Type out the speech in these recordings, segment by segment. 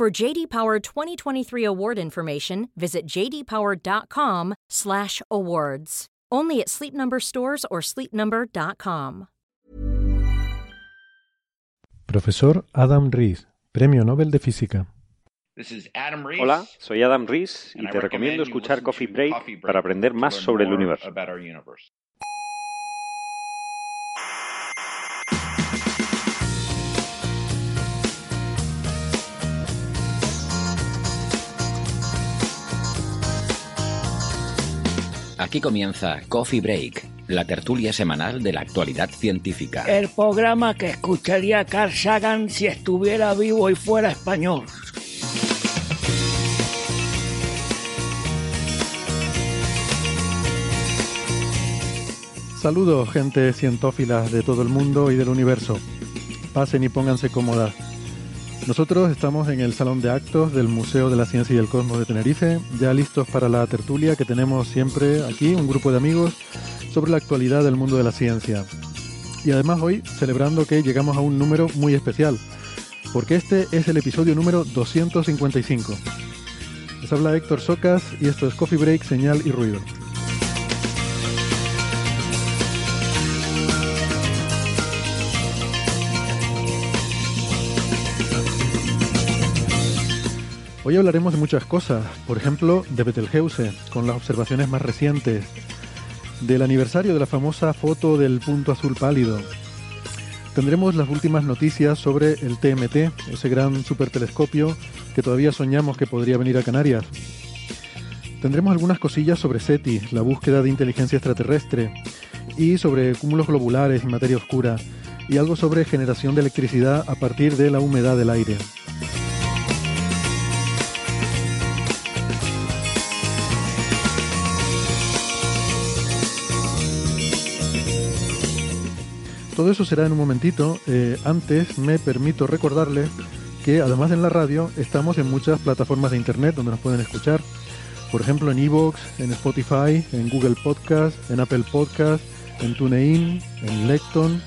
For JD Power 2023 award information, visit jdpower.com/awards. Only at Sleep Number stores or sleepnumber.com. Profesor Adam Rees, Premio Nobel de Física. Hola, soy Adam Rees y te recomiendo escuchar Coffee Break para aprender más sobre el universo. Aquí comienza Coffee Break, la tertulia semanal de la actualidad científica. El programa que escucharía Carl Sagan si estuviera vivo y fuera español. Saludos, gente cientófila de todo el mundo y del universo. Pasen y pónganse cómodas. Nosotros estamos en el Salón de Actos del Museo de la Ciencia y el Cosmos de Tenerife, ya listos para la tertulia que tenemos siempre aquí, un grupo de amigos, sobre la actualidad del mundo de la ciencia. Y además hoy celebrando que llegamos a un número muy especial, porque este es el episodio número 255. Les habla Héctor Socas y esto es Coffee Break, Señal y Ruido. Hoy hablaremos de muchas cosas, por ejemplo, de Betelgeuse, con las observaciones más recientes, del aniversario de la famosa foto del punto azul pálido. Tendremos las últimas noticias sobre el TMT, ese gran supertelescopio que todavía soñamos que podría venir a Canarias. Tendremos algunas cosillas sobre SETI, la búsqueda de inteligencia extraterrestre, y sobre cúmulos globulares y materia oscura, y algo sobre generación de electricidad a partir de la humedad del aire. Todo eso será en un momentito. Eh, antes me permito recordarles que además en la radio estamos en muchas plataformas de internet donde nos pueden escuchar. Por ejemplo en Evox, en Spotify, en Google Podcast, en Apple Podcast, en TuneIn, en Lecton.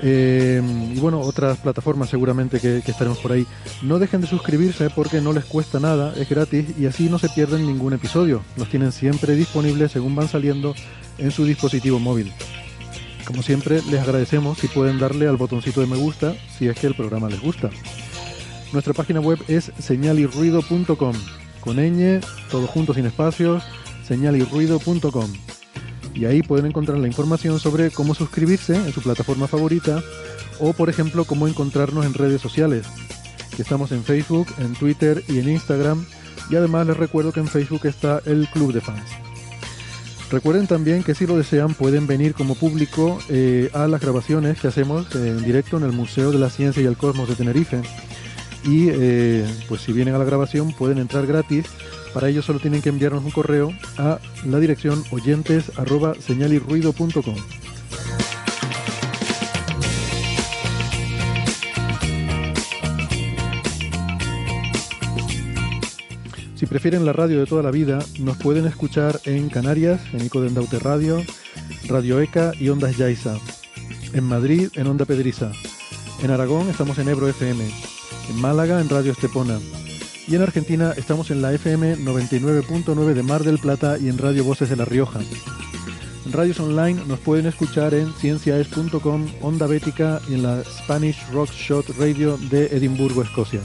Eh, y bueno, otras plataformas seguramente que, que estaremos por ahí. No dejen de suscribirse porque no les cuesta nada, es gratis y así no se pierden ningún episodio. Los tienen siempre disponibles según van saliendo en su dispositivo móvil. Como siempre, les agradecemos si pueden darle al botoncito de me gusta si es que el programa les gusta. Nuestra página web es señalirruido.com, con ñ, todo junto sin espacios, señalirruido.com. Y ahí pueden encontrar la información sobre cómo suscribirse en su plataforma favorita o, por ejemplo, cómo encontrarnos en redes sociales. Estamos en Facebook, en Twitter y en Instagram. Y además les recuerdo que en Facebook está el Club de Fans. Recuerden también que si lo desean pueden venir como público eh, a las grabaciones que hacemos en directo en el Museo de la Ciencia y el Cosmos de Tenerife. Y eh, pues si vienen a la grabación pueden entrar gratis. Para ello solo tienen que enviarnos un correo a la dirección oyentes Si prefieren la radio de toda la vida, nos pueden escuchar en Canarias, en Ico de Endaute Radio, Radio ECA y Ondas Yaiza. En Madrid, en Onda Pedriza. En Aragón estamos en Ebro FM. En Málaga, en Radio Estepona. Y en Argentina estamos en la FM 99.9 de Mar del Plata y en Radio Voces de La Rioja. En radios online nos pueden escuchar en cienciaes.com, Onda Bética y en la Spanish Rock Shot Radio de Edimburgo, Escocia.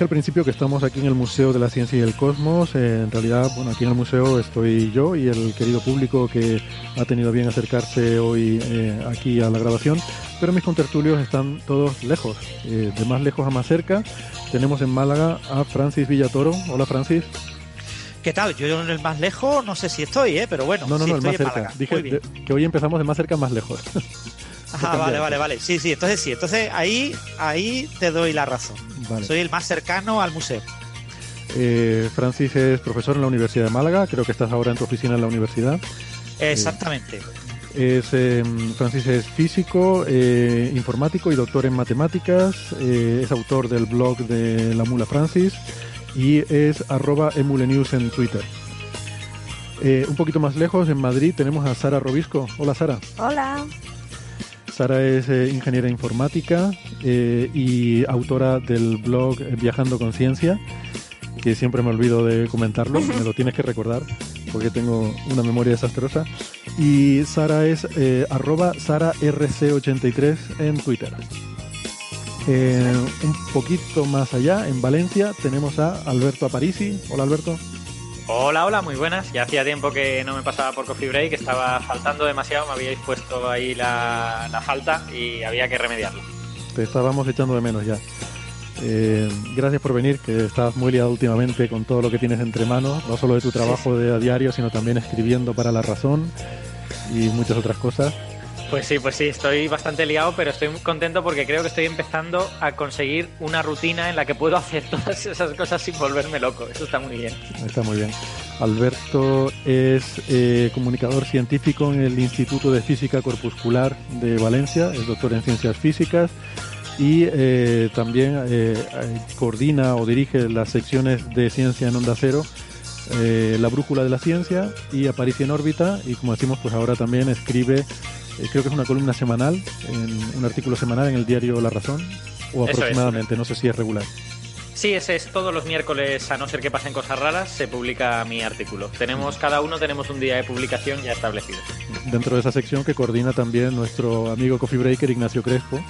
Dije al principio que estamos aquí en el Museo de la Ciencia y el Cosmos. Eh, en realidad, bueno, aquí en el museo estoy yo y el querido público que ha tenido bien acercarse hoy eh, aquí a la grabación. Pero mis contertulios están todos lejos, eh, de más lejos a más cerca. Tenemos en Málaga a Francis Villatoro. Hola, Francis. ¿Qué tal? Yo en el más lejos no sé si estoy, ¿eh? pero bueno. No, no, sí, no, el más cerca. Dije de- que hoy empezamos de más cerca a más lejos. Ajá, vale, vale, vale. Sí, sí, entonces sí. Entonces ahí, ahí te doy la razón. Vale. Soy el más cercano al museo. Eh, Francis es profesor en la Universidad de Málaga. Creo que estás ahora en tu oficina en la universidad. Exactamente. Es, eh, Francis es físico, eh, informático y doctor en matemáticas. eh, es autor del blog de La Mula Francis y es arroba emulenews en Twitter. Eh, un poquito más lejos, en Madrid, tenemos a Sara Robisco. Hola Sara. Hola. Sara es eh, ingeniera informática eh, y autora del blog Viajando con Ciencia, que siempre me olvido de comentarlo, me lo tienes que recordar porque tengo una memoria desastrosa. Y Sara es eh, arroba SaraRC83 en Twitter. Eh, un poquito más allá, en Valencia, tenemos a Alberto Aparici. Hola Alberto. Hola, hola, muy buenas. Ya hacía tiempo que no me pasaba por Coffee Break, estaba faltando demasiado, me habíais puesto ahí la, la falta y había que remediarlo. Te estábamos echando de menos ya. Eh, gracias por venir, que estás muy liado últimamente con todo lo que tienes entre manos, no solo de tu trabajo de a diario, sino también escribiendo para La Razón y muchas otras cosas. Pues sí, pues sí, estoy bastante liado, pero estoy contento porque creo que estoy empezando a conseguir una rutina en la que puedo hacer todas esas cosas sin volverme loco. Eso está muy bien. Está muy bien. Alberto es eh, comunicador científico en el Instituto de Física Corpuscular de Valencia, es doctor en ciencias físicas y eh, también eh, coordina o dirige las secciones de ciencia en Onda Cero, La Brújula de la Ciencia y Aparicio en órbita y como decimos pues ahora también escribe, eh, creo que es una columna semanal, en, un artículo semanal en el diario La Razón o es. aproximadamente, no sé si es regular. Sí, ese es todos los miércoles, a no ser que pasen cosas raras, se publica mi artículo. Tenemos, cada uno tenemos un día de publicación ya establecido. Dentro de esa sección que coordina también nuestro amigo Coffee Breaker Ignacio Crespo.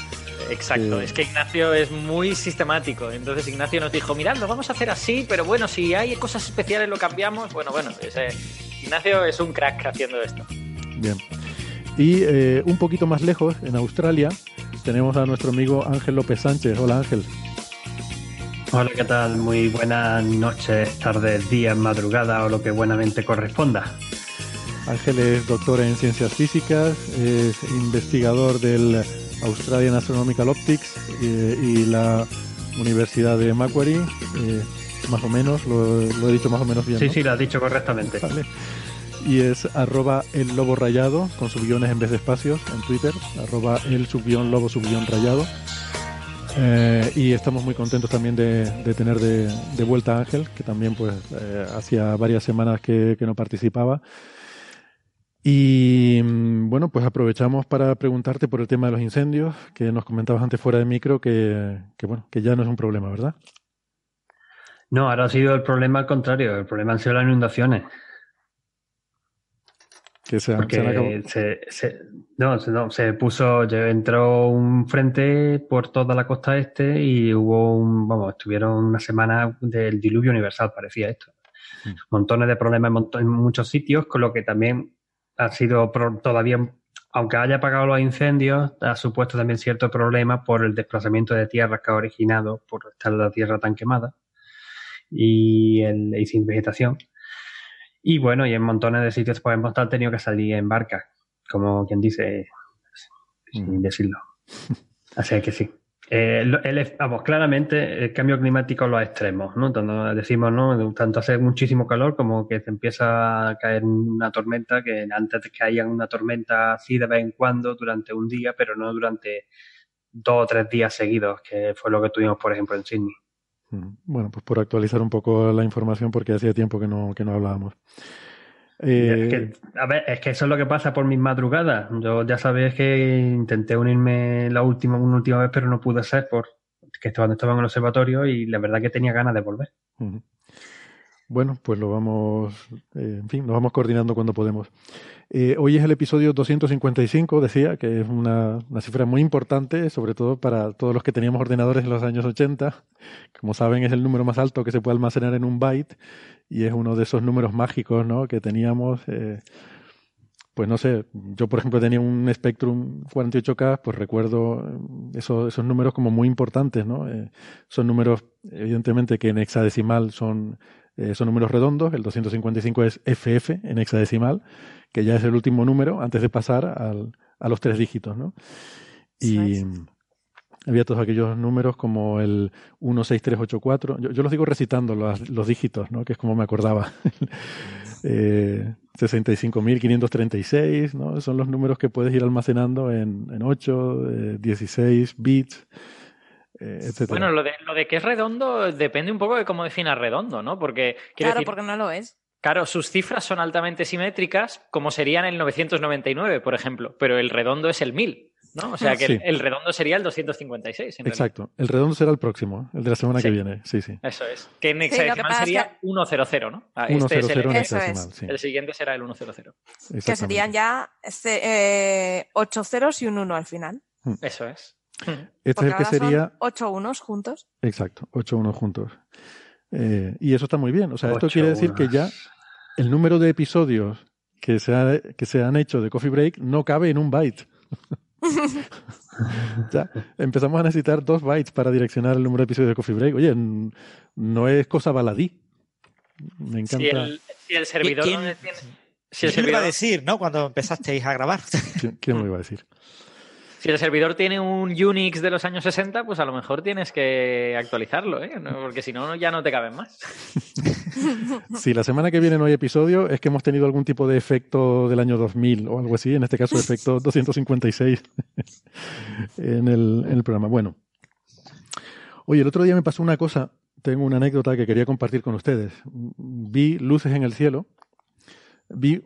Exacto, Sí. es que Ignacio es muy sistemático. Entonces Ignacio nos dijo, mirad, lo vamos a hacer así, pero bueno, si hay cosas especiales lo cambiamos. Bueno, bueno, ese- Ignacio es un crack haciendo esto. Bien. Y eh, un poquito más lejos, en Australia, tenemos a nuestro amigo Ángel López Sánchez. Hola Ángel. Hola, ¿qué tal? Muy buenas noches, tardes, días, madrugada o lo que buenamente corresponda. Ángel es doctor en ciencias físicas, es investigador del Australian Astronomical Optics eh, y la Universidad de Macquarie, eh, más o menos, lo, lo he dicho más o menos bien. Sí, ¿no? sí, lo has dicho correctamente. Vale. Y es arroba el lobo rayado, con subguiones en vez de espacios en Twitter, arroba el subguión lobo subguión rayado. Eh, y estamos muy contentos también de, tener de, vuelta a Ángel, que también pues eh, hacía varias semanas que, que no participaba. Y mm, bueno, pues aprovechamos para preguntarte por el tema de los incendios, que nos comentabas antes fuera de micro, que, que bueno, que ya no es un problema, ¿verdad? No, ahora ha sido el problema al contrario. El problema han sido las inundaciones. Que se, han- Porque se han acabado- se, se- no, se- no, se puso, entró un frente por toda la costa este y hubo un, vamos, estuvieron una semana del diluvio universal, parecía esto. Mm. Montones de problemas en, muchos sitios, con lo que también ha sido pro- todavía, aunque haya apagado los incendios, ha supuesto también cierto problema por el desplazamiento de tierra que ha originado por estar la tierra tan quemada y, el, y sin vegetación. Y bueno, y en montones de sitios pues hemos tenido que salir en barca, como quien dice, sin decirlo. Así que sí. Eh, el- vamos, claramente el cambio climático los extremos, ¿no? Tanto decimos, ¿no? Tanto hace muchísimo calor como que se empieza a caer una tormenta, que antes de que haya una tormenta así de vez en cuando durante un día, pero no durante dos o tres días seguidos, que fue lo que tuvimos, por ejemplo, en Sydney. Bueno, pues por actualizar un poco la información, porque hacía tiempo que no, que no hablábamos. Eh, Es que, a ver, es que eso es lo que pasa por mis madrugadas. Yo ya sabéis que intenté unirme la última, una última vez, pero no pude ser porque estaba, estaba en el observatorio y la verdad que tenía ganas de volver. Ujú. Bueno, pues lo vamos, eh, en fin, lo vamos coordinando cuando podemos. Eh, hoy es el episodio 255, decía, que es una, cifra muy importante, sobre todo para todos los que teníamos ordenadores en los años 80. Como saben, es el número más alto que se puede almacenar en un byte y es uno de esos números mágicos ¿no? que teníamos. eh, pues no sé, yo por ejemplo tenía un Spectrum 48K, pues recuerdo eh, esos, esos números como muy importantes, ¿no? Son números, evidentemente, que en hexadecimal son Eh, son números redondos, el 255 es FF en hexadecimal, que ya es el último número antes de pasar al, a los tres dígitos, ¿no? Y había todos aquellos números como el 16384. Yo, yo los digo recitando los, los dígitos, ¿no? Que es como me acordaba. eh, 65.536, ¿no? Son los números que puedes ir almacenando en, en 8, 16 bits. Eh, bueno, lo de, lo de que es redondo depende un poco de cómo definas redondo, ¿no? Porque. Claro, porque no lo es. Claro, sus cifras son altamente simétricas, como serían el 999, por ejemplo, pero el redondo es el 1000. ¿no? O sea que el, redondo sería el 256. Exacto. El redondo será el próximo, el de la semana que viene. Sí, sí. Eso es. Que en hexadecimal sería 100, ¿no? Ah, este es el, eso es. el siguiente será el 100. Que serían ya este, eh, 8 ceros y un 1 al final. Hmm. Eso es. Este es el que sería. 8 unos juntos. Exacto, 8 unos juntos. Eh, y eso está muy bien. O sea, esto quiere decir que ya el número de episodios que se, ha, que se han hecho de Coffee Break no cabe en un byte. ya, empezamos a necesitar dos bytes para direccionar el número de episodios de Coffee Break. Oye, no es cosa baladí. Me encanta. Si el, servidor no tiene. Si el servidor... iba a decir, no? Cuando empezasteis a grabar. ¿Quién, me iba a decir? Si el servidor tiene un Unix de los años 60, pues a lo mejor tienes que actualizarlo, ¿eh? porque si no, ya no te caben más. si la semana que viene no hay episodio, es que hemos tenido algún tipo de efecto del año 2000 o algo así, en este caso efecto 256 en, el, en el programa. Bueno. Oye, el otro día me pasó una cosa, tengo una anécdota que quería compartir con ustedes. Vi luces en el cielo, vi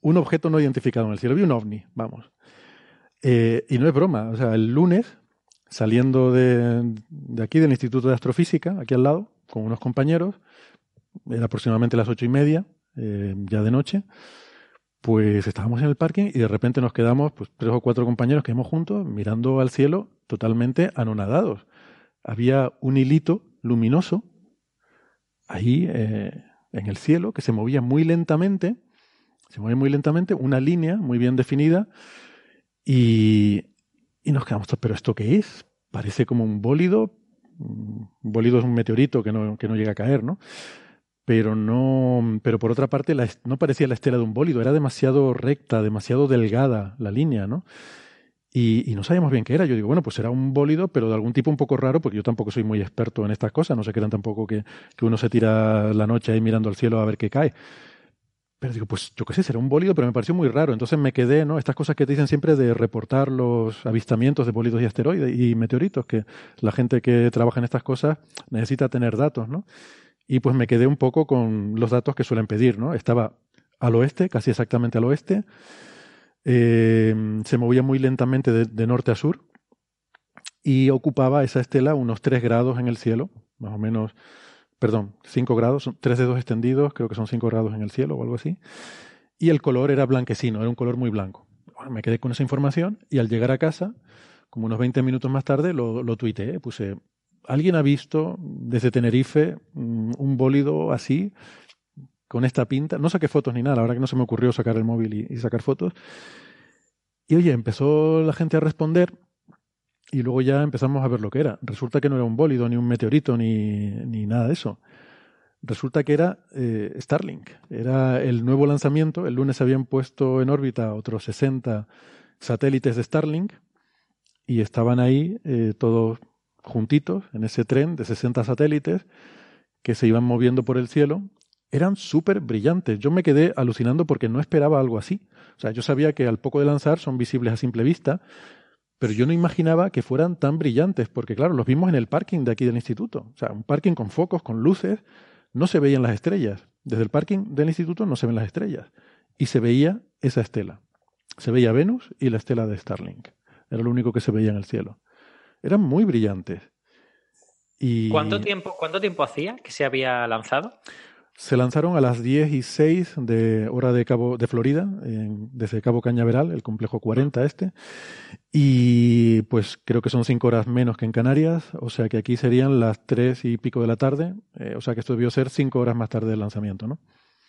un objeto no identificado en el cielo, vi un ovni, vamos. Eh, y no es broma, o sea, el lunes, saliendo de, de, aquí del Instituto de Astrofísica, aquí al lado, con unos compañeros, era aproximadamente las ocho y media, eh, ya de noche, pues estábamos en el parking y de repente nos quedamos, pues tres o cuatro compañeros que hemos juntos, mirando al cielo totalmente anonadados. Había un hilito luminoso ahí eh, en el cielo que se movía muy lentamente, se movía muy lentamente, una línea muy bien definida, y, nos quedamos, ¿pero esto qué es? Parece como un bólido. Un bólido es un meteorito que no, que no llega a caer, ¿no? Pero no, pero por otra parte no parecía la estela de un bólido, era demasiado recta, demasiado delgada la línea, ¿no? Y, y, no sabíamos bien qué era. Yo digo, bueno, pues será un bólido, pero de algún tipo un poco raro, porque yo tampoco soy muy experto en estas cosas. No se crean tampoco que, que uno se tira la noche ahí mirando al cielo a ver qué cae. Pero digo, pues yo qué sé, será un bólido, pero me pareció muy raro. Entonces me quedé, ¿no? Estas cosas que te dicen siempre de reportar los avistamientos de bólidos y asteroides y meteoritos, que la gente que trabaja en estas cosas necesita tener datos, ¿no? Y pues me quedé un poco con los datos que suelen pedir, ¿no? Estaba al oeste, casi exactamente al oeste. Eh, se movía muy lentamente de, de norte a sur y ocupaba esa estela unos 3 grados en el cielo, más o menos perdón, 5 grados, son tres dedos extendidos, creo que son 5 grados en el cielo o algo así. Y el color era blanquecino, era un color muy blanco. Bueno, me quedé con esa información y al llegar a casa, como unos 20 minutos más tarde, lo, lo tuiteé. Puse, ¿alguien ha visto desde Tenerife mm, un bólido así, con esta pinta? No saqué fotos ni nada, la verdad que no se me ocurrió sacar el móvil y, y sacar fotos. Y oye, empezó la gente a responder y luego ya empezamos a ver lo que era. Resulta que no era un bólido, ni un meteorito, ni, ni nada de eso. Resulta que era eh, Starlink. Era el nuevo lanzamiento. El lunes habían puesto en órbita otros 60 satélites de Starlink y estaban ahí eh, todos juntitos en ese tren de 60 satélites que se iban moviendo por el cielo. Eran súper brillantes. Yo me quedé alucinando porque no esperaba algo así. O sea, yo sabía que al poco de lanzar son visibles a simple vista, pero yo no imaginaba que fueran tan brillantes, porque claro, los vimos en el parking de aquí del instituto. O sea, un parking con focos, con luces, no se veían las estrellas. Desde el parking del instituto no se ven las estrellas. Y se veía esa estela. Se veía Venus y la estela de Starlink. Era lo único que se veía en el cielo. Eran muy brillantes. Y... ¿Cuánto tiempo, ¿Cuánto tiempo hacía que se había lanzado? Se lanzaron a las 10 y 6 de hora de Cabo de Florida, en, desde Cabo Cañaveral, el complejo 40 este, y pues creo que son 5 horas menos que en Canarias, o sea que aquí serían las 3 y pico de la tarde, eh, o sea que esto debió ser 5 horas más tarde del lanzamiento, ¿no?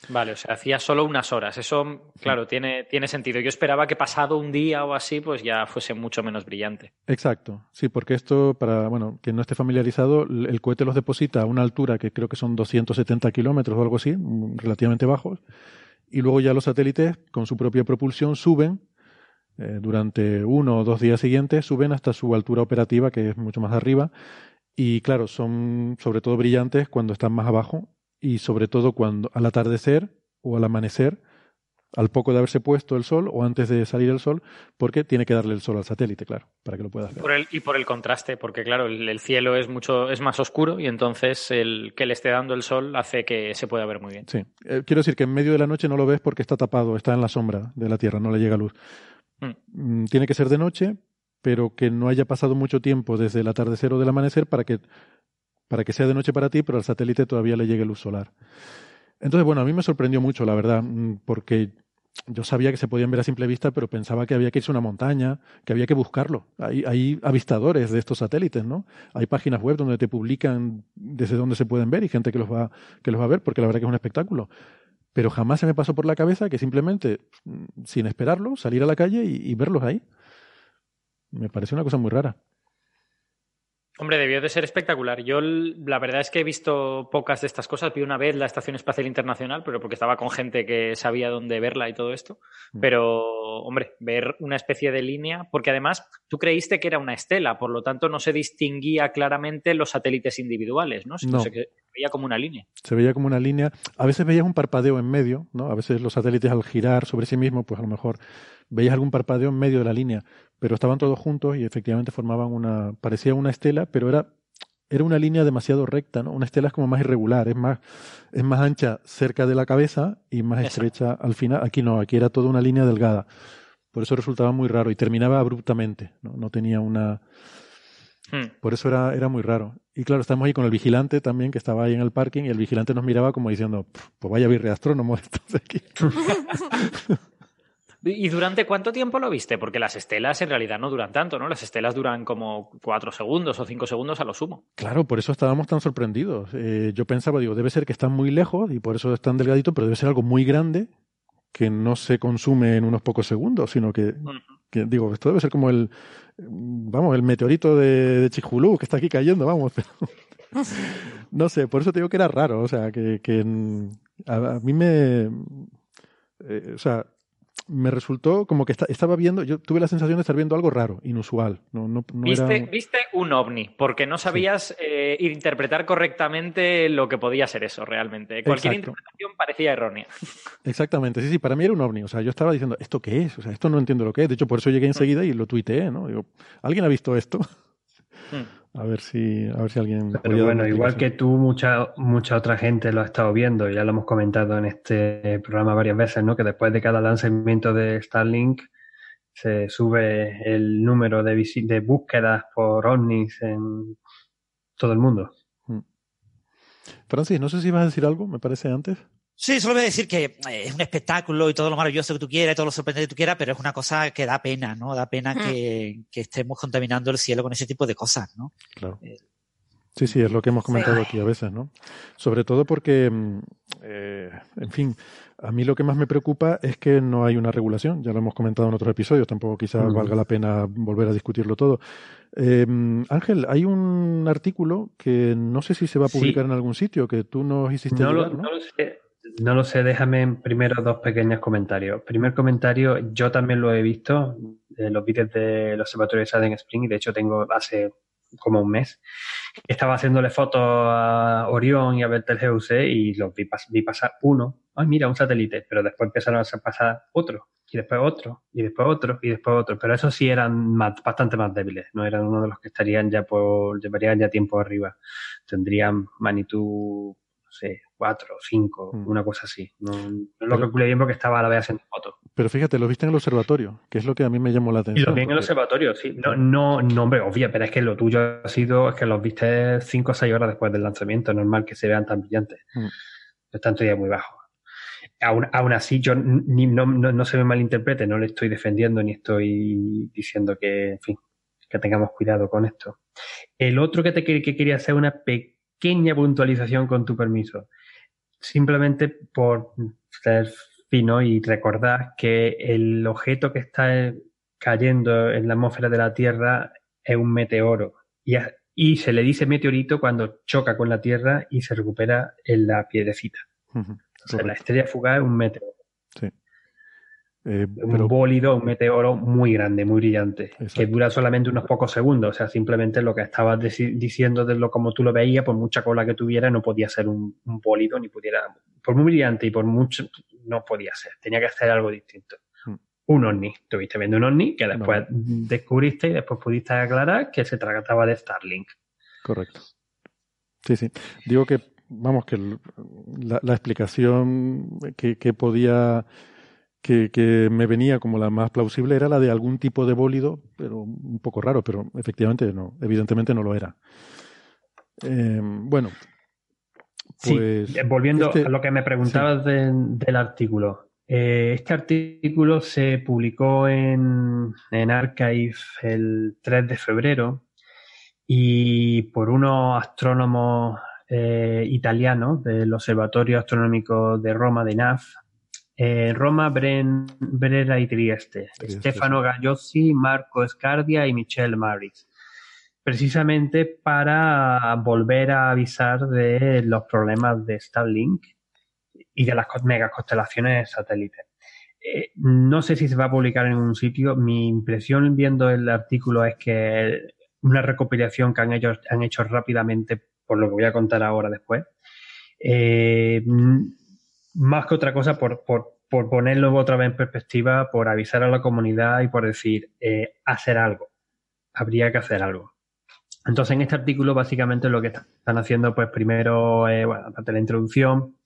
Vale, o sea, hacía solo unas horas. Eso, claro, tiene, tiene sentido. Yo esperaba que pasado un día o así, pues ya fuese mucho menos brillante. Exacto, sí, porque esto, para, bueno, quien no esté familiarizado, el cohete los deposita a una altura que creo que son 270 kilómetros o algo así, mm, relativamente bajos, y luego ya los satélites, con su propia propulsión, suben eh, durante uno o dos días siguientes, suben hasta su altura operativa, que es mucho más arriba, y claro, son sobre todo brillantes cuando están más abajo y sobre todo cuando al atardecer o al amanecer, al poco de haberse puesto el sol o antes de salir el sol, porque tiene que darle el sol al satélite, claro, para que lo puedas ver. Por el, y por el contraste, porque claro, el, cielo es mucho es más oscuro y entonces el que le esté dando el sol hace que se pueda ver muy bien. Sí, eh, quiero decir que en medio de la noche no lo ves porque está tapado, está en la sombra de la Tierra, no le llega luz. Mm. Mm, tiene que ser de noche, pero que no haya pasado mucho tiempo desde el atardecer o del amanecer para que para que sea de noche para ti, pero al satélite todavía le llegue luz solar. Entonces, bueno, a mí me sorprendió mucho, la verdad, mm, porque yo sabía que se podían ver a simple vista, pero pensaba que había que irse a una montaña, que había que buscarlo. Hay, avistadores de estos satélites, ¿no? Hay páginas web donde te publican desde dónde se pueden ver y gente que los va, que los va a ver, porque la verdad que es un espectáculo. Pero jamás se me pasó por la cabeza que simplemente, mm, sin esperarlo, salir a la calle y verlos ahí. Me parece una cosa muy rara. Hombre, debió de ser espectacular. Yo la verdad es que he visto pocas de estas cosas. Vi una vez la Estación Espacial Internacional, pero porque estaba con gente que sabía dónde verla y todo esto. Mm. Pero, hombre, ver una especie de línea, porque además tú creíste que era una estela, por lo tanto no se distinguía claramente los satélites individuales, ¿no? no. Se veía como una línea. Se veía como una línea. A veces veías un parpadeo en medio, ¿no? A veces los satélites al girar sobre sí mismos, pues a lo mejor veías algún parpadeo en medio de la línea pero estaban todos juntos y efectivamente formaban una, parecía una estela, pero era, era una línea demasiado recta, ¿no? Una estela es como más irregular, es más, es más ancha cerca de la cabeza y más estrecha al final. Aquí no, aquí era toda una línea delgada. Por eso resultaba muy raro y terminaba abruptamente, no, no tenía una... Hmm. Por eso era, era muy raro. Y claro, estamos ahí con el vigilante también, que estaba ahí en el parking, y el vigilante nos miraba como diciendo, pues vaya virre astrónomo estos aquí. ¿Y durante cuánto tiempo lo viste? Porque las estelas en realidad no duran tanto, ¿no? Las estelas duran como cuatro segundos o cinco segundos a lo sumo. Claro, por eso estábamos tan sorprendidos. Eh, yo pensaba, digo, debe ser que están muy lejos y por eso están delgaditos, pero debe ser algo muy grande que no se consume en unos pocos segundos, sino que, digo, esto debe ser como el, vamos, el meteorito de, de Chicxulub que está aquí cayendo, vamos. no sé, por eso te digo que era raro, o sea, que, a, mí me... Eh, o sea, me resultó como que estaba viendo, yo tuve la sensación de estar viendo algo raro, inusual. No, no, ¿Viste, viste, un ovni, porque no sabías eh, interpretar correctamente lo que podía ser eso realmente. Cualquier interpretación parecía errónea. Exactamente, sí, sí, para mí era un ovni. O sea, yo estaba diciendo, ¿esto qué es? O sea, esto no entiendo lo que es. De hecho, por eso llegué enseguida y lo tuiteé, ¿no? Digo, ¿alguien ha visto esto? Hmm. A ver si, a ver si alguien. Pero bueno, igual que tú, mucha, mucha otra gente lo ha estado viendo, ya lo hemos comentado en este programa varias veces, ¿no? Que después de cada lanzamiento de Starlink se sube el número de, de búsquedas por ovnis en todo el mundo. Hmm. Francis, no sé si ibas a decir algo, me parece antes. Sí, solo voy a decir que eh, es un espectáculo y todo lo maravilloso que tú quieras, todo lo sorprendente que tú quieras, pero es una cosa que da pena, ¿no? Da pena hmm. que, estemos contaminando el cielo con ese tipo de cosas, ¿no? Claro. Eh, sí, sí, es lo que hemos comentado aquí a veces, ¿no? Sobre todo porque, mm, eh, en fin, a mí lo que más me preocupa es que no hay una regulación. Ya lo hemos comentado en otros episodios, tampoco quizás mm. valga la pena volver a discutirlo todo. Ángel, hay un artículo que no sé si se va a publicar en algún sitio, que tú nos hiciste no, ¿no? no lo sé. No lo sé, déjame primero dos pequeños comentarios. Primer comentario, yo también lo he visto, de los vídeos del observatorio de Spring, y de hecho tengo hace como un mes. Estaba haciéndole fotos a Orión y a Betelgeuse y los vi, vi, pasar uno. Ay, mira, un satélite. Pero después empezaron a pasar otro, y después otro, y después otro, y después otro. Pero esos sí eran bastante más débiles. No eran uno de los que estarían ya por, llevarían ya tiempo arriba. Tendrían magnitud sé, cuatro, cinco, mm. una cosa así. No, lo calculé bien porque estaba a la vez haciendo fotos. Pero fíjate, lo viste en el observatorio, que es lo que a mí me llamó la atención. Y lo vi en el observatorio, sí. No, no, no, hombre, obvio, pero es que lo tuyo ha sido, es que los viste cinco o seis horas después del lanzamiento, normal que se vean tan brillantes. Mm. Están todavía muy bajos. Aún, aún, así, yo ni, no, no, se me malinterprete, no le estoy defendiendo ni estoy diciendo que, en fin, que tengamos cuidado con esto. El otro que te que quería hacer una pequeña puntualización con tu permiso. Simplemente por ser fino y recordar que el objeto que está cayendo en la atmósfera de la Tierra es un meteoro. Y, y se le dice meteorito cuando choca con la Tierra y se recupera en la piedrecita. la estrella fugaz es un meteoro. Sí. Eh, un bólido, un meteoro muy grande, muy brillante, que dura solamente unos pocos segundos. O sea, simplemente lo que estabas diciendo de lo como tú lo veías, por mucha cola que tuviera, no podía ser un, bólido, ni pudiera, por muy brillante y por mucho, no podía ser. Tenía que hacer algo distinto. Hmm. Un ovni. Estuviste viendo un ovni que después descubriste y después pudiste aclarar que se trataba de Starlink. Correcto. Sí, sí. Digo que, vamos, que la, explicación que podía que, me venía como la más plausible era la de algún tipo de bólido, pero un poco raro, pero efectivamente no, evidentemente no lo era. Em, bueno, pues. Eh, volviendo este a lo que me preguntabas del artículo. Eh, este artículo se publicó en, en Archive el 3 de febrero y por unos astrónomos eh, italianos del Observatorio Astronómico de Roma de NAF, eh, Roma, Bren, Brera y Trieste, Stefano Gagliozzi, Marco Escardia y Michelle Maris. Precisamente para volver a avisar de los problemas de Starlink y de las megaconstelaciones satélites. Eh, no sé si se va a publicar en un sitio. Mi impresión viendo el artículo es que una recopilación que han hecho, han hecho rápidamente, por lo que voy a contar ahora después, eh, más que otra cosa por, por, por ponerlo otra vez en perspectiva, por avisar a la comunidad y por decir, eh, hacer algo. Habría que hacer algo. Entonces, en este artículo, básicamente lo que están haciendo, pues primero, eh, bueno, aparte de la introducción,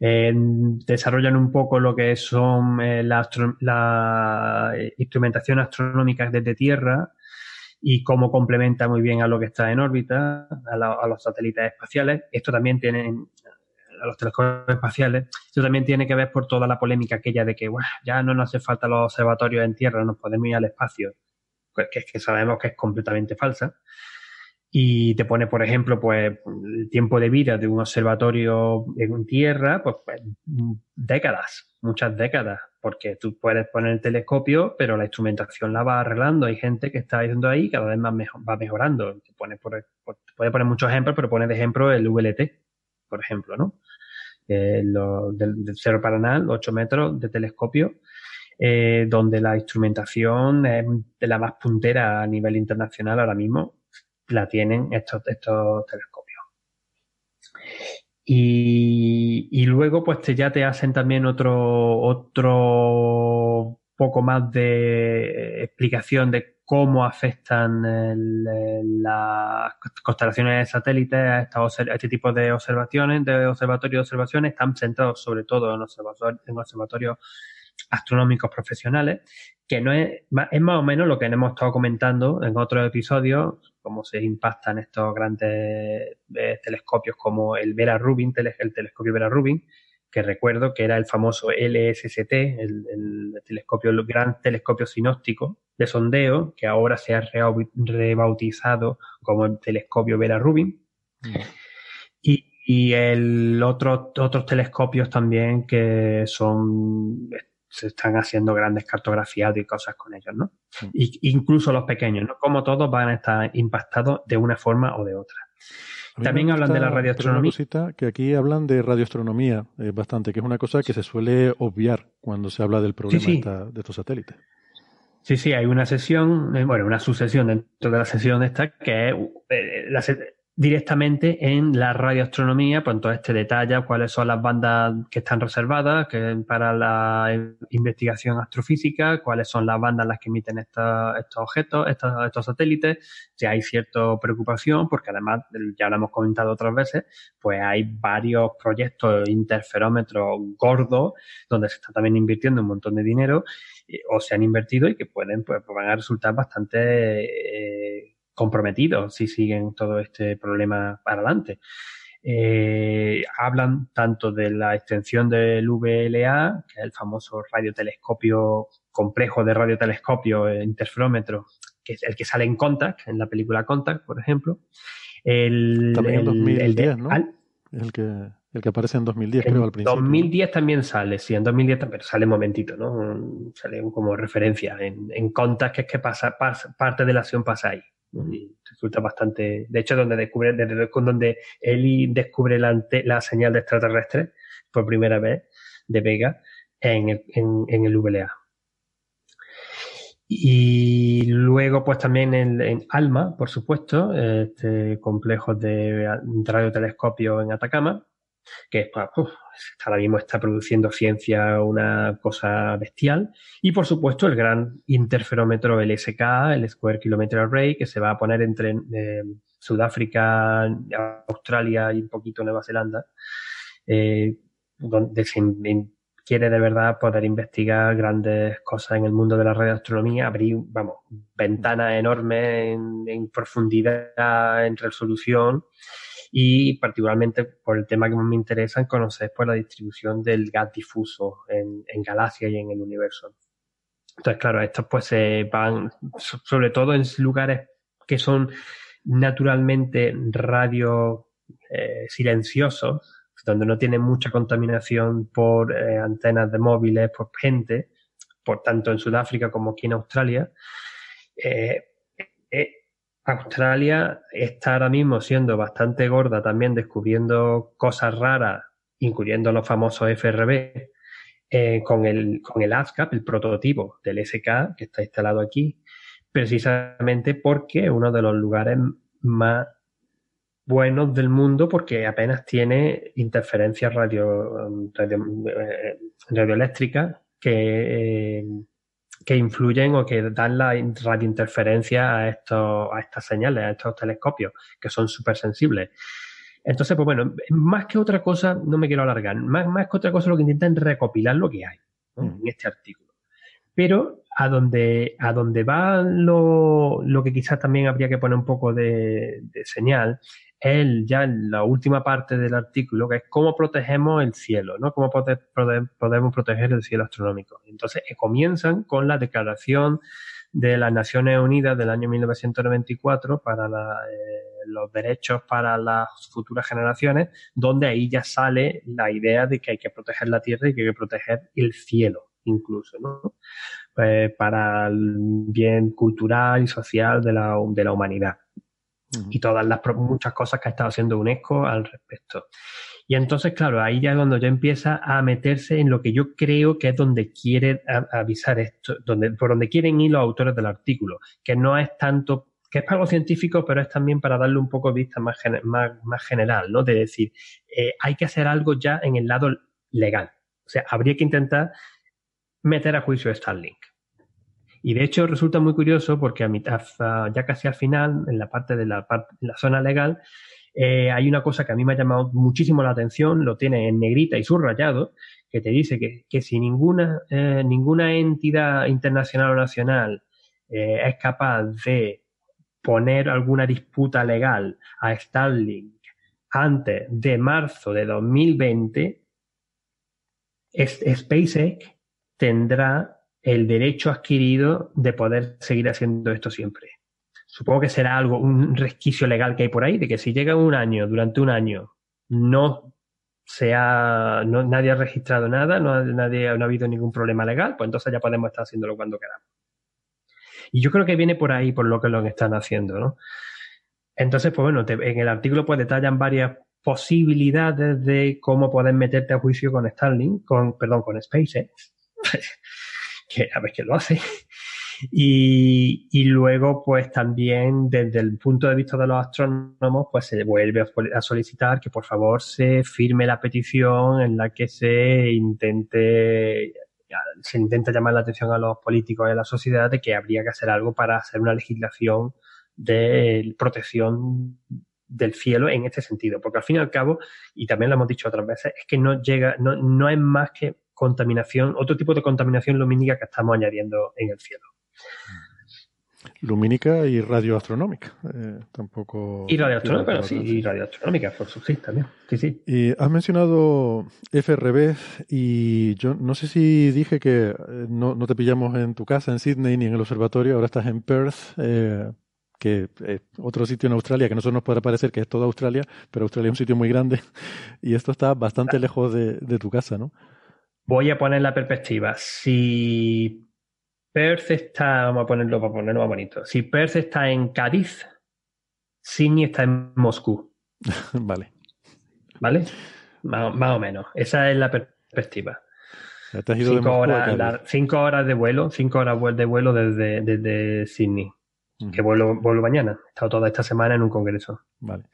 eh, desarrollan un poco lo que son eh, la, la, instrumentación astronómica desde Tierra y cómo complementa muy bien a lo que está en órbita, a, a los satélites espaciales. Esto también tiene a los telescopios espaciales, eso también tiene que ver por toda la polémica aquella de que ya no nos hace falta los observatorios en tierra, nos podemos ir al espacio, pues que es que sabemos que es completamente falsa. Y te pone, por ejemplo, pues el tiempo de vida de un observatorio en tierra, pues, pues décadas, muchas décadas, porque tú puedes poner el telescopio, pero la instrumentación la va arreglando. Hay gente que está yendo ahí cada vez más va mejorando. Te pone puede poner muchos ejemplos, pero pone de ejemplo el VLT, por ejemplo, ¿no? Eh, del, del, Cerro Paraná, 8 metros de telescopio, eh, donde la instrumentación es de la más puntera a nivel internacional ahora mismo, la tienen estos, estos telescopios. Y, y luego, pues te, ya te hacen también otro, otro poco más de explicación de cómo afectan las constelaciones de satélites a, este tipo de observaciones, de observatorios de observaciones, están centrados sobre todo en observatorios, en observatorios astronómicos profesionales, que no es, es más o menos lo que hemos estado comentando en otros episodios, cómo se impactan estos grandes eh, telescopios como el Vera Rubin, el telescopio Vera Rubin, que recuerdo que era el famoso LSST, el, telescopio, el gran telescopio sinóptico de sondeo, que ahora se ha rebautizado como el telescopio Vera Rubin. Mm. Y, el otro, otros telescopios también que son se están haciendo grandes cartografías y cosas con ellos, ¿no? Mm. incluso los pequeños, ¿no? Como todos van a estar impactados de una forma o de otra. También hablan de la radioastronomía. que aquí hablan de radioastronomía eh, bastante, que es una cosa que se suele obviar cuando se habla del problema de estos satélites. Sí, sí, hay una sesión, eh, bueno, una sucesión dentro de la sesión esta que es eh, la, directamente en la radioastronomía, pues entonces te detalla cuáles son las bandas que están reservadas que para la investigación astrofísica, cuáles son las bandas las que emiten estos, estos objetos, estos, estos satélites. Si hay cierta preocupación, porque además, ya lo hemos comentado otras veces, pues hay varios proyectos interferómetros gordos donde se está también invirtiendo un montón de dinero o se han invertido y que pueden, pues, van a resultar bastante eh, comprometidos si siguen todo este problema para adelante. Eh, hablan tanto de la extensión del VLA, que es el famoso radiotelescopio, complejo de radiotelescopio eh, interferómetro, que es el que sale en Contact, en la película Contact, por ejemplo. El, También el, 2010, ¿no? el que, el que aparece en 2010, creo, al principio. En 2010 también sale, sí, en 2010 también sale un momentito, ¿no? Sale como referencia en, en que es que pasa, parte de la acción pasa ahí. Resulta bastante. De hecho, donde descubre, desde donde Eli descubre la, señal de extraterrestre por primera vez de Vega en el, en, el VLA. Y luego, pues también en, ALMA, por supuesto, este complejo de radiotelescopio en Atacama, que pues, ahora mismo está produciendo ciencia una cosa bestial. Y por supuesto, el gran interferómetro LSK, el Square Kilometer Array, que se va a poner entre eh, Sudáfrica, Australia y un poquito Nueva Zelanda, eh, donde se quiere de verdad poder investigar grandes cosas en el mundo de la radioastronomía, abrir, vamos, ventanas enormes en, profundidad, en resolución y particularmente por el tema que más me interesa en conocer pues, la distribución del gas difuso en, en galaxias y en el universo. Entonces, claro, estos pues se van sobre todo en lugares que son naturalmente radio eh, silenciosos, donde no tiene mucha contaminación por eh, antenas de móviles, por gente, por tanto en Sudáfrica como aquí en Australia. Eh, Australia está ahora mismo siendo bastante gorda también descubriendo cosas raras, incluyendo los famosos FRB, con, el, con el ASCAP, el prototipo del SK que está instalado aquí, precisamente porque es uno de los lugares más buenos del mundo porque apenas tiene interferencias radio, eh, radioeléctricas que, que influyen o que dan la radiointerferencia a, estos, a estas señales, a estos telescopios, que son súper sensibles. Entonces, pues bueno, más que otra cosa, no me quiero alargar, más, más que otra cosa lo que intentan recopilar lo que hay mm. en este artículo. Pero a donde, a donde va lo, lo que quizás también habría que poner un poco de, de señal él ya en la última parte del artículo, que es cómo protegemos el cielo, ¿no? Cómo podemos proteger el cielo astronómico. Entonces, eh, comienzan con la declaración de las Naciones Unidas del año 1994 para eh, los derechos para las futuras generaciones, donde ahí ya sale la idea de que hay que proteger la Tierra y que hay que proteger el cielo incluso, ¿no? Pues para el bien cultural y social de la, de la humanidad y todas las muchas cosas que ha estado haciendo UNESCO al respecto. Y entonces, claro, ahí ya cuando ya empieza a meterse en lo que yo creo que es donde quiere avisar esto, donde, por donde quieren ir los autores del artículo, que no es tanto, que es para algo científico, pero es también para darle un poco de vista más, más, más general, ¿no? De decir, eh, hay que hacer algo ya en el lado legal. O sea, habría que intentar meter a juicio Starlink. Y de hecho resulta muy curioso porque a mitad, ya casi al final, en la parte de la, la zona legal, eh, hay una cosa que a mí me ha llamado muchísimo la atención, lo tiene en negrita y subrayado, que te dice que, que si ninguna, eh, ninguna entidad internacional o nacional eh, es capaz de poner alguna disputa legal a Starlink antes de marzo de 2020, SpaceX tendrá el derecho adquirido de poder seguir haciendo esto siempre. Supongo que será algo, un resquicio legal que hay por ahí, de que si llega un año, durante un año, no sea, no, nadie ha registrado nada, no, nadie, no ha habido ningún problema legal, pues entonces ya podemos estar haciéndolo cuando queramos. Y yo creo que viene por ahí, por lo que lo están haciendo, ¿no? Entonces, pues bueno, en el artículo pues detallan varias posibilidades de cómo poder meterte a juicio con Starlink, con, perdón, con SpaceX. que a ver qué lo hace. Y, y, luego, pues también desde el punto de vista de los astrónomos, pues se vuelve a solicitar que por favor se firme la petición en la que se intente se intenta llamar la atención a los políticos y a la sociedad de que habría que hacer algo para hacer una legislación de protección del cielo en este sentido, porque al fin y al cabo, y también lo hemos dicho otras veces, es que no llega, no, no es más que contaminación, otro tipo de contaminación lumínica que estamos añadiendo en el cielo. Lumínica y radioastronómica, eh, tampoco. Y radioastronómica, sí, y radioastronómica, por su sí, también. Sí, sí. Y has mencionado FRB y yo no sé si dije que eh, no, te pillamos en tu casa en Sydney ni en el observatorio, ahora estás en Perth. Eh, que es otro sitio en Australia que no solo nos puede parecer que es toda Australia, pero Australia es un sitio muy grande y esto está bastante lejos de, de tu casa, ¿no? Voy a poner la perspectiva. Si Perth está, vamos a ponerlo para ponerlo más bonito. Si Perth está en Cádiz, Sydney está en Moscú. vale. ¿Vale? Más, o menos. Esa es la perspectiva. cinco, horas, cinco horas de vuelo, cinco horas de vuelo desde, desde Sydney. Que vuelo, vuelo mañana. He estado toda esta semana en un congreso. Vale.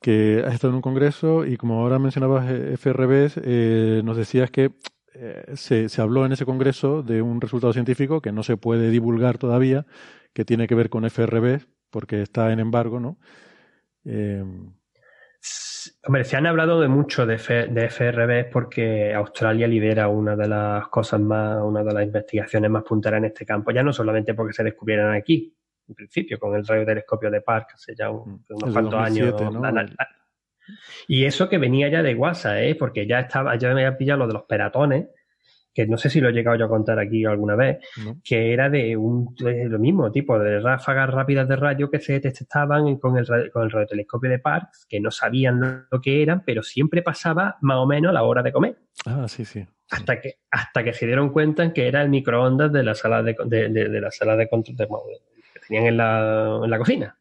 Que has estado en un congreso y como ahora mencionabas eh, FRBs, eh, nos decías que eh, se, se, habló en ese congreso de un resultado científico que no se puede divulgar todavía, que tiene que ver con FRB, porque está en embargo, ¿no? Eh... Hombre, se han hablado de mucho de, de FRB porque Australia lidera una de las cosas más, una de las investigaciones más punteras en este campo, ya no solamente porque se descubrieran aquí, en principio, con el radiotelescopio de Park hace ya mm. unos cuantos años. Y eso que venía ya de WhatsApp, ¿eh? porque ya estaba, ya me había pillado lo de los peratones, que no sé si lo he llegado yo a contar aquí alguna vez, que era de un lo mismo tipo de ráfagas rápidas de rayo que se detectaban con el, con el radiotelescopio de Parkes, que no sabían lo que eran, pero siempre pasaba más o menos la hora de comer. Ah, sí, sí. Hasta que, hasta que se dieron cuenta que era el microondas de la sala de, de, la sala de control que tenían en la, en la cocina.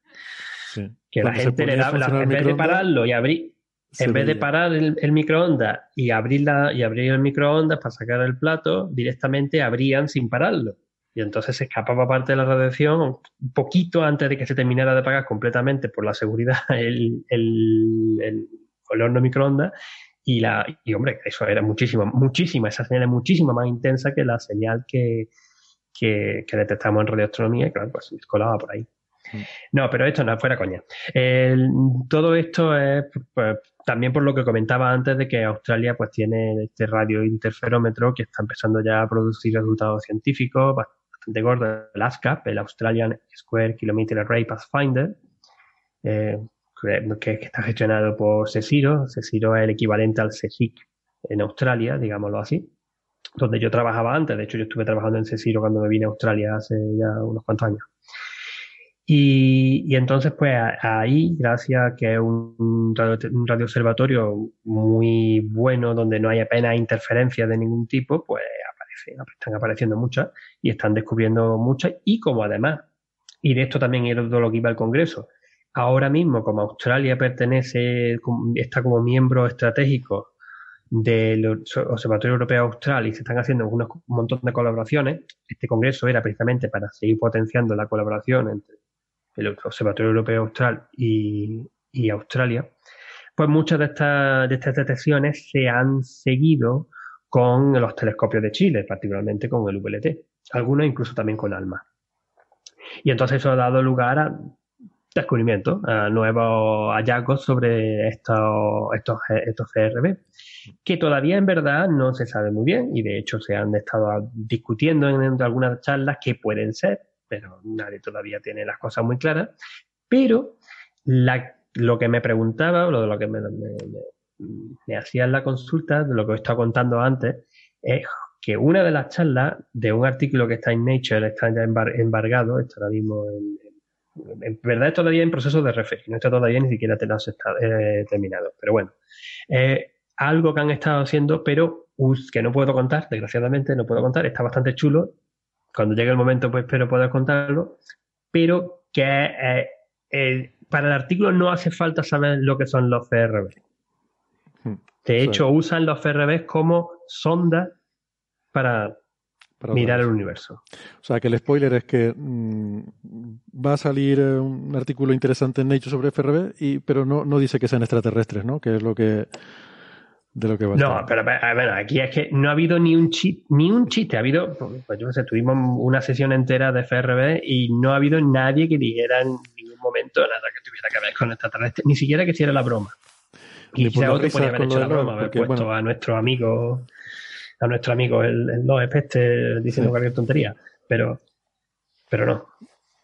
Que la gente le daba, en vez de pararlo y abrir, en vez de parar el, microondas y abrir, y abrir el microondas para sacar el plato, directamente abrían sin pararlo. Y entonces se escapaba parte de la radiación un poquito antes de que se terminara de apagar completamente por la seguridad el, el, el, horno microondas. Y, la, y hombre, eso era muchísimo, muchísima, esa señal es muchísimo más intensa que la señal que, que, que detectamos en radioastronomía, y claro, pues se colaba por ahí. No, pero esto no, fuera coña. todo esto es pues, también por lo que comentaba antes de que Australia pues tiene este radio interferómetro que está empezando ya a producir resultados científicos bastante gordos. El ASCAP, el Australian Square Kilometer Array Pathfinder, eh, que, está gestionado por CSIRO. CSIRO es el equivalente al CSIC en Australia, digámoslo así donde yo trabajaba antes. De hecho, yo estuve trabajando en CSIRO cuando me vine a Australia hace ya unos cuantos años. Y, entonces, pues ahí, gracias a que es un, radio, observatorio muy bueno, donde no hay apenas interferencias de ningún tipo, pues están apareciendo muchas y están descubriendo muchas. Y como además, y de esto también es lo que iba al Congreso, ahora mismo, como Australia pertenece, está como miembro estratégico del Observatorio Europeo Austral y se están haciendo un montón de colaboraciones, este Congreso era precisamente para seguir potenciando la colaboración entre el Observatorio Europeo Austral y, Australia, pues muchas de estas, de estas detecciones se han seguido con los telescopios de Chile, particularmente con el VLT, algunos incluso también con ALMA. Y entonces eso ha dado lugar a descubrimientos, a nuevos hallazgos sobre estos, estos, estos CRB, que todavía en verdad no se sabe muy bien y de hecho se han estado discutiendo en algunas charlas que pueden ser, pero nadie todavía tiene las cosas muy claras. Pero lo que me preguntaba, lo de lo que me, hacía en la consulta, de lo que os estaba contando antes, es que una de las charlas de un artículo que está en Nature, está ya embargado, está ahora mismo en, verdad es todavía en proceso de referir, no está todavía ni siquiera eh, terminado. Pero bueno, algo que han estado haciendo, pero que no puedo contar, desgraciadamente no puedo contar, está bastante chulo cuando llegue el momento, pues espero poder contarlo, pero que eh, eh, para el artículo no hace falta saber lo que son los FRB. Hmm. De hecho, usan los FRB como sonda para, mirar el universo. O sea, que el spoiler es que mm, va a salir eh, un artículo interesante en Nature sobre FRB, y, pero no, no dice que sean extraterrestres, ¿no? Que es lo que de lo que va a No, pero ver, aquí es que no ha habido ni un chiste, ni un chiste. Ha habido, pues yo no sé, tuvimos una sesión entera de FRB y no ha habido nadie que dijera en ningún momento nada que tuviera que ver con extraterrestres, ni siquiera que hiciera la broma. Y quizá otro podría haber hecho la broma, haber puesto a nuestro amigo, a nuestro amigo el, el Loeb este diciendo cualquier tontería. Pero, pero no.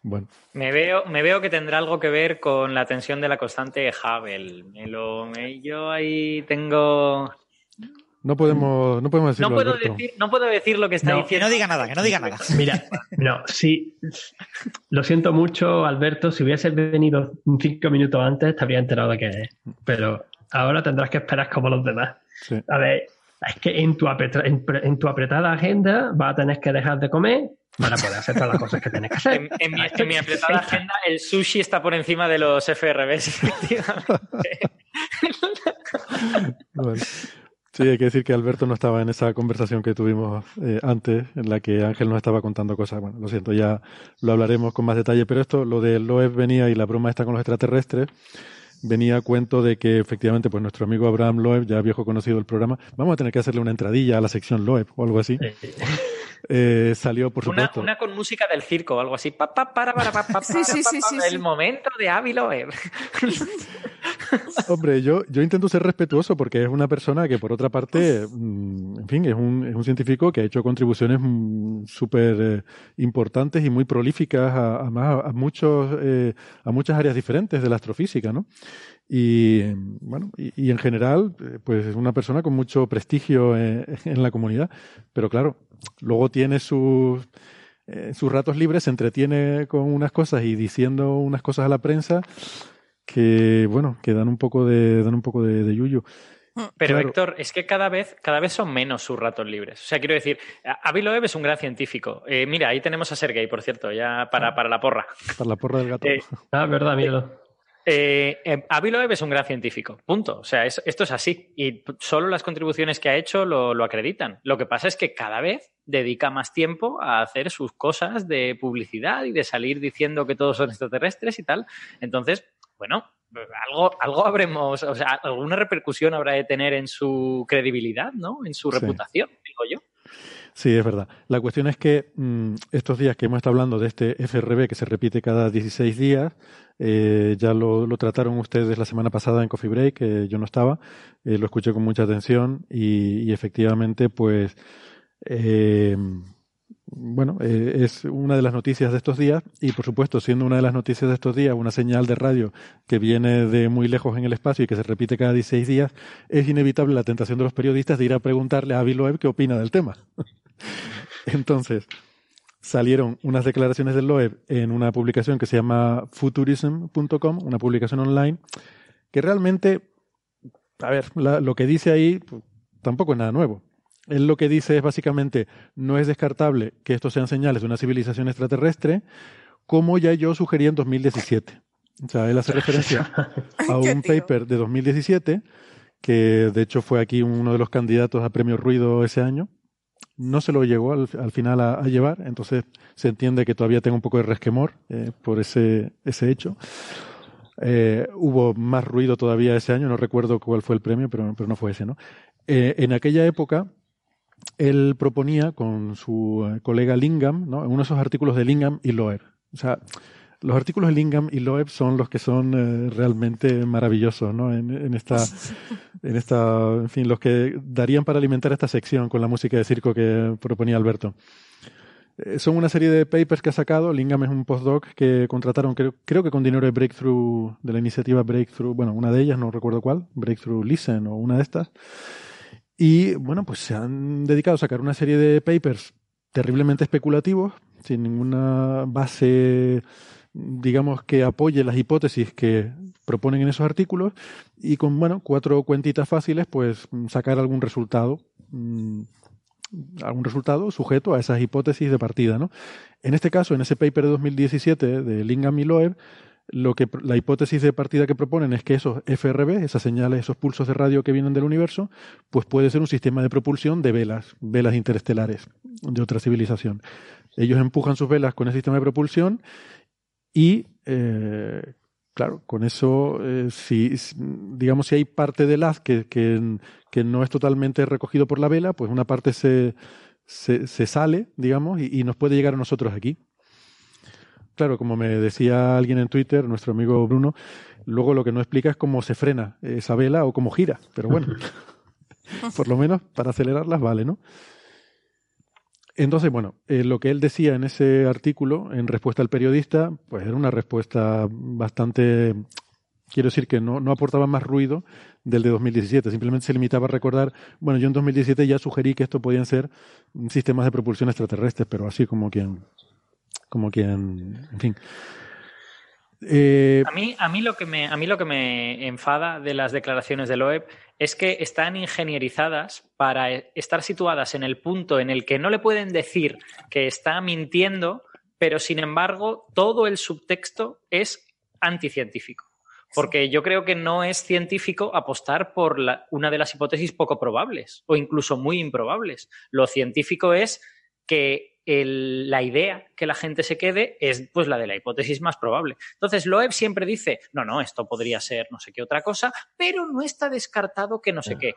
Bueno. Me veo, me veo que tendrá algo que ver con la tensión de la constante Hubble. Me lo, yo ahí tengo. No podemos, no podemos decirlo. No puedo, decir, no puedo decir lo que está diciendo. Que no diga nada, que no diga nada. Mira, no, sí. Lo siento mucho, Alberto. Si hubiese venido cinco minutos antes, te habría enterado de qué es. Pero ahora tendrás que esperar como los demás. A ver, es que en tu, en, tu apretada agenda vas a tener que dejar de comer para poder hacer todas las cosas que tienes que hacer. En, mi, apretada agenda, el sushi está por encima de los FRBs, efectivamente. Sí, hay que decir que Alberto no estaba en esa conversación que tuvimos eh, antes, en la que Ángel nos estaba contando cosas. Bueno, lo siento, ya lo hablaremos con más detalle, pero esto, lo de Loeb venía y la broma está con los extraterrestres, venía a cuento de que efectivamente pues nuestro amigo Abraham Loeb, ya viejo conocido del programa, vamos a tener que hacerle una entradilla a la sección Loeb o algo así. Eh, salió, por supuesto. Una, con música del circo o algo así. Pa, pa, para, para, pa, sí, sí, sí, el momento de Avi Loeb. Hombre, yo, yo intento ser respetuoso porque es una persona que, por otra parte, mm, en fin, es un, es un científico que ha hecho contribuciones mm, súper eh, importantes y muy prolíficas a, a, a muchos, eh, a muchas áreas diferentes de la astrofísica, ¿no? Y bueno, y, en general, eh, pues es una persona con mucho prestigio en, en la comunidad. Pero claro, luego tiene sus, sus ratos libres, se entretiene con unas cosas y diciendo unas cosas a la prensa que bueno, que dan un poco de, dan un poco de, yuyu. Mm. Pero Héctor, es que cada vez, cada vez son menos sus ratos libres. O sea, quiero decir, Avi Loeb es un gran científico. Eh, mira, ahí tenemos a Sergey, por cierto, ya para, ah. para la porra. Para la porra del gato. Eh, ah, verdad, miedo. Eh, eh, Avi Loeb es un gran científico, punto. O sea, esto es así. Y solo las contribuciones que ha hecho lo, lo, acreditan. Lo que pasa es que cada vez dedica más tiempo a hacer sus cosas de publicidad y de salir diciendo que todos son extraterrestres y tal. Entonces, bueno, algo, algo habremos, o sea, alguna repercusión habrá de tener en su credibilidad, ¿no? En su reputación, digo yo. Sí, es verdad. La cuestión es que mm, estos días que hemos estado hablando de este FRB que se repite cada 16 días, eh, ya lo, trataron ustedes la semana pasada en Coffee Break, que yo no estaba, eh, lo escuché con mucha atención y, efectivamente, pues, eh, bueno, eh, es una de las noticias de estos días y, por supuesto, siendo una de las noticias de estos días una señal de radio que viene de muy lejos en el espacio y que se repite cada 16 días, es inevitable la tentación de los periodistas de ir a preguntarle a Avi Loeb qué opina del tema. Entonces, salieron unas declaraciones del Loeb en una publicación que se llama futurism.com, una publicación online, que realmente, a ver, lo que dice ahí pues, tampoco es nada nuevo él lo que dice es básicamente, no es descartable que estos sean señales de una civilización extraterrestre, como ya yo sugerí en 2017. O sea, él hace referencia a un paper de 2017, que de hecho fue aquí uno de los candidatos a premio Ruido ese año. No se lo llegó al, final a, llevar, entonces se entiende que todavía tengo un poco de resquemor eh, por ese, ese hecho. Eh, hubo más ruido todavía ese año, no recuerdo cuál fue el premio, pero, pero no fue ese, ¿no? Eh, en aquella época, él proponía con su colega Lingham, ¿no? en uno de esos artículos de Lingham y Loeb. O sea, los artículos de Lingham y Loeb son los que son eh, realmente maravillosos, ¿no? En, en, esta, en esta, en fin, los que darían para alimentar esta sección con la música de circo que proponía Alberto. Eh, son una serie de papers que ha sacado. Lingham es un postdoc que contrataron, creo, creo que con dinero de Breakthrough, de la iniciativa Breakthrough, bueno, una de ellas, no recuerdo cuál, Breakthrough Listen o una de estas. Y bueno, pues se han dedicado a sacar una serie de papers terriblemente especulativos, sin ninguna base, digamos, que apoye las hipótesis que proponen en esos artículos, y con, bueno, cuatro cuentitas fáciles, pues sacar algún resultado, mm, algún resultado sujeto a esas hipótesis de partida, ¿no? En este caso, en ese paper de 2017 de Lingham y lo que la hipótesis de partida que proponen es que esos FRB, esas señales, esos pulsos de radio que vienen del universo, pues puede ser un sistema de propulsión de velas, velas interestelares de otra civilización. Ellos empujan sus velas con ese sistema de propulsión y, eh, claro, con eso, eh, si, digamos, si hay parte del haz que, que, que, no es totalmente recogido por la vela, pues una parte se, se, se sale, digamos, y, y nos puede llegar a nosotros aquí claro, como me decía alguien en Twitter, nuestro amigo Bruno, luego lo que no explica es cómo se frena esa vela o cómo gira. Pero bueno, por lo menos para acelerarlas vale, ¿no? Entonces, bueno, eh, lo que él decía en ese artículo, en respuesta al periodista, pues era una respuesta bastante Quiero decir que no, no aportaba más ruido del de 2017, simplemente se limitaba a recordar, bueno, yo en 2017 ya sugerí que esto podían ser sistemas de propulsión extraterrestres, pero así como quien, como quien, en fin. Eh, a, mí, a, mí lo que me, a mí lo que me enfada de las declaraciones de Loeb es que están ingenierizadas para estar situadas en el punto en el que no le pueden decir que está mintiendo, pero sin embargo todo el subtexto es anticientífico. Porque yo creo que no es científico apostar por una de las hipótesis poco probables o incluso muy improbables. Lo científico es que la idea que la gente se quede es pues la de la hipótesis más probable. Entonces, Loeb siempre dice, no, no, esto podría ser no sé qué otra cosa, pero no está descartado que no sé qué.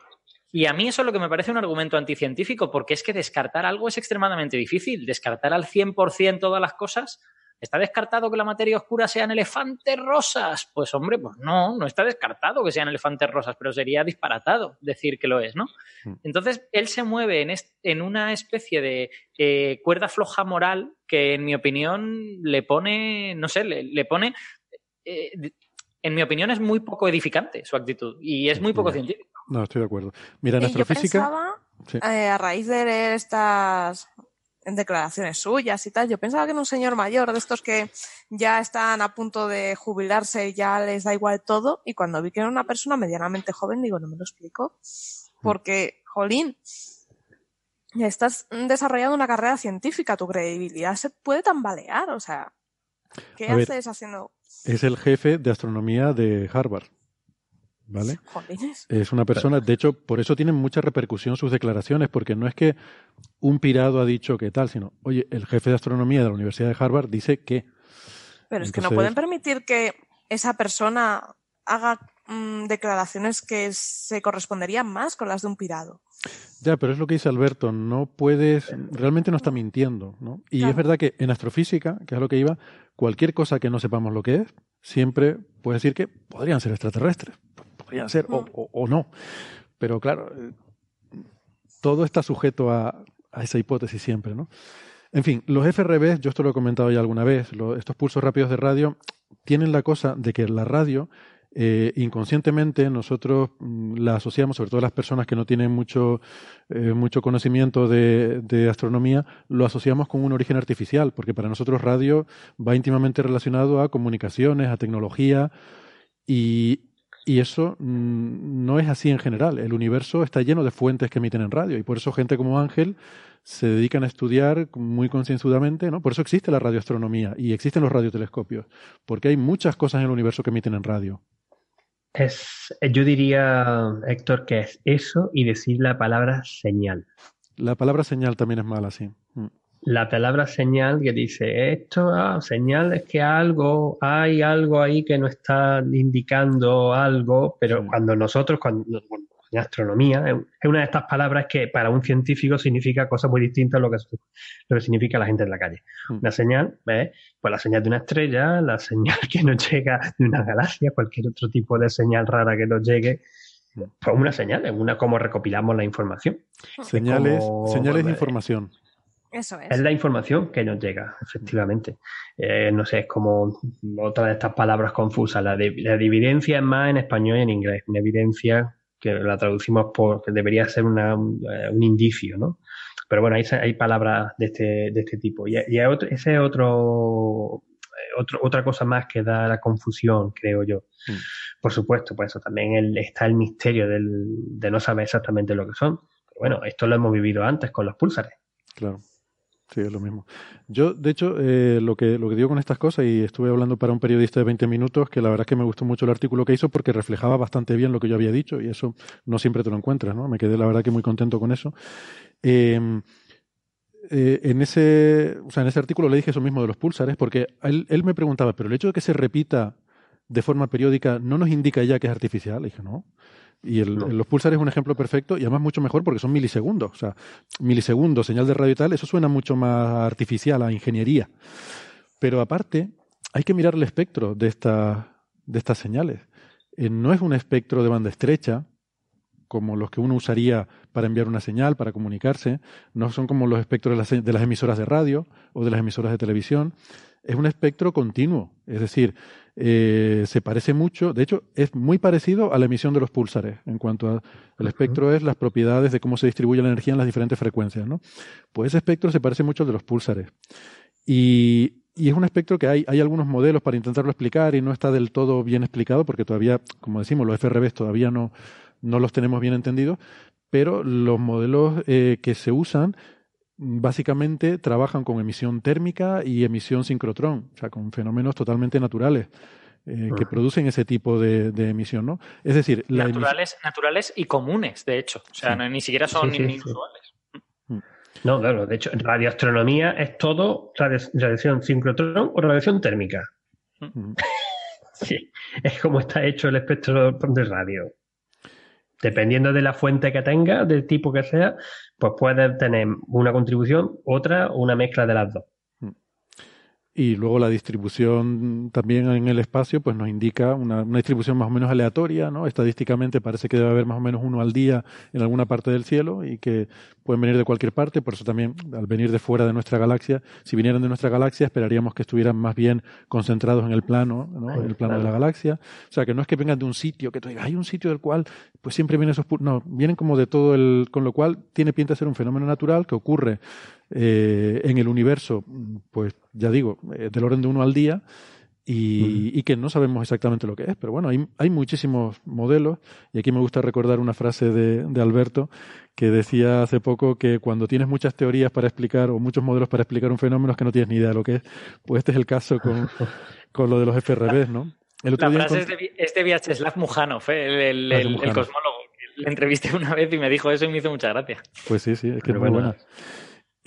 Y a mí eso es lo que me parece un argumento anticientífico, porque es que descartar algo es extremadamente difícil. Descartar al 100% todas las cosas ¿Está descartado que la materia oscura sean elefantes rosas? Pues hombre, pues no, no está descartado que sean elefantes rosas, pero sería disparatado decir que lo es, ¿no? Mm. Entonces, él se mueve en, en una especie de eh, cuerda floja moral que, en mi opinión, le pone, no sé, le, pone... Eh, en mi opinión es muy poco edificante su actitud y es muy poco científico. No, estoy de acuerdo. Mira, en astrofísica... Eh, a raíz de estas en declaraciones suyas y tal. Yo pensaba que era un señor mayor, de estos que ya están a punto de jubilarse y ya les da igual todo. Y cuando vi que era una persona medianamente joven, digo, no me lo explico. Porque, jolín, ya estás desarrollando una carrera científica, tu credibilidad se puede tambalear. O sea, ¿qué haces haciendo? Es el jefe de astronomía de Harvard. ¿Vale? Es una persona, de hecho, por eso tienen mucha repercusión sus declaraciones, porque no es que un pirado ha dicho que tal, sino, oye, el jefe de astronomía de la Universidad de Harvard dice que. Pero es que no pueden permitir que esa persona haga mm, declaraciones que se corresponderían más con las de un pirado. Ya, pero es lo que dice Alberto, no puedes, realmente no está mintiendo, ¿no? Y es verdad que en astrofísica, que es lo que iba, cualquier cosa que no sepamos lo que es, siempre puedes decir que podrían ser extraterrestres podrían ser o, o, no. Pero claro, eh, todo está sujeto a, a, esa hipótesis siempre, ¿no? En fin, los FRB, yo esto lo he comentado ya alguna vez, estos pulsos rápidos de radio tienen la cosa de que la radio eh, inconscientemente nosotros mm, la asociamos, sobre todo las personas que no tienen mucho, eh, mucho conocimiento de, de, astronomía, lo asociamos con un origen artificial, porque para nosotros radio va íntimamente relacionado a comunicaciones, a tecnología, y, y eso mm, no es así en general. El universo está lleno de fuentes que emiten en radio y por eso gente como Ángel se dedican a estudiar muy concienzudamente, ¿no? Por eso existe la radioastronomía y existen los radiotelescopios, porque hay muchas cosas en el universo que emiten en radio. Es, yo diría, Héctor, que es eso y decir la palabra señal. La palabra señal también es mala, sí. Mm la palabra señal que dice esto, ah, señal es que algo, hay algo ahí que no está indicando algo, pero cuando nosotros, cuando, en astronomía, es una de estas palabras que para un científico significa cosas muy distintas a lo que, lo que significa la gente en la calle. Mm. Una señal, ¿ves? Pues la señal de una estrella, la señal que nos llega de una galaxia, cualquier otro tipo de señal rara que nos llegue, mm. pues una señal, es una como recopilamos la información. Señales, señales de información. Eso es. Es la información que nos llega, efectivamente. Eh, no sé, es como otra de estas palabras confusas. La, de, la evidencia es más en español y en inglés. Una evidencia que la traducimos por, que debería ser una, un, eh, indicio, ¿no? Pero bueno, hay, hay palabras de este, de este tipo. Y, y otro, ese es otro, eh, otro, otra cosa más que da la confusión, creo yo. Mm. Por supuesto, pues eso también está el misterio del, de no saber exactamente lo que son. Pero bueno, esto lo hemos vivido antes con los púlsares. Claro. Sí, es lo mismo. Yo, de hecho, eh, lo, que, lo que digo con estas cosas, y estuve hablando para un periodista de 20 minutos, que la verdad es que me gustó mucho el artículo que hizo porque reflejaba bastante bien lo que yo había dicho, y eso no siempre te lo encuentras, ¿no? Me quedé, la verdad, que muy contento con eso. Em, eh, en, ese, o sea, en ese artículo le dije eso mismo de los pulsares, porque él, él me preguntaba, pero el hecho de que se repita de forma periódica no nos indica ya que es artificial. Le dije, no. Y el, los pulsares es un ejemplo perfecto y además mucho mejor porque son milisegundos. O sea, milisegundos, señal de radio y tal, eso suena mucho más artificial a ingeniería. Pero aparte, hay que mirar el espectro de, esta, de estas señales. Eh, no es un espectro de banda estrecha, como los que uno usaría para enviar una señal, para comunicarse, no son como los espectros de las, emisoras de radio o de las emisoras de televisión, es un espectro continuo, es decir, eh, se parece mucho, de hecho es muy parecido a la emisión de los púlsares en cuanto al espectro es las propiedades de cómo se distribuye la energía en las diferentes frecuencias, ¿no? Pues ese espectro se parece mucho al de los púlsares. Y, y es un espectro que hay, hay algunos modelos para intentarlo explicar y no está del todo bien explicado porque todavía, como decimos, los FRBs todavía no, no los tenemos bien entendidos, pero los modelos eh, que se usan básicamente trabajan con emisión térmica y emisión sincrotrón, o sea, con fenómenos totalmente naturales. Eh, que producen ese tipo de, emisión, ¿no? Es decir, naturales, naturales y comunes, de hecho, o sea, ni siquiera son inusuales. Mm. No, claro, de hecho, radioastronomía es todo radiación sincrotrón o radiación térmica. Mm. sí, es como está hecho el espectro de radio dependiendo de la fuente que tenga, del tipo que sea, pues puedes tener una contribución, otra o una mezcla de las dos. Y luego la distribución también en el espacio pues nos indica una, una, distribución más o menos aleatoria, ¿no? Estadísticamente parece que debe haber más o menos uno al día en alguna parte del cielo y que pueden venir de cualquier parte, por eso también al venir de fuera de nuestra galaxia, si vinieran de nuestra galaxia esperaríamos que estuvieran más bien concentrados en el plano, ¿no? En el plano de la galaxia. O sea, que no es que vengan de un sitio, que tú digas, hay un sitio del cual pues siempre vienen esos... No, vienen como de todo el... Con lo cual tiene pinta de ser un fenómeno natural que ocurre eh, en el universo, pues ya digo, eh, del orden de uno al día, y, que no sabemos exactamente lo que es. Pero bueno, hay, hay, muchísimos modelos, y aquí me gusta recordar una frase de, de, Alberto que decía hace poco que cuando tienes muchas teorías para explicar o muchos modelos para explicar un fenómeno es que no tienes ni idea de lo que es. Pues este es el caso con, con lo de los FRBs, ¿no? la frase es, de, es de Vyacheslav Mujanov, ¿eh? el, el, cosmólogo. Le entrevisté una vez y me dijo eso y me hizo mucha gracia. Pues sí, sí, es que es muy buena.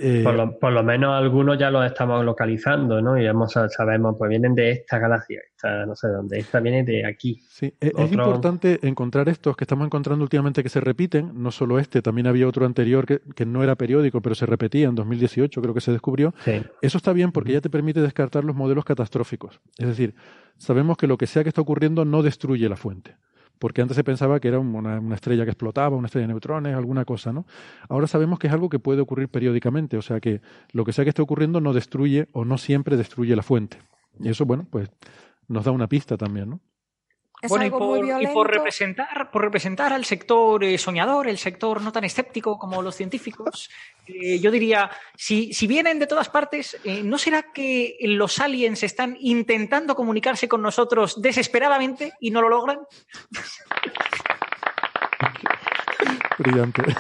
Eh, por, lo, menos algunos ya los estamos localizando, ¿no? Y sabemos, pues vienen de esta galaxia, esta, no sé dónde, esta viene de aquí. Sí, e-, es, importante encontrar estos que estamos encontrando últimamente que se repiten, no solo este, también había otro anterior que, que no era periódico, pero se repetía en 2018, creo que se descubrió. Eso está bien porque ya te permite descartar los modelos catastróficos. Es decir, sabemos que lo que sea que está ocurriendo no destruye la fuente porque antes se pensaba que era una, estrella que explotaba, una estrella de neutrones, alguna cosa, ¿no? Ahora sabemos que es algo que puede ocurrir periódicamente, o sea que lo que sea que esté ocurriendo no destruye o no siempre destruye la fuente. Y eso, bueno, pues nos da una pista también, ¿no? Bueno, y por, representar, por representar al sector eh, soñador, el sector no tan escéptico como los científicos, eh, yo diría, si, si, vienen de todas partes, eh, ¿no será que los aliens están intentando comunicarse con nosotros desesperadamente y no lo logran? Brillante.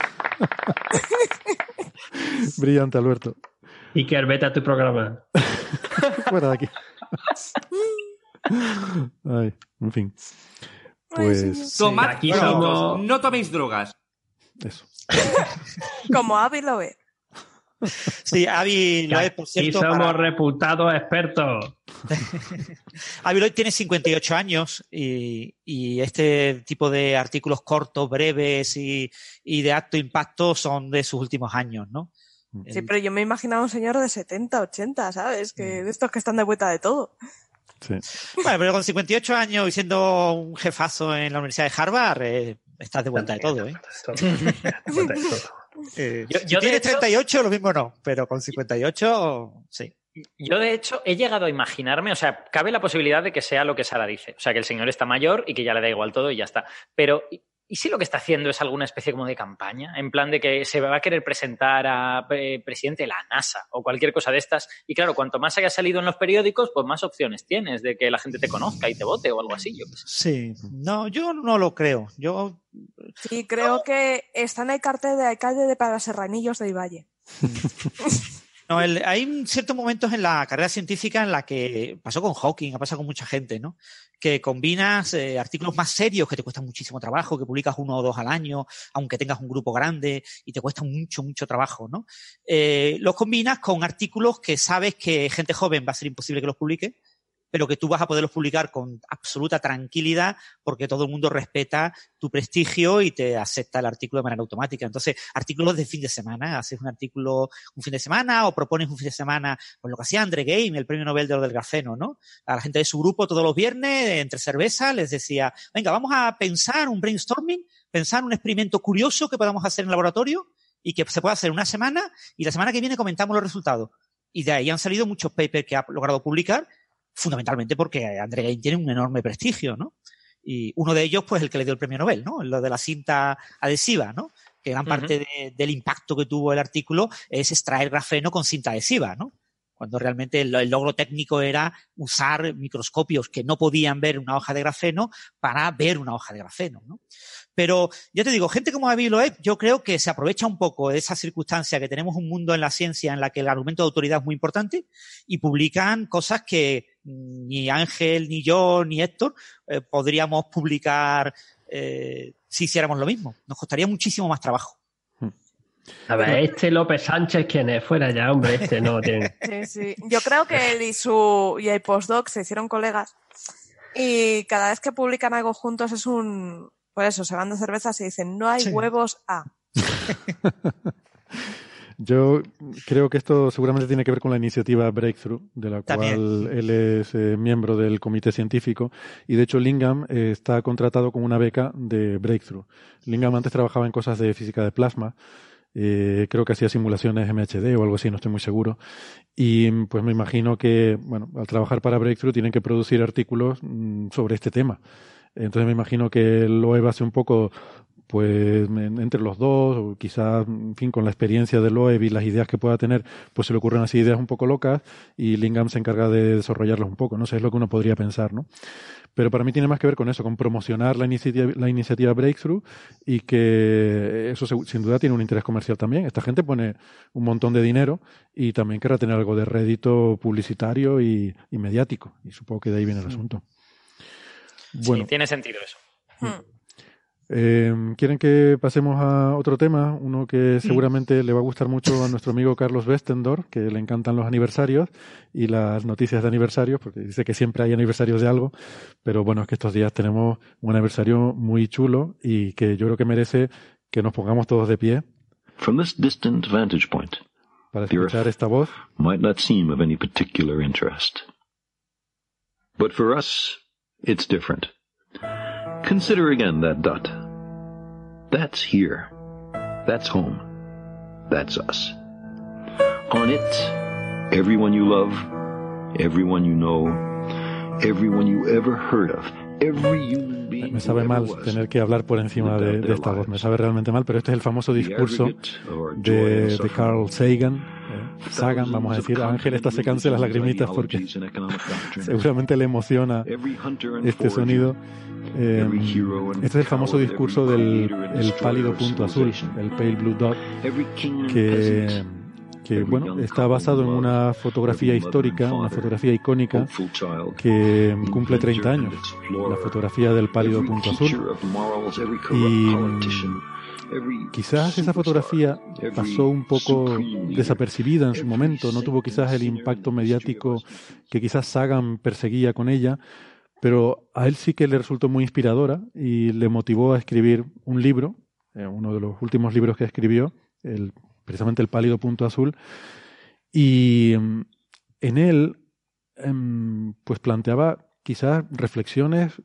Brillante, Alberto. Y que arbeta tu programa. Fuera de aquí. Ay, en fin. Pues. Tomad aquí no toméis drogas. Eso. Como Avi lo ve. Sí, Avi lo es, por cierto. Y somos reputados expertos. Avi Loeb tiene 58 años y, y, este tipo de artículos cortos, breves y, y, de acto impacto son de sus últimos años, ¿no? Sí, pero yo me imaginaba un señor de 70, 80, ¿sabes? Que de estos que están de vuelta de todo. Bueno, pero con 58 años y siendo un jefazo en la Universidad de Harvard, eh, estás de vuelta de todo, ¿eh? eh yo, si tienes 38, lo mismo no, pero con 58, sí. Yo, de hecho, he llegado a imaginarme, o sea, cabe la posibilidad de que sea lo que Sara dice, o sea, que el señor está mayor y que ya le da igual todo y ya está. Pero ¿Y si lo que está haciendo es alguna especie como de campaña? En plan de que se va a querer presentar a eh, presidente de la NASA o cualquier cosa de estas. Y claro, cuanto más haya salido en los periódicos, pues más opciones tienes de que la gente te conozca y te vote o algo así. Yo Sí, no, yo no lo creo. Yo. Sí, creo que está en el cartel de alcalde de para Serranillos de Ivalle. No, hay ciertos momentos en la carrera científica en la que pasó con Hawking, ha pasado con mucha gente, ¿no? Que combinas eh, artículos más serios que te cuestan muchísimo trabajo, que publicas uno o dos al año, aunque tengas un grupo grande y te cuesta mucho, mucho trabajo, ¿no? Eh, los combinas con artículos que sabes que gente joven va a ser imposible que los publique pero que tú vas a poderlos publicar con absoluta tranquilidad porque todo el mundo respeta tu prestigio y te acepta el artículo de manera automática. Entonces, artículos de fin de semana, haces un artículo un fin de semana o propones un fin de semana, pues lo que hacía André Game, el premio Nobel de lo del grafeno, ¿no? A la gente de su grupo todos los viernes, entre cerveza, les decía, venga, vamos a pensar un brainstorming, pensar un experimento curioso que podamos hacer en el laboratorio y que se pueda hacer una semana y la semana que viene comentamos los resultados. Y de ahí han salido muchos papers que ha logrado publicar fundamentalmente porque André Gain tiene un enorme prestigio, ¿no? Y uno de ellos, pues, el que le dio el premio Nobel, ¿no? Lo de la cinta adhesiva, ¿no? Que gran parte del impacto que tuvo el artículo es extraer grafeno con cinta adhesiva, ¿no? Cuando realmente el, logro técnico era usar microscopios que no podían ver una hoja de grafeno para ver una hoja de grafeno, ¿no? Pero ya te digo, gente como David Loeb, yo creo que se aprovecha un poco de esa circunstancia que tenemos un mundo en la ciencia en la que el argumento de autoridad es muy importante y publican cosas que ni Ángel, ni yo, ni Héctor eh, podríamos publicar eh, si hiciéramos lo mismo. Nos costaría muchísimo más trabajo. A ver, este López Sánchez, ¿quién es? Fuera ya, hombre, este no tiene. Sí, sí. Yo creo que él y su y el postdoc se hicieron colegas y cada vez que publican algo juntos es un pues eso, se van de cervezas y dicen, no hay huevos a. Yo creo que esto seguramente tiene que ver con la iniciativa Breakthrough, de la cual él es eh, miembro del comité científico. Y de hecho, Lingam eh, está contratado con una beca de Breakthrough. Lingam antes trabajaba en cosas de física de plasma. Eh, creo que hacía simulaciones MHD o algo así, no estoy muy seguro. Y pues me imagino que, bueno, al trabajar para Breakthrough tienen que producir artículos mm, sobre este tema. Entonces me imagino que lo hace un poco pues entre los dos, o quizás, en fin, con la experiencia de Loeb y las ideas que pueda tener, pues se le ocurren así ideas un poco locas y Lingam se encarga de desarrollarlas un poco, no sé, es lo que uno podría pensar, ¿no? Pero para mí tiene más que ver con eso, con promocionar la iniciativa, la iniciativa Breakthrough y que eso sin duda tiene un interés comercial también. Esta gente pone un montón de dinero y también querrá tener algo de rédito publicitario y, y mediático, y supongo que de ahí viene el asunto. Bueno. Sí, tiene sentido eso. Hmm. Eh, ¿Quieren que pasemos a otro tema? Uno que seguramente le va a gustar mucho a nuestro amigo Carlos Westendor, que le encantan los aniversarios y las noticias de aniversarios, porque dice que siempre hay aniversarios de algo, pero bueno, es que estos días tenemos un aniversario muy chulo y que yo creo que merece que nos pongamos todos de pie. para escuchar esta voz. Might not seem of any particular interest. But for us, it's different. Consider again that dot. That's here. That's home. That's us. On it, everyone you love, everyone you know, everyone you ever heard of. Me sabe mal tener que hablar por encima de, de, esta voz, me sabe realmente mal, pero este es el famoso discurso de, de Carl Sagan, eh, Sagan, vamos a decir, Ángel está secándose las lagrimitas porque seguramente le emociona este sonido. Eh, este es el famoso discurso del el pálido punto azul, el pale blue dot, que, que bueno, está basado en una fotografía histórica, una fotografía icónica que cumple 30 años, la fotografía del pálido punto azul. Y quizás esa fotografía pasó un poco desapercibida en su momento, no tuvo quizás el impacto mediático que quizás Sagan perseguía con ella, pero a él sí que le resultó muy inspiradora y le motivó a escribir un libro, eh, uno de los últimos libros que escribió, el, precisamente El pálido punto azul, y mm, en él em, pues planteaba quizás reflexiones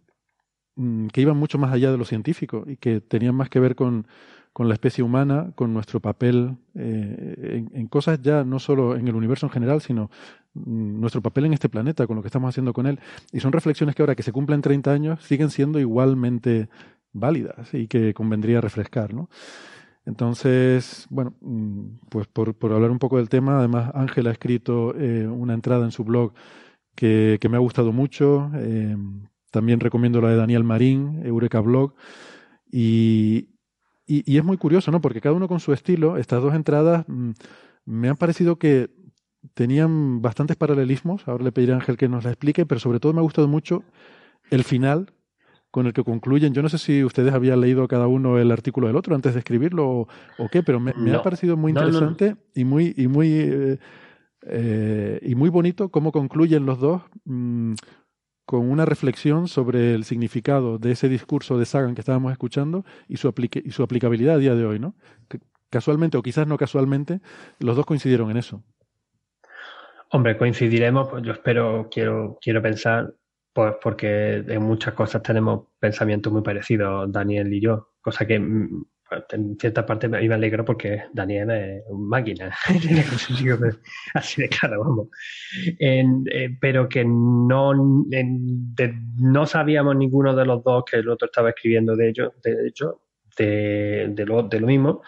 mm, que iban mucho más allá de lo científico y que tenían más que ver con, con la especie humana, con nuestro papel eh, en, cosas ya no solo en el universo en general, sino mm, nuestro papel en este planeta, con lo que estamos haciendo con él. Y son reflexiones que ahora que se cumplen 30 años siguen siendo igualmente válidas y que convendría refrescar, ¿no? Entonces, bueno, mm, pues por, por hablar un poco del tema, además Ángel ha escrito eh, una entrada en su blog que, que me ha gustado mucho. Eh, también recomiendo la de Daniel Marín, Eureka Blog. Y, y, es muy curioso, ¿no? Porque cada uno con su estilo, estas dos entradas mm, me han parecido que tenían bastantes paralelismos. Ahora le pediré a Ángel que nos la explique, pero sobre todo me ha gustado mucho el final con el que concluyen. Yo no sé si ustedes habían leído cada uno el artículo del otro antes de escribirlo o, qué, pero me, ha parecido muy interesante y muy, y muy eh, Eh, y muy bonito cómo concluyen los dos mm, con una reflexión sobre el significado de ese discurso de Sagan que estábamos escuchando y su, y su aplicabilidad a día de hoy, ¿no? casualmente, o quizás no casualmente, los dos coincidieron en eso. Hombre, coincidiremos, pues yo espero, quiero, quiero pensar, pues porque en muchas cosas tenemos pensamientos muy parecidos, Daniel y yo, cosa que mm, en cierta parte me, me alegro porque Daniel es una máquina, así de claro, vamos. Eh, pero que no, no sabíamos ninguno de los dos que el otro estaba escribiendo de ello, de hecho, de, lo, de lo mismo.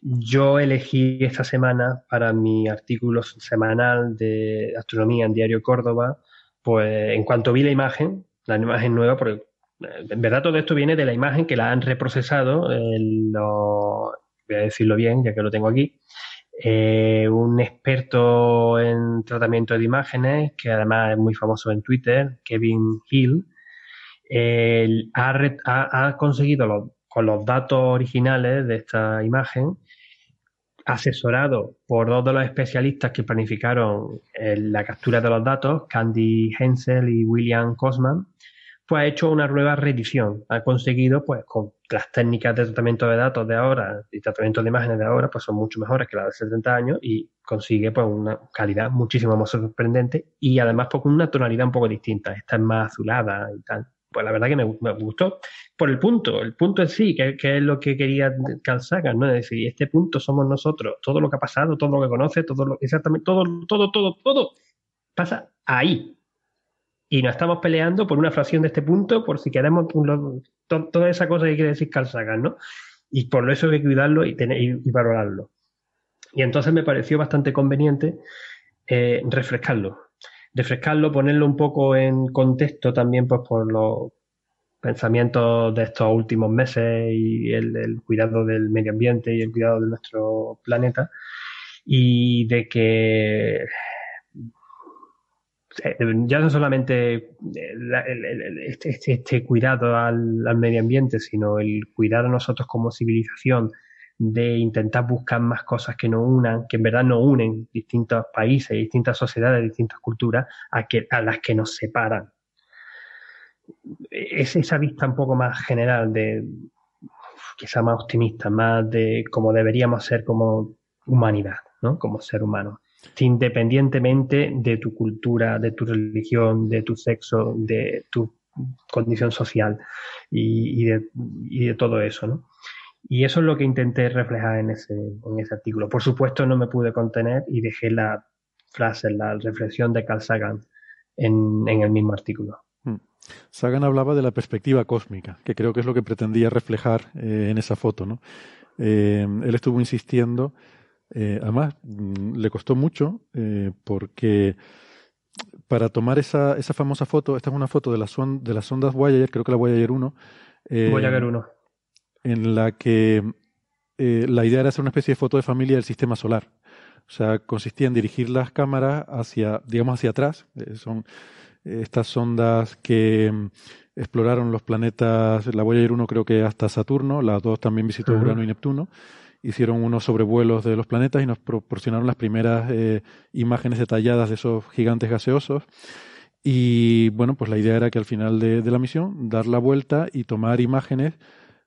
Yo elegí esta semana para mi artículo semanal de astronomía en Diario Córdoba, pues en cuanto vi la imagen, la imagen nueva, porque en verdad todo esto viene de la imagen que la han reprocesado, lo, voy a decirlo bien ya que lo tengo aquí, eh, un experto en tratamiento de imágenes, que además es muy famoso en Twitter, Kevin Hill, ha, conseguido con los datos originales de esta imagen, asesorado por dos de los especialistas que planificaron eh, la captura de los datos, Candy Hensel y William Cosman, pues ha hecho una nueva reedición. Ha conseguido, pues, con las técnicas de tratamiento de datos de ahora y tratamiento de imágenes de ahora, pues son mucho mejores que las de 70 años y consigue, pues, una calidad muchísimo más sorprendente y además, pues, con una tonalidad un poco distinta. Esta es más azulada y tal. Pues la verdad que me, gustó por el punto, el punto en sí, que, es lo que quería Carl Sagan, ¿no? Es decir, este punto somos nosotros, todo lo que ha pasado, todo lo que conoce, todo lo, exactamente, todo, todo, todo, todo pasa ahí, y nos estamos peleando por una fracción de este punto, por si queremos toda esa cosa que quiere decir Carl Sagan, ¿no? Y por eso hay que cuidarlo y, tener, y, valorarlo. Y entonces me pareció bastante conveniente eh, refrescarlo. Refrescarlo, ponerlo un poco en contexto también pues, por los pensamientos de estos últimos meses y el cuidado del medio ambiente y el cuidado de nuestro planeta. Y de que eh, ya no solamente eh, este, este, este, cuidado al, medio ambiente, sino el cuidar a nosotros como civilización de intentar buscar más cosas que nos unan, que en verdad nos unen distintos países, distintas sociedades, distintas culturas, a, que, a las que nos separan. Es esa vista un poco más general de, quizá más optimista, más de cómo deberíamos ser como humanidad, ¿no? Como ser humano independientemente de tu cultura, de tu religión, de tu sexo, de tu condición social y, de, todo eso, ¿no? Y eso es lo que intenté reflejar en ese, en ese artículo. Por supuesto, no me pude contener y dejé la frase, la reflexión de Carl Sagan en, el mismo artículo. Hmm. Sagan hablaba de la perspectiva cósmica, que creo que es lo que pretendía reflejar eh, en esa foto, ¿no? Eh, él estuvo insistiendo eh, además, mm, le costó mucho porque para tomar esa, esa famosa foto, esta es una foto de, la de las ondas Voyager, creo que la Voyager 1. Eh, Voyager 1. En la que la idea era hacer una especie de foto de familia del sistema solar. O sea, consistía en dirigir las cámaras hacia, digamos, hacia atrás. son estas sondas que mm, exploraron los planetas, la Voyager 1 creo que hasta Saturno, las dos también visitó Urano y Neptuno hicieron unos sobrevuelos de los planetas y nos proporcionaron las primeras eh, imágenes detalladas de esos gigantes gaseosos. Y bueno, pues la idea era que al final de, la misión dar la vuelta y tomar imágenes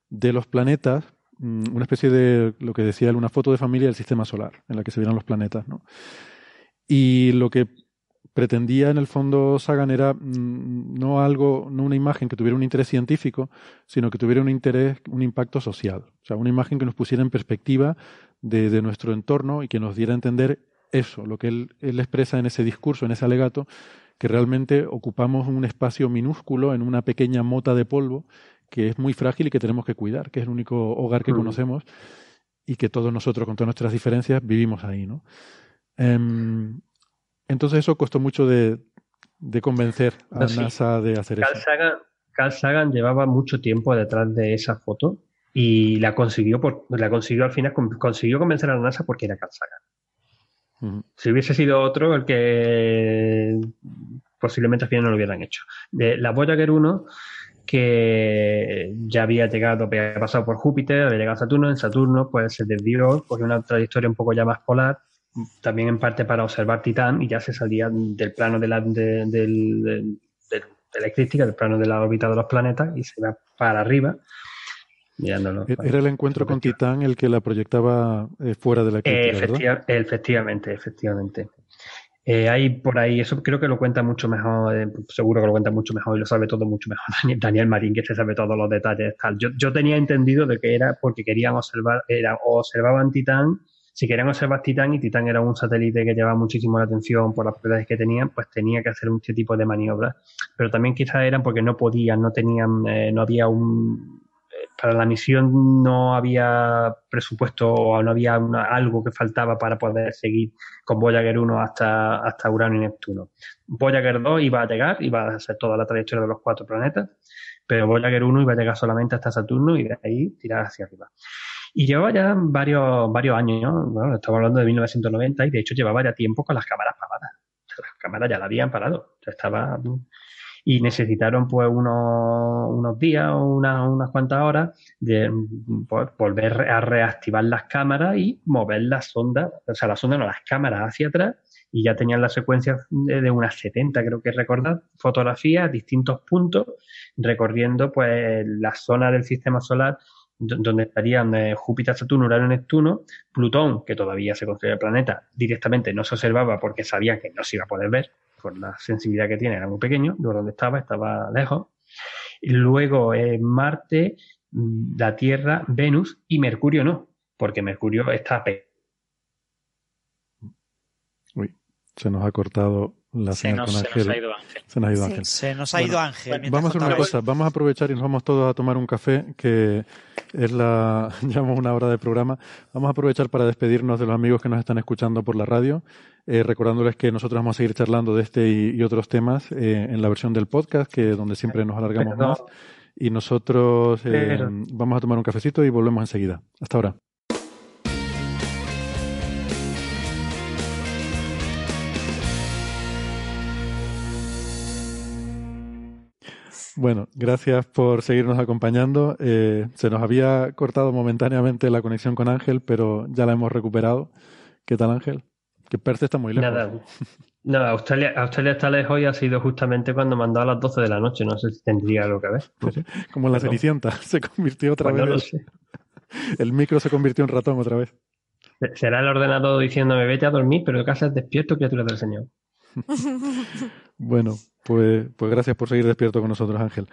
de los planetas, mm, una especie de lo que decía él, una foto de familia del sistema solar, en la que se vieran los planetas. ¿no? Y lo que pretendía en el fondo Sagan era mm, no algo, no una imagen que tuviera un interés científico, sino que tuviera un interés, un impacto social. O sea, una imagen que nos pusiera en perspectiva de, nuestro entorno y que nos diera a entender eso, lo que él, él, expresa en ese discurso, en ese alegato, que realmente ocupamos un espacio minúsculo en una pequeña mota de polvo que es muy frágil y que tenemos que cuidar, que es el único hogar que conocemos y que todos nosotros, con todas nuestras diferencias, vivimos ahí, ¿no? Em, entonces eso costó mucho de, convencer a NASA de hacer eso. Carl Sagan llevaba mucho tiempo detrás de esa foto y la consiguió, por, la consiguió al final, consiguió convencer a la NASA porque era Carl Sagan. Si hubiese sido otro, el que posiblemente al final no lo hubieran hecho. De la Voyager 1, que ya había llegado, había pasado por Júpiter, había llegado a Saturno, en Saturno pues se desvió, cogió una trayectoria un poco ya más polar también en parte para observar Titán y ya se salía del plano de la, de, la eclíptica, del plano de la órbita de los planetas y se va para arriba. Mirándolo, e-, Era el encuentro con Titán el que la proyectaba eh, fuera de la eclíptica, Efectivamente, efectivamente. Eh, hay por ahí, eso creo que lo cuenta mucho mejor, eh, seguro que lo cuenta mucho mejor y lo sabe todo mucho mejor Daniel, Marín, que se sabe todos los detalles. Tal. Yo, yo tenía entendido de que era porque querían observar, era, o observaban Titán si querían observar Titán y Titán era un satélite que llevaba muchísimo la atención por las propiedades que tenían, pues tenía que hacer este tipo de maniobras. Pero también quizás eran porque no podían, no tenían, eh, no había un para la misión no había presupuesto o no había algo que faltaba para poder seguir con Voyager 1 hasta, hasta Urano y Neptuno. Voyager 2 iba a llegar, iba a hacer toda la trayectoria de los cuatro planetas, pero Voyager 1 iba a llegar solamente hasta Saturno y de ahí tirar hacia arriba. Y llevaba ya varios, varios años, bueno, estamos hablando de 1990 y de hecho llevaba ya tiempo con las cámaras paradas. las cámaras ya la habían parado. estaba, y necesitaron pues unos, unos días o unas cuantas horas de pues, volver a reactivar las cámaras y mover las sondas, o sea, las sondas no, las cámaras hacia atrás y ya tenían la secuencia de, unas 70, creo que recordar, fotografías, distintos puntos, recorriendo pues la zona del sistema solar donde estarían eh, Júpiter, Saturno, Urano, Neptuno, Plutón, que todavía se considera planeta, directamente no se observaba porque sabía que no se iba a poder ver, por la sensibilidad que tiene, era muy pequeño, de donde estaba, estaba lejos. Luego Marte, mm, la Tierra, Venus y Mercurio no, porque Mercurio está Uy, se nos ha cortado la se nos, con Ángel. Se nos ha ido Ángel. Se nos ha ido Ángel. Se nos ha ido Ángel. Vamos a hacer una cosa, vamos a aprovechar y nos vamos todos a tomar un café, que es la, llevamos una hora de programa. Vamos a aprovechar para despedirnos de los amigos que nos están escuchando por la radio, eh, recordándoles que nosotros vamos a seguir charlando de este y, otros temas eh, en la versión del podcast, que es donde siempre nos alargamos más. Y nosotros eh, vamos a tomar un cafecito y volvemos enseguida. Hasta ahora. Bueno, gracias por seguirnos acompañando. Eh, se nos había cortado momentáneamente la conexión con Ángel, pero ya la hemos recuperado. ¿Qué tal, Ángel? Que Perth está muy lejos. Nada. No, Australia, Australia está lejos y ha sido justamente cuando mandó a las 12 de la noche. No sé si tendría algo que ver. Como en la Cenicienta. Se convirtió otra pues vez. El micro se convirtió en ratón otra vez. Será el ordenador diciéndome vete a dormir, pero casa es despierto, criatura del Señor. bueno, pues, pues gracias por seguir despierto con nosotros, Ángel.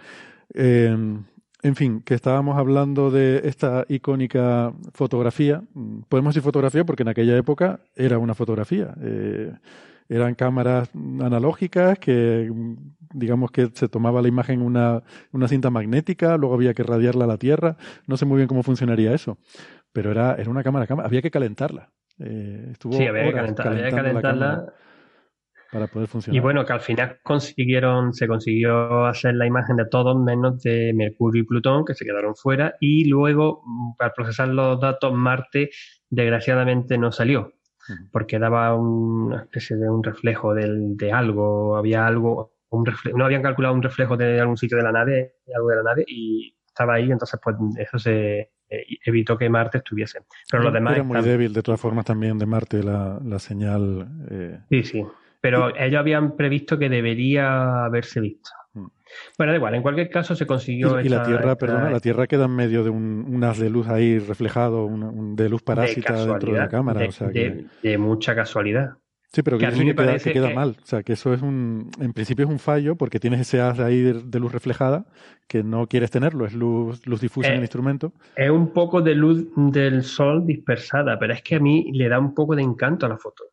Em, en fin, que estábamos hablando de esta icónica fotografía. Podemos decir fotografía porque en aquella época era una fotografía. Eh, eran cámaras analógicas que, digamos que se tomaba la imagen en una, una cinta magnética, luego había que radiarla a la Tierra. No sé muy bien cómo funcionaría eso, pero era, era una cámara, cámara. había que calentarla. Eh, estuvo sí, había que, había que calentarla para poder funcionar. Y bueno, que al final consiguieron, se consiguió hacer la imagen de todos menos de Mercurio y Plutón, que se quedaron fuera, y luego, mm, para procesar los datos, Marte desgraciadamente no salió, porque daba una especie de un reflejo de algo, había algo, un no habían calculado un reflejo de algún sitio de la nave, algo de la nave, y estaba ahí, entonces pues eso se eh, evitó que Marte estuviese. Pero lo demás... Era muy débil de todas formas también de Marte la, la señal. Eh, sí, sí. Pero ellos habían previsto que debería haberse visto. Mm. Bueno, da igual, en cualquier caso se consiguió. Y, la Tierra, perdona, la Tierra queda en medio de un, haz de luz ahí reflejado, un, de luz parásita dentro de la cámara. De, o sea de, mucha casualidad. Sí, pero que, a mí me queda, que queda mal. O sea, que eso es un. En principio es un fallo porque tienes ese haz ahí de, luz reflejada que no quieres tenerlo, es luz, luz difusa en el eh, instrumento. Es un poco de luz del sol dispersada, pero es que a mí le da un poco de encanto a la foto.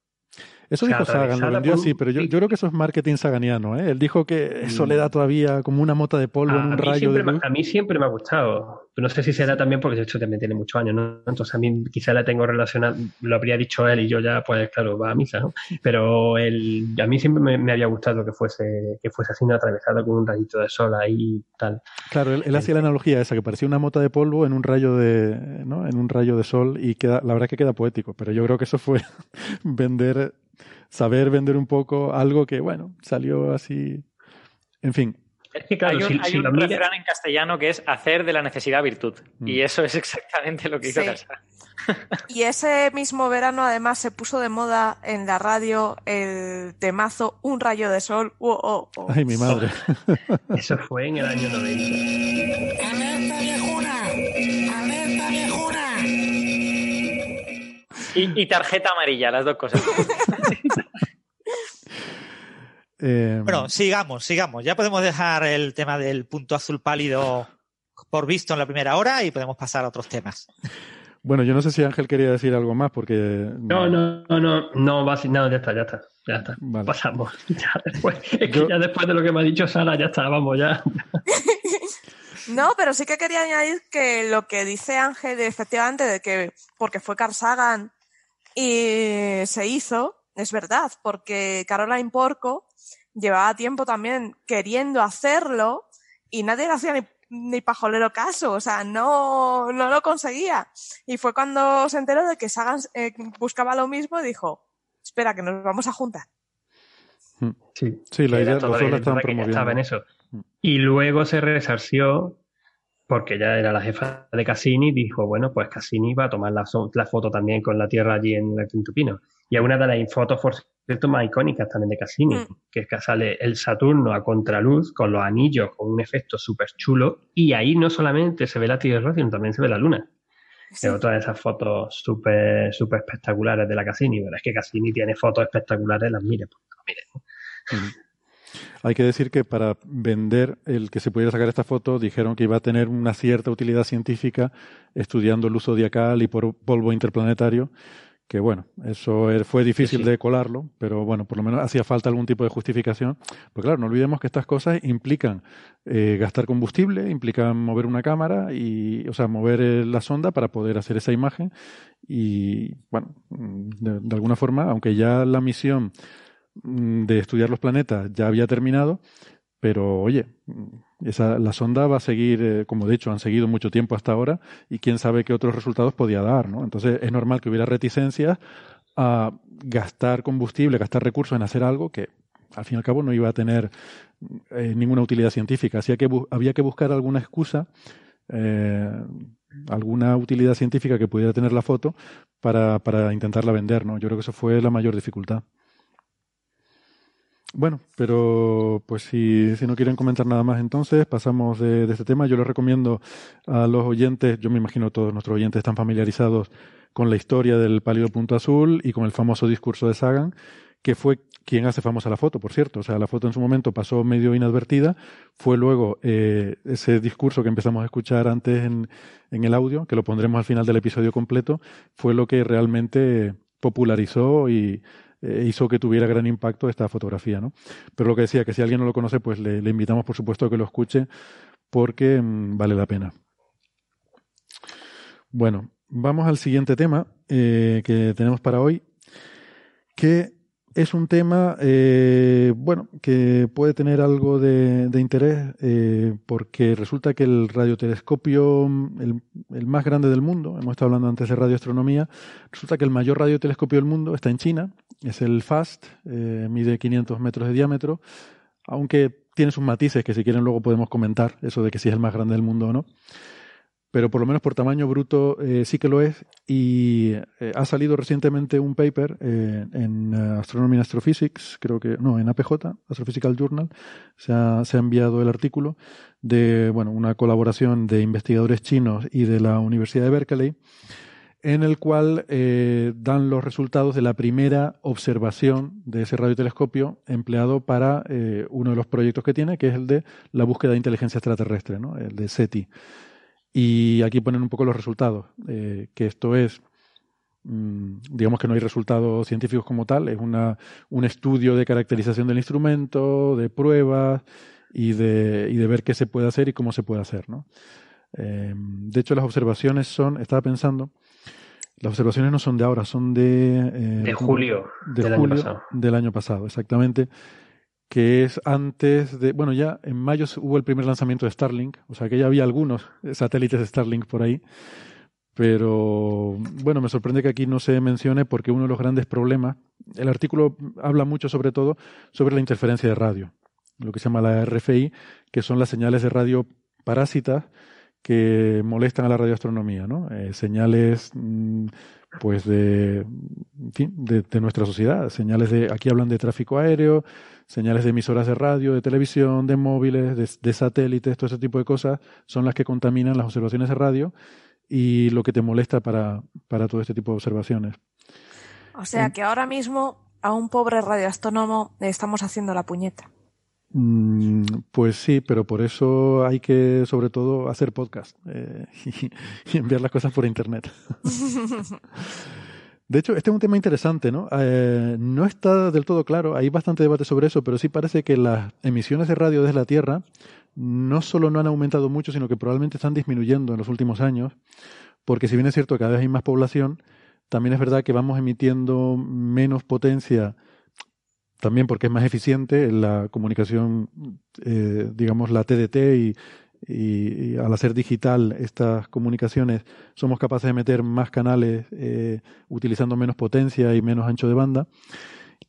Eso dijo Sagan, lo vendió así, pero yo, yo, creo que eso es marketing saganiano. ¿eh? Él dijo que eso le da mm. todavía como una mota de polvo en un rayo de luz. a mí siempre me ha gustado. No sé si será también porque de hecho también tiene muchos años, ¿no? Entonces a mí quizá la tengo relacionada, lo habría dicho él y yo ya, pues claro, va a misa, ¿no? Pero él, a mí siempre me, había gustado que fuese, que fuese así, atravesado con un rayito de sol ahí y tal. Claro, él, hacía la analogía esa, que parecía una mota de polvo en un rayo de, ¿no? En un rayo de sol y queda, la verdad es que queda poético, pero yo creo que eso fue vender saber vender un poco algo que, bueno, salió así. En fin. hay un, refrán en castellano que es hacer de la necesidad virtud. Mm. Y eso es exactamente lo que hizo sí. Y ese mismo verano, además, se puso de moda en la radio el temazo Un rayo de sol. Oh, oh, Ay, mi madre. Eso fue en el año 90. Y, y tarjeta amarilla, las dos cosas. Eh, bueno, sigamos, sigamos. Ya podemos dejar el tema del punto azul pálido por visto en la primera hora y podemos pasar a otros temas. Bueno, yo no sé si Ángel quería decir algo más porque... No, no, no, no, no, va no ya está, ya está, ya está. Pasamos. Ya después, es que ya después de lo que me ha dicho Sara, ya está, vamos, ya. no, pero sí que quería añadir que lo que dice Ángel, efectivamente, de que porque fue Carl Sagan y se hizo, es verdad, porque Caroline Porco llevaba tiempo también queriendo hacerlo y nadie le hacía ni, pajolero caso, o sea, no, no lo conseguía. Y fue cuando se enteró de que Sagan eh, buscaba lo mismo y dijo, espera, que nos vamos a juntar. Mm. Sí, sí la idea los la estaban promoviendo. Estaba en eso. Mm. Y luego se resarció porque ya era la jefa de Cassini, dijo, bueno, pues Cassini va a tomar la, la foto también con la tierra allí en el Quinto Pino. Y es una de las fotos, por cierto, más icónicas también de Cassini, mm. que es que sale el Saturno a contraluz con los anillos, con un efecto súper chulo, y ahí no solamente se ve la Tierra, sino también se ve la Luna. Es otra de esas fotos súper super espectaculares de la Cassini, pero es que Cassini tiene fotos espectaculares, las mire, pues, Hay que decir que para vender el que se pudiera sacar esta foto dijeron que iba a tener una cierta utilidad científica estudiando el uso zodiacal y por polvo interplanetario que bueno, eso fue difícil de colarlo, pero bueno, por lo menos hacía falta algún tipo de justificación. Pues claro, no olvidemos que estas cosas implican eh, gastar combustible, implican mover una cámara y, o sea, mover eh, la sonda para poder hacer esa imagen y, bueno, de, de alguna forma, aunque ya la misión de estudiar los planetas ya había terminado, pero oye, esa, la sonda va a seguir, eh, como de hecho han seguido mucho tiempo hasta ahora, y quién sabe qué otros resultados podía dar, ¿no? Entonces es normal que hubiera reticencias a gastar combustible, gastar recursos en hacer algo que al fin y al cabo no iba a tener eh, ninguna utilidad científica. Así que había que buscar alguna excusa, eh, alguna utilidad científica que pudiera tener la foto para, para intentarla vender, ¿no? Yo creo que eso fue la mayor dificultad. Bueno, pero pues si, no quieren comentar nada más entonces, pasamos de, este tema. Yo les recomiendo a los oyentes, yo me imagino todos nuestros oyentes están familiarizados con la historia del pálido punto azul y con el famoso discurso de Sagan, que fue quien hace famosa la foto, por cierto. O sea, la foto en su momento pasó medio inadvertida, fue luego eh, ese discurso que empezamos a escuchar antes en el audio, que lo pondremos al final del episodio completo, fue lo que realmente popularizó y eh, hizo que tuviera gran impacto esta fotografía, ¿no? Pero lo que decía, que si alguien no lo conoce, pues le, invitamos, por supuesto, a que lo escuche porque mm, vale la pena. Bueno, vamos al siguiente tema eh, que tenemos para hoy, que es un tema, eh, bueno, que puede tener algo de, interés eh, porque resulta que el radiotelescopio, el, el, más grande del mundo, hemos estado hablando antes de radioastronomía, resulta que el mayor radiotelescopio del mundo está en China, es el FAST, eh, mide 500 metros de diámetro, aunque tiene sus matices que si quieren luego podemos comentar, eso de que si es el más grande del mundo o no pero por lo menos por tamaño bruto eh, sí que lo es. Y eh, ha salido recientemente un paper eh, en Astronomy and Astrophysics, creo que, no, en APJ, Astrophysical Journal, se ha, se ha enviado el artículo de, bueno, una colaboración de investigadores chinos y de la Universidad de Berkeley, en el cual dan los resultados de la primera observación de ese radiotelescopio empleado para uno de los proyectos que tiene, que es el de la búsqueda de inteligencia extraterrestre, ¿no? el de SETI. Y aquí ponen un poco los resultados, eh, que esto es, mm, digamos que no hay resultados científicos como tal, es una, un estudio de caracterización del instrumento, de pruebas y de, y de ver qué se puede hacer y cómo se puede hacer. ¿no? Eh, de hecho, las observaciones son, estaba pensando, las observaciones no son de ahora, son de... Eh, de julio, de del, julio año pasado. del año pasado. Exactamente que es antes de, bueno, ya en mayo hubo el primer lanzamiento de Starlink, o sea que ya había algunos satélites de Starlink por ahí, pero bueno, me sorprende que aquí no se mencione porque uno de los grandes problemas, el artículo habla mucho sobre todo sobre la interferencia de radio. lo que se llama la RFI, que son las señales de radio parásitas que molestan a la radioastronomía, ¿no? Eh, señales mm, pues de, de, nuestra sociedad, señales de, aquí hablan de tráfico aéreo, señales de emisoras de radio, de televisión, de móviles, de, satélites, todo ese tipo de cosas son las que contaminan las observaciones de radio y lo que te molesta para, para todo este tipo de observaciones. O sea que ahora mismo a un pobre radioastrónomo le estamos haciendo la puñeta. Mm, pues sí, pero por eso hay que, sobre todo, hacer podcast eh, y, enviar las cosas por internet. de hecho, este es un tema interesante, ¿no? Eh, no está del todo claro, hay bastante debate sobre eso, pero sí parece que las emisiones de radio desde la Tierra no solo no han aumentado mucho, sino que probablemente están disminuyendo en los últimos años, porque si bien es cierto que cada vez hay más población, también es verdad que vamos emitiendo menos potencia también porque es más eficiente la comunicación, eh, digamos, la TDT y, y, al hacer digital estas comunicaciones somos capaces de meter más canales eh, utilizando menos potencia y menos ancho de banda.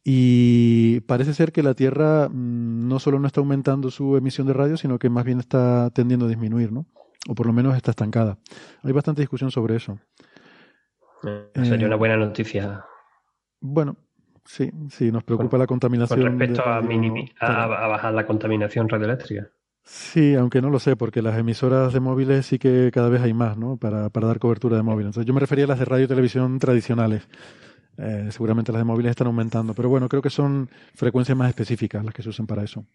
Y parece ser que la Tierra mm, no solo no está aumentando su emisión de radio, sino que más bien está tendiendo a disminuir, ¿no? O por lo menos está estancada. Hay bastante discusión sobre eso. Sería una buena noticia. Bueno, Sí, sí, nos preocupa la contaminación. Con respecto a, a, bajar la contaminación radioeléctrica. Sí, aunque no lo sé, porque las emisoras de móviles sí que cada vez hay más, ¿no? Para, para dar cobertura de móviles. Entonces, yo me refería a las de radio y televisión tradicionales. Eh, seguramente las de móviles están aumentando, pero bueno, creo que son frecuencias más específicas las que se usan para eso.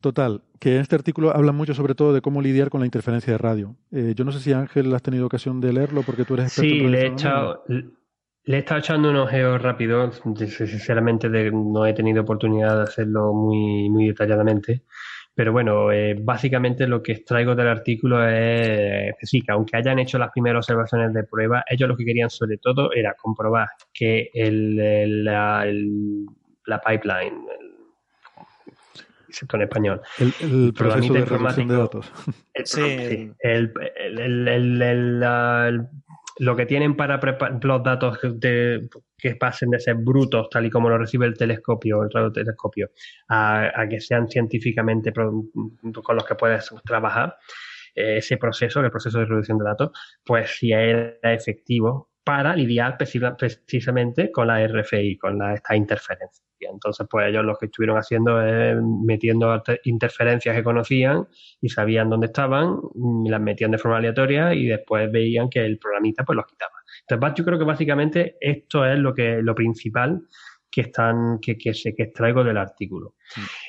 Total, que este artículo habla mucho sobre todo de cómo lidiar con la interferencia de radio. Eh, yo no sé si Ángel has tenido ocasión de leerlo porque tú eres experto sí, le he echado, le he estado echando un ojeo rápido, sinceramente no he tenido oportunidad de hacerlo muy, muy detalladamente, pero bueno, eh, básicamente lo que extraigo del artículo es sí, que aunque hayan hecho las primeras observaciones de prueba, ellos lo que querían sobre todo era comprobar que el, la, pipeline, excepto en español. El, proceso de relación de datos. sí. el, lo que tienen para los datos que pasen de ser brutos, tal y como lo recibe el telescopio, el radiotelescopio, a, a que sean científicamente con los que puedes trabajar, eh, ese proceso, el proceso de reducción de datos, pues si era efectivo para lidiar precisamente con la RFI, con la, esta interferencia. Entonces, pues ellos lo que estuvieron haciendo es metiendo interferencias que conocían y sabían dónde estaban, las metían de forma aleatoria y después veían que el programista pues los quitaba. Entonces, yo creo que básicamente esto es lo que lo principal que están que, que, se, que extraigo del artículo.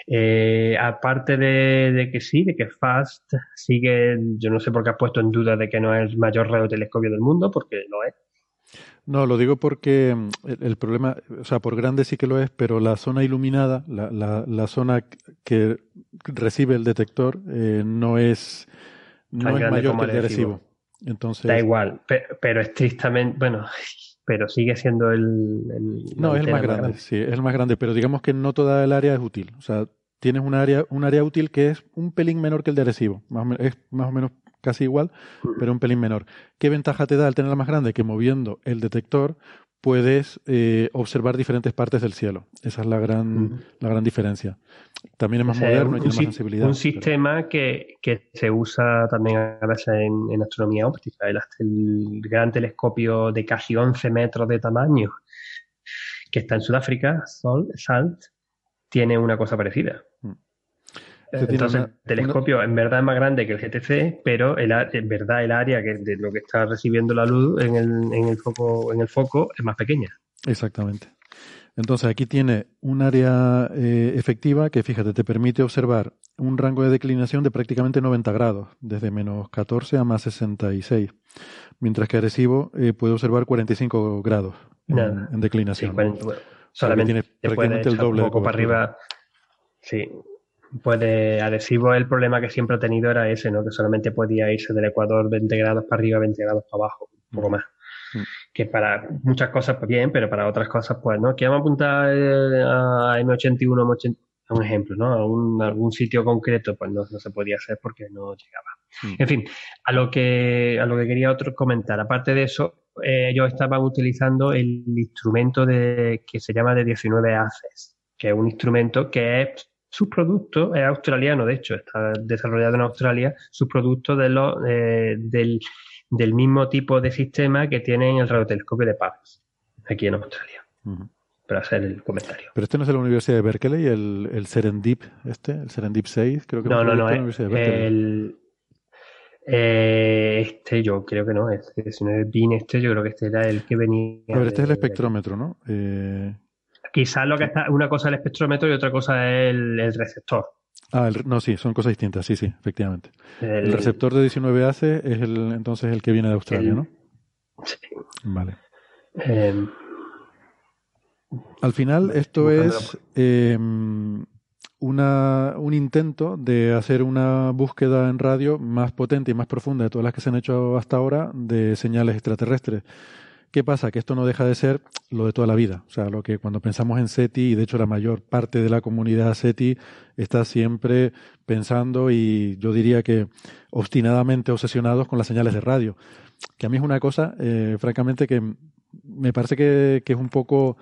Eh, aparte de, de, que sí, de que FAST sigue, yo no sé por qué has puesto en duda de que no es el mayor radiotelescopio del mundo, porque lo es. No, lo digo porque mm, el, problema, o sea, por grande sí que lo es, pero la zona iluminada, la, la, la zona que recibe el detector, eh, no es, no es mayor que el de Entonces, da igual, pero, estrictamente, bueno, pero sigue siendo el. no, es el más grande, sí, es el más grande, pero digamos que no toda el área es útil. O sea, tienes un área, un área útil que es un pelín menor que el de Arecibo, más es más o menos casi igual, pero un pelín menor. ¿Qué ventaja te da al tenerla más grande? Que moviendo el detector puedes eh, observar diferentes partes del cielo. Esa es la gran, la gran diferencia. También es más moderno y tiene más sensibilidad. Un sistema que, que, se usa también a veces en, astronomía óptica. El, el, gran telescopio de casi 11 metros de tamaño que está en Sudáfrica, Sol, SALT, tiene una cosa parecida. Mm. Entonces, el telescopio en verdad es más grande que el GTC, pero el, en verdad el área que, de lo que está recibiendo la luz en el, en el, foco, en el foco es más pequeña. Exactamente. Entonces aquí tiene un área eh, efectiva que, fíjate, te permite observar un rango de declinación de prácticamente 90 grados, desde menos 14 a más 66, mientras que Arecibo eh, puede observar 45 grados en, declinación. solamente tiene prácticamente el doble de poco para arriba. Sí, Puede, adhesivo el problema que siempre ha tenido era ese, ¿no? Que solamente podía irse del ecuador 20 grados para arriba, 20 grados para abajo, un poco más. Mm. Que para muchas cosas pues bien, pero para otras cosas pues no. Que vamos a apuntar eh, a M81, a un ejemplo, ¿no? A un, algún sitio concreto pues no, se podía hacer porque no llegaba. Mm. En fin, a lo que, a lo que quería otro comentar. Aparte de eso, eh, ellos estaban utilizando el instrumento de, que se llama de 19 haces, que es un instrumento que es Su producto es australiano, de hecho, está desarrollado en Australia, su producto de lo, eh, del, del, mismo tipo de sistema que tienen el radiotelescopio de Paz, aquí en Australia. Para hacer el comentario. Pero este no es de la Universidad de Berkeley, el, el Serendip, este, el Serendip 6, creo que no, no, no, es el, eh, este yo creo que no, este, si no es BIN este, yo creo que este era el que venía. A ver, este es el espectrómetro, ¿no? Eh... Quizás lo que está, una cosa es el espectrómetro y otra cosa es el, receptor. Ah, no, sí, son cosas distintas, sí, sí, efectivamente. El, receptor de 19 ACE es el, entonces el que viene de Australia, ¿no? Sí. Vale. Em, Al final, esto es una, un intento de hacer una búsqueda en radio más potente y más profunda de todas las que se han hecho hasta ahora de señales extraterrestres. ¿Qué pasa? Que esto no deja de ser lo de toda la vida. O sea, lo que cuando pensamos en SETI, y de hecho la mayor parte de la comunidad SETI está siempre pensando y yo diría que obstinadamente obsesionados con las señales de radio. Que a mí es una cosa, eh, francamente, que me parece que, que es un poco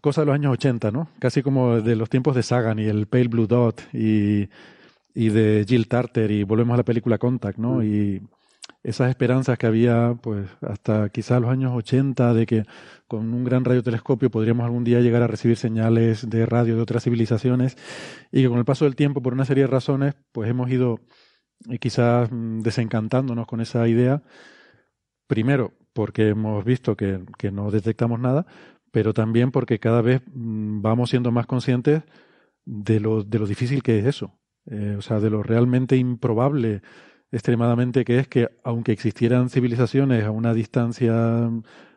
cosa de los años 80, ¿no? Casi como de los tiempos de Sagan y el Pale Blue Dot y, y de Jill Tarter y volvemos a la película Contact, ¿no? Mm. Y esas esperanzas que había, pues, hasta quizás los años 80 de que con un gran radiotelescopio podríamos algún día llegar a recibir señales de radio de otras civilizaciones y que con el paso del tiempo, por una serie de razones, pues hemos ido eh, quizás mm, desencantándonos con esa idea. Primero, porque hemos visto que, que no detectamos nada, pero también porque cada vez mm, vamos siendo más conscientes de lo, de lo difícil que es eso, eh, o sea, de lo realmente improbable extremadamente que es que aunque existieran civilizaciones a una distancia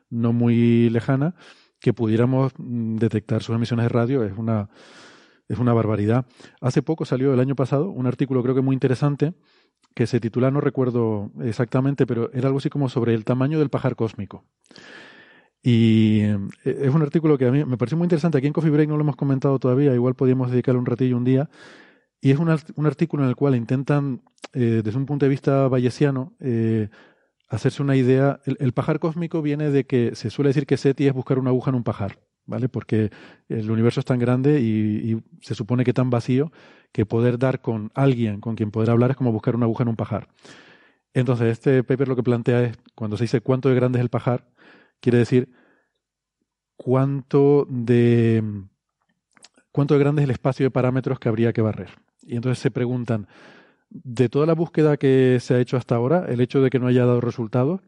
no muy lejana, que pudiéramos mm, detectar sus emisiones de radio es una, es una barbaridad. Hace poco salió el año pasado un artículo creo que muy interesante que se titula, no recuerdo exactamente, pero era algo así como sobre el tamaño del pajar cósmico. Y eh, es un artículo que a mí me pareció muy interesante. Aquí en Coffee Break no lo hemos comentado todavía, igual podríamos dedicarle un ratillo un día. Y es un, artículo en el cual intentan, eh, desde un punto de vista bayesiano, eh, hacerse una idea. El, pajar cósmico viene de que se suele decir que SETI es buscar una aguja en un pajar, ¿vale? Porque el universo es tan grande y, y se supone que tan vacío que poder dar con alguien con quien poder hablar es como buscar una aguja en un pajar. Entonces, este paper lo que plantea es, cuando se dice cuánto de grande es el pajar, quiere decir cuánto de, cuánto de grande es el espacio de parámetros que habría que barrer. Y entonces se preguntan, de toda la búsqueda que se ha hecho hasta ahora, el hecho de que no haya dado resultados,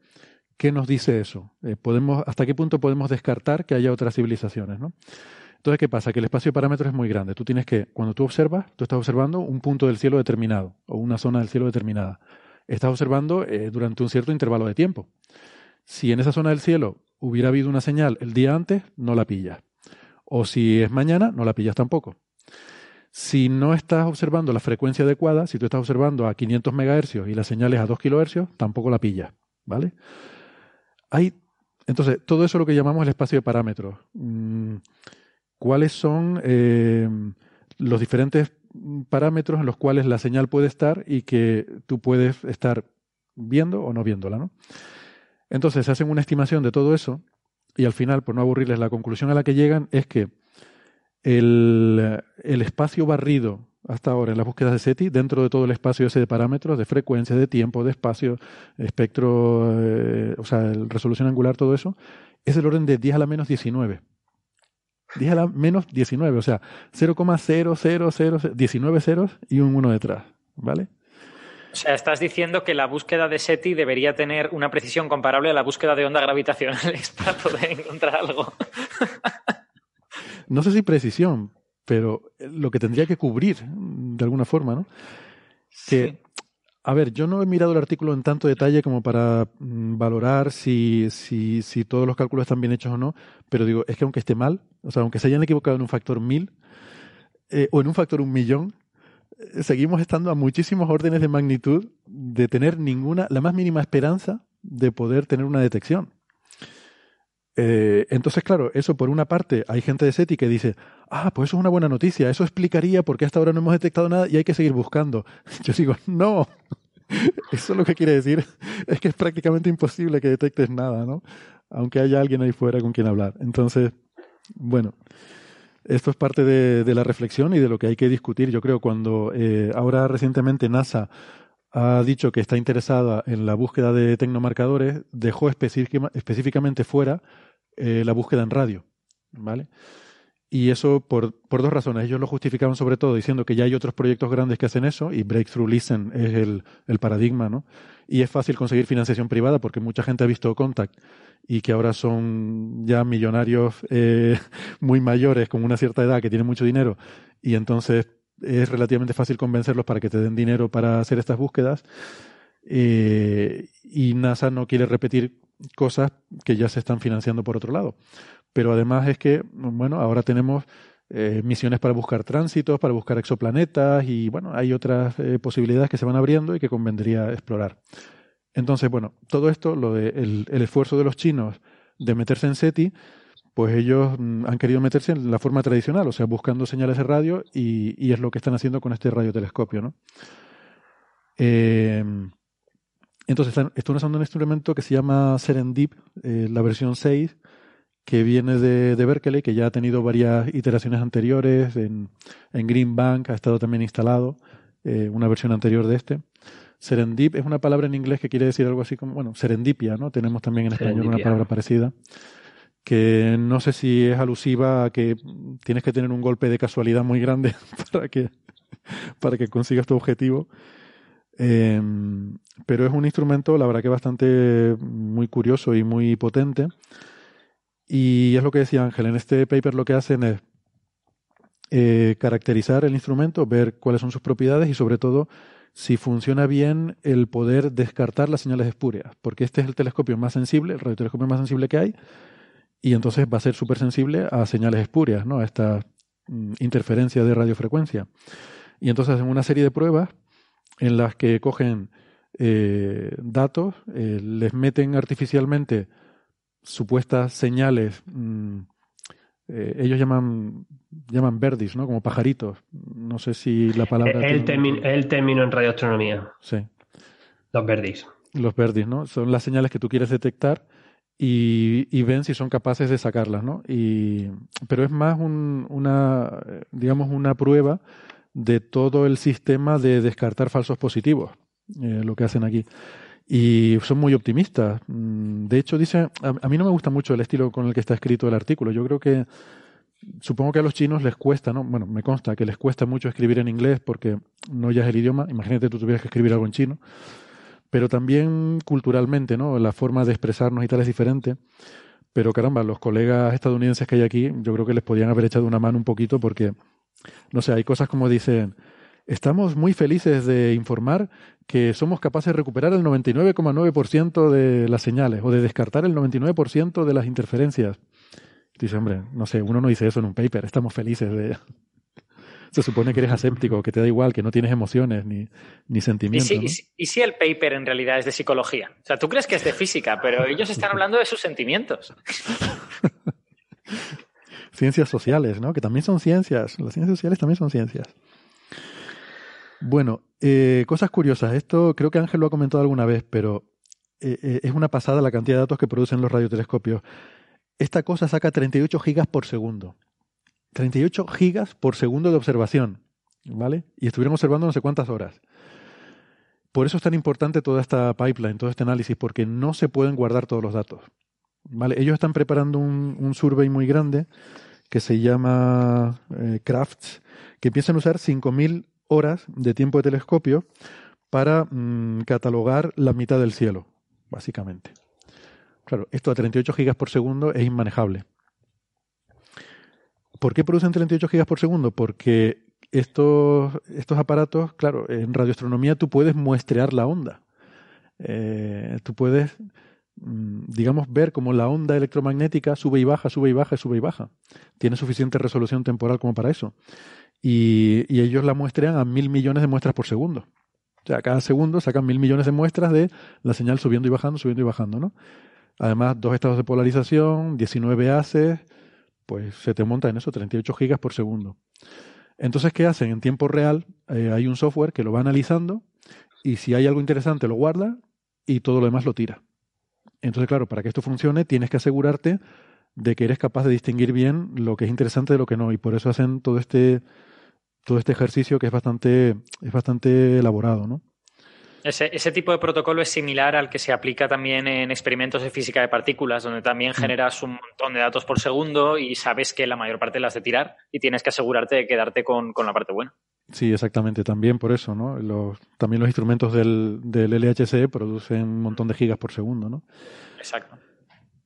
¿qué nos dice eso? Eh, podemos, ¿Hasta qué punto podemos descartar que haya otras civilizaciones? ¿no? Entonces, ¿qué pasa? Que el espacio de parámetros es muy grande. Tú tienes que, cuando tú observas, tú estás observando un punto del cielo determinado o una zona del cielo determinada. Estás observando eh, durante un cierto intervalo de tiempo. Si en esa zona del cielo hubiera habido una señal el día antes, no la pillas. O si es mañana, no la pillas tampoco. Si no estás observando la frecuencia adecuada, si tú estás observando a 500 MHz y la señal es a 2 kHz, tampoco la pillas. ¿Vale? Hay, entonces, todo eso es lo que llamamos el espacio de parámetros. Mm, ¿Cuáles son eh, los diferentes parámetros en los cuales la señal puede estar y que tú puedes estar viendo o no viéndola? ¿no? Entonces hacen una estimación de todo eso y al final, por no aburrirles, la conclusión a la que llegan es que el, espacio barrido hasta ahora en las búsquedas de SETI, dentro de todo el espacio ese de parámetros, de frecuencia, de tiempo, de espacio, espectro, eh, o sea, resolución angular, todo eso, es del orden de 10 a la menos 19. 10 a la menos 19, o sea, 0,000, 19 ceros y un 1 detrás, ¿vale? O sea, estás diciendo que la búsqueda de SETI debería tener una precisión comparable a la búsqueda de ondas gravitacionales para poder encontrar algo. No sé si precisión, pero lo que tendría que cubrir de alguna forma, ¿no? Que, a ver, yo no he mirado el artículo en tanto detalle como para mm, valorar si, si, si todos los cálculos están bien hechos o no, pero digo, es que aunque esté mal, o sea, aunque se hayan equivocado en un factor mil eh, o en un factor un millón, seguimos estando a muchísimos órdenes de magnitud de tener ninguna, la más mínima esperanza de poder tener una detección. Eh, entonces, claro, eso por una parte, hay gente de SETI que dice, ah, pues eso es una buena noticia, eso explicaría por qué hasta ahora no hemos detectado nada y hay que seguir buscando. Yo digo, no, eso lo que quiere decir es que es prácticamente imposible que detectes nada, ¿no? Aunque haya alguien ahí fuera con quien hablar. Entonces, bueno, esto es parte de, la reflexión y de lo que hay que discutir. Yo creo cuando eh, ahora recientemente NASA ha dicho que está interesada en la búsqueda de tecnomarcadores, dejó específicamente fuera eh, la búsqueda en radio, ¿vale? Y eso por, dos razones. Ellos lo justificaban sobre todo diciendo que ya hay otros proyectos grandes que hacen eso y Breakthrough Listen es el, el, paradigma, ¿no? Y es fácil conseguir financiación privada porque mucha gente ha visto Contact y que ahora son ya millonarios eh, muy mayores con una cierta edad que tienen mucho dinero y entonces es relativamente fácil convencerlos para que te den dinero para hacer estas búsquedas. Eh, y NASA no quiere repetir cosas que ya se están financiando por otro lado. Pero además es que, bueno, ahora tenemos eh, misiones para buscar tránsitos, para buscar exoplanetas y, bueno, hay otras eh, posibilidades que se van abriendo y que convendría explorar. Entonces, bueno, todo esto, lo de el, esfuerzo de los chinos de meterse en SETI, pues ellos mm, han querido meterse en la forma tradicional, o sea, buscando señales de radio y, y es lo que están haciendo con este radiotelescopio, ¿no? Eh, entonces, están, usando un instrumento que se llama Serendip, eh, la versión 6, que viene de, de, Berkeley, que ya ha tenido varias iteraciones anteriores, en, en Green Bank ha estado también instalado, eh, una versión anterior de este. Serendip es una palabra en inglés que quiere decir algo así como, bueno, serendipia, ¿no? Tenemos también en español una palabra parecida, que no sé si es alusiva a que tienes que tener un golpe de casualidad muy grande para que, para que consigas tu objetivo. Eh, pero es un instrumento, la verdad que bastante muy curioso y muy potente. Y es lo que decía Ángel, en este paper lo que hacen es eh, caracterizar el instrumento, ver cuáles son sus propiedades y sobre todo si funciona bien el poder descartar las señales espurias, porque este es el telescopio más sensible, el radiotelescopio más sensible que hay, y entonces va a ser súper sensible a señales espurias, ¿no? a esta mm, interferencia de radiofrecuencia. Y entonces hacen una serie de pruebas en las que cogen eh, datos, eh, les meten artificialmente supuestas señales, mm, eh, ellos llaman llaman verdis, ¿no? Como pajaritos. No sé si la palabra... El, término, el término en radioastronomía. Sí. Los verdis. Los verdis, ¿no? Son las señales que tú quieres detectar y, ven si son capaces de sacarlas, ¿no? Y, pero es más un, una, digamos, una prueba de todo el sistema de descartar falsos positivos, eh, lo que hacen aquí y son muy optimistas. Mm, de hecho, dice, a, mí no me gusta mucho el estilo con el que está escrito el artículo. Yo creo que, supongo que a los chinos les cuesta, ¿no? Bueno, me consta que les cuesta mucho escribir en inglés porque no ya es el idioma. Imagínate tú tuvieras que escribir algo en chino. Pero también culturalmente, ¿no? La forma de expresarnos y tal es diferente. Pero caramba, los colegas estadounidenses que hay aquí, yo creo que les podían haber echado una mano un poquito porque, no sé, hay cosas como dicen, Estamos muy felices de informar que somos capaces de recuperar el 99,9% de las señales o de descartar el 99% de las interferencias. dice, hombre, no sé, uno no dice eso en un paper, estamos felices de... Se supone que eres aséptico, que te da igual, que no tienes emociones ni, ni sentimientos. ¿Y si, ¿Y si el paper en realidad es de psicología? O sea, tú crees que es de física, pero ellos están hablando de sus sentimientos. ciencias sociales, ¿no? Que también son ciencias. Las ciencias sociales también son ciencias. Bueno, eh, cosas curiosas. Esto creo que Ángel lo ha comentado alguna vez, pero eh, eh, es una pasada la cantidad de datos que producen los radiotelescopios. Esta cosa saca 38 gigas por segundo. 38 gigas por segundo de observación. ¿Vale? Y estuvieron observando no sé cuántas horas. Por eso es tan importante toda esta pipeline, todo este análisis, porque no se pueden guardar todos los datos. ¿Vale? Ellos están preparando un, un survey muy grande que se llama Crafts, que empiezan a usar 5.000 horas de tiempo de telescopio para mm, catalogar la mitad del cielo, básicamente. Claro, esto a 38 gigas por segundo es inmanejable. ¿Por qué producen 38 gigas por segundo? Porque estos, estos aparatos, claro, en radioastronomía tú puedes muestrear la onda. Eh, tú puedes, mm, digamos, ver cómo la onda electromagnética sube y baja, sube y baja, sube y baja. Tiene suficiente resolución temporal como para eso y, ellos la muestran a mil millones de muestras por segundo. O sea, cada segundo sacan mil millones de muestras de la señal subiendo y bajando, subiendo y bajando, ¿no? Además, dos estados de polarización, 19 haces, pues se te monta en eso, 38 gigas por segundo. Entonces, ¿qué hacen? En tiempo real eh, hay un software que lo va analizando y si hay algo interesante lo guarda y todo lo demás lo tira. Entonces, claro, para que esto funcione tienes que asegurarte de que eres capaz de distinguir bien lo que es interesante de lo que no. Y por eso hacen todo este, todo este ejercicio que es bastante, es bastante elaborado, ¿no? Ese, ese, tipo de protocolo es similar al que se aplica también en experimentos de física de partículas, donde también mm. generas un montón de datos por segundo y sabes que la mayor parte las de tirar y tienes que asegurarte de quedarte con, con la parte buena. Sí, exactamente, también por eso, ¿no? Los, también los instrumentos del, del LHC producen un montón de gigas por segundo, ¿no? Exacto.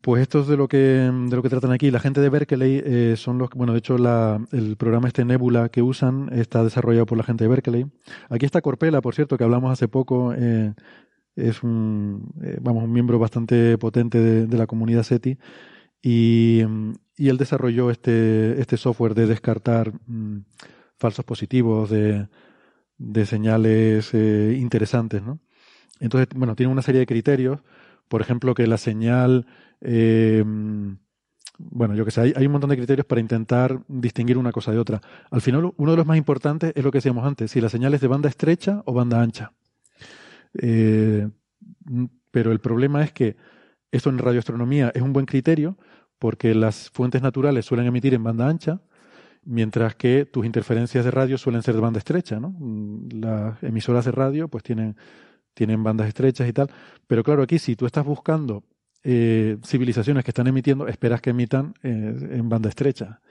Pues esto es de lo que, de lo que tratan aquí. La gente de Berkeley eh, son los bueno, de hecho la, el programa este Nebula que usan está desarrollado por la gente de Berkeley. Aquí está Corpela, por cierto, que hablamos hace poco. Eh, es un, eh, vamos, un miembro bastante potente de, la comunidad SETI y, y, él desarrolló este, este software de descartar mm, falsos positivos, de, de señales interesantes, ¿no? Entonces, bueno, tiene una serie de criterios. Por ejemplo, que la señal eh, bueno, yo que sé, hay, un montón de criterios para intentar distinguir una cosa de otra. Al final, uno de los más importantes es lo que decíamos antes, si la señal es de banda estrecha o banda ancha. Eh, pero el problema es que esto en radioastronomía es un buen criterio porque las fuentes naturales suelen emitir en banda ancha, mientras que tus interferencias de radio suelen ser de banda estrecha, ¿no? Las emisoras de radio pues tienen, tienen bandas estrechas y tal, pero claro, aquí si tú estás buscando eh, civilizaciones que están emitiendo, esperas que emitan eh, en banda estrecha.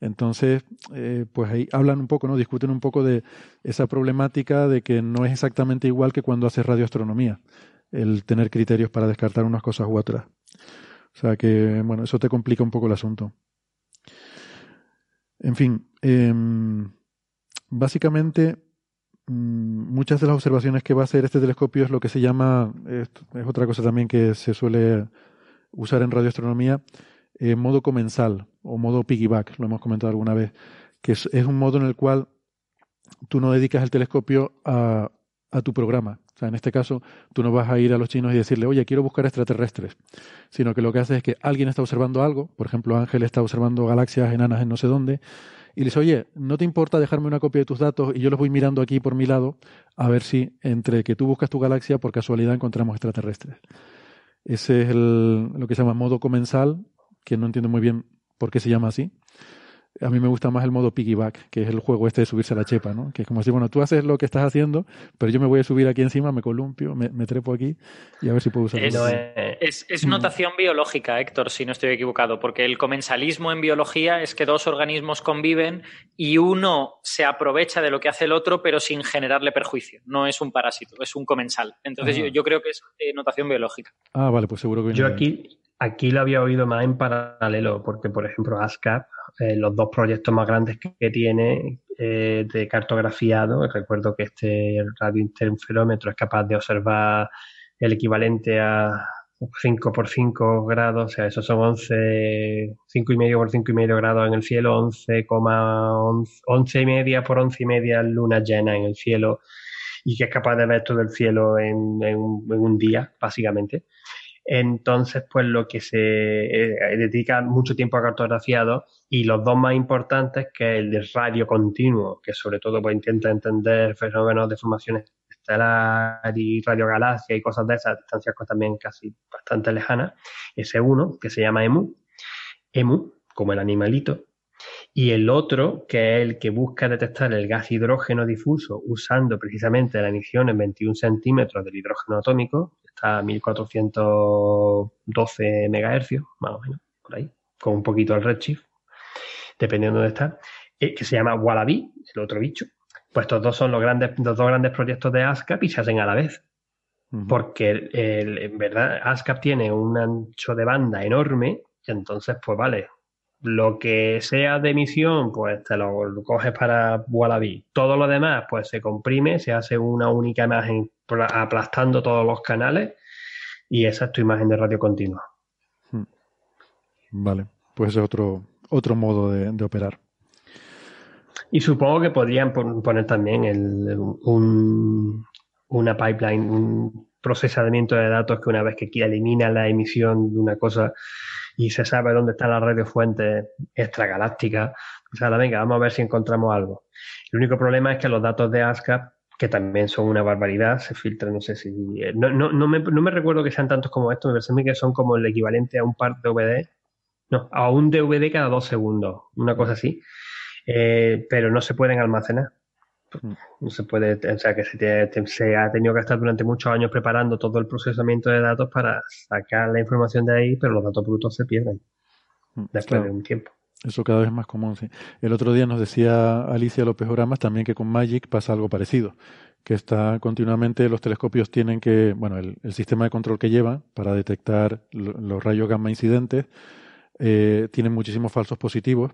Entonces, eh, pues ahí hablan un poco, ¿no? Discuten un poco de esa problemática de que no es exactamente igual que cuando haces radioastronomía, el tener criterios para descartar unas cosas u otras. O sea que, bueno, eso te complica un poco el asunto. En fin, em, básicamente muchas de las observaciones que va a hacer este telescopio es lo que se llama, es, otra cosa también que se suele usar en radioastronomía, eh, modo comensal o modo piggyback, lo hemos comentado alguna vez, que es, un modo en el cual tú no dedicas el telescopio a, a tu programa. O sea, en este caso, tú no vas a ir a los chinos y decirle, oye, quiero buscar extraterrestres, sino que lo que haces es que alguien está observando algo, por ejemplo, Ángel está observando galaxias enanas en no sé dónde, y le dice, oye, ¿no te importa dejarme una copia de tus datos y yo los voy mirando aquí por mi lado a ver si entre que tú buscas tu galaxia por casualidad encontramos extraterrestres? Ese es el, lo que se llama modo comensal, que no entiendo muy bien por qué se llama así, a mí me gusta más el modo piggyback, que es el juego este de subirse a la chepa, ¿no? Que es como si, bueno, tú haces lo que estás haciendo, pero yo me voy a subir aquí encima, me columpio, me, trepo aquí y a ver si puedo usar es, es, notación biológica, Héctor, si no estoy equivocado, porque el comensalismo en biología es que dos organismos conviven y uno se aprovecha de lo que hace el otro, pero sin generarle perjuicio. No es un parásito, es un comensal. Entonces yo, creo que es eh, notación biológica. Ah, vale, pues seguro que... Yo aquí, aquí lo había oído más en paralelo, porque por ejemplo ASCAP eh, los dos proyectos más grandes que, tiene eh, de cartografiado. Recuerdo que este radiointerferómetro es capaz de observar el equivalente a 5 por 5 grados, o sea, esos son 11, 5 y medio por 5 y medio grados en el cielo, 11, 11, y media por 11 y media luna llena en el cielo y que es capaz de ver todo el cielo en un día, básicamente. Entonces, pues lo que se eh, dedica mucho tiempo a cartografiado y los dos más importantes, que es el de radio continuo, que sobre todo pues intenta entender fenómenos de formación estelar y radiogalaxia y cosas de esas, distancias también casi bastante lejanas. Ese uno, que se llama EMU, EMU, como el animalito, y el otro, que es el que busca detectar el gas hidrógeno difuso usando precisamente la emisión en 21 centímetros del hidrógeno atómico, está a 1412 MHz, más o menos, por ahí, con un poquito el redshift, dependiendo de estar, eh, que se llama Wallaby, el otro bicho. Pues estos dos son los, grandes, los dos grandes proyectos de ASCAP y se hacen a la vez. Porque en verdad ASCAP tiene un ancho de banda enorme y entonces, pues vale, lo que sea de emisión, pues te lo, coges para Wallaby. Todo lo demás, pues se comprime, se hace una única imagen aplastando todos los canales y esa es tu imagen de radio continua. Hmm. Vale, pues es otro, otro modo de, operar. Y supongo que podrían poner también el, un, una pipeline, un procesamiento de datos que una vez que elimina la emisión de una cosa y se sabe dónde está la radiofuente extragaláctica. O sea, venga, vamos a ver si encontramos algo. El único problema es que los datos de ASCAP, que también son una barbaridad, se filtran, no sé si... No, no, no, me, no me recuerdo que sean tantos como estos, me parece que son como el equivalente a un par de OVD no, a un DVD cada dos segundos, una cosa así. Eh, pero no se pueden almacenar. Mm. No se puede, o sea que se, se, ha tenido que estar durante muchos años preparando todo el procesamiento de datos para sacar la información de ahí, pero los datos brutos se pierden mm, después de un tiempo. Eso cada vez es más común. El otro día nos decía Alicia López Oramas también que con Magic pasa algo parecido, que está continuamente, los telescopios tienen que, bueno, el, sistema de control que lleva para detectar los rayos gamma incidentes, eh, tienen muchísimos falsos positivos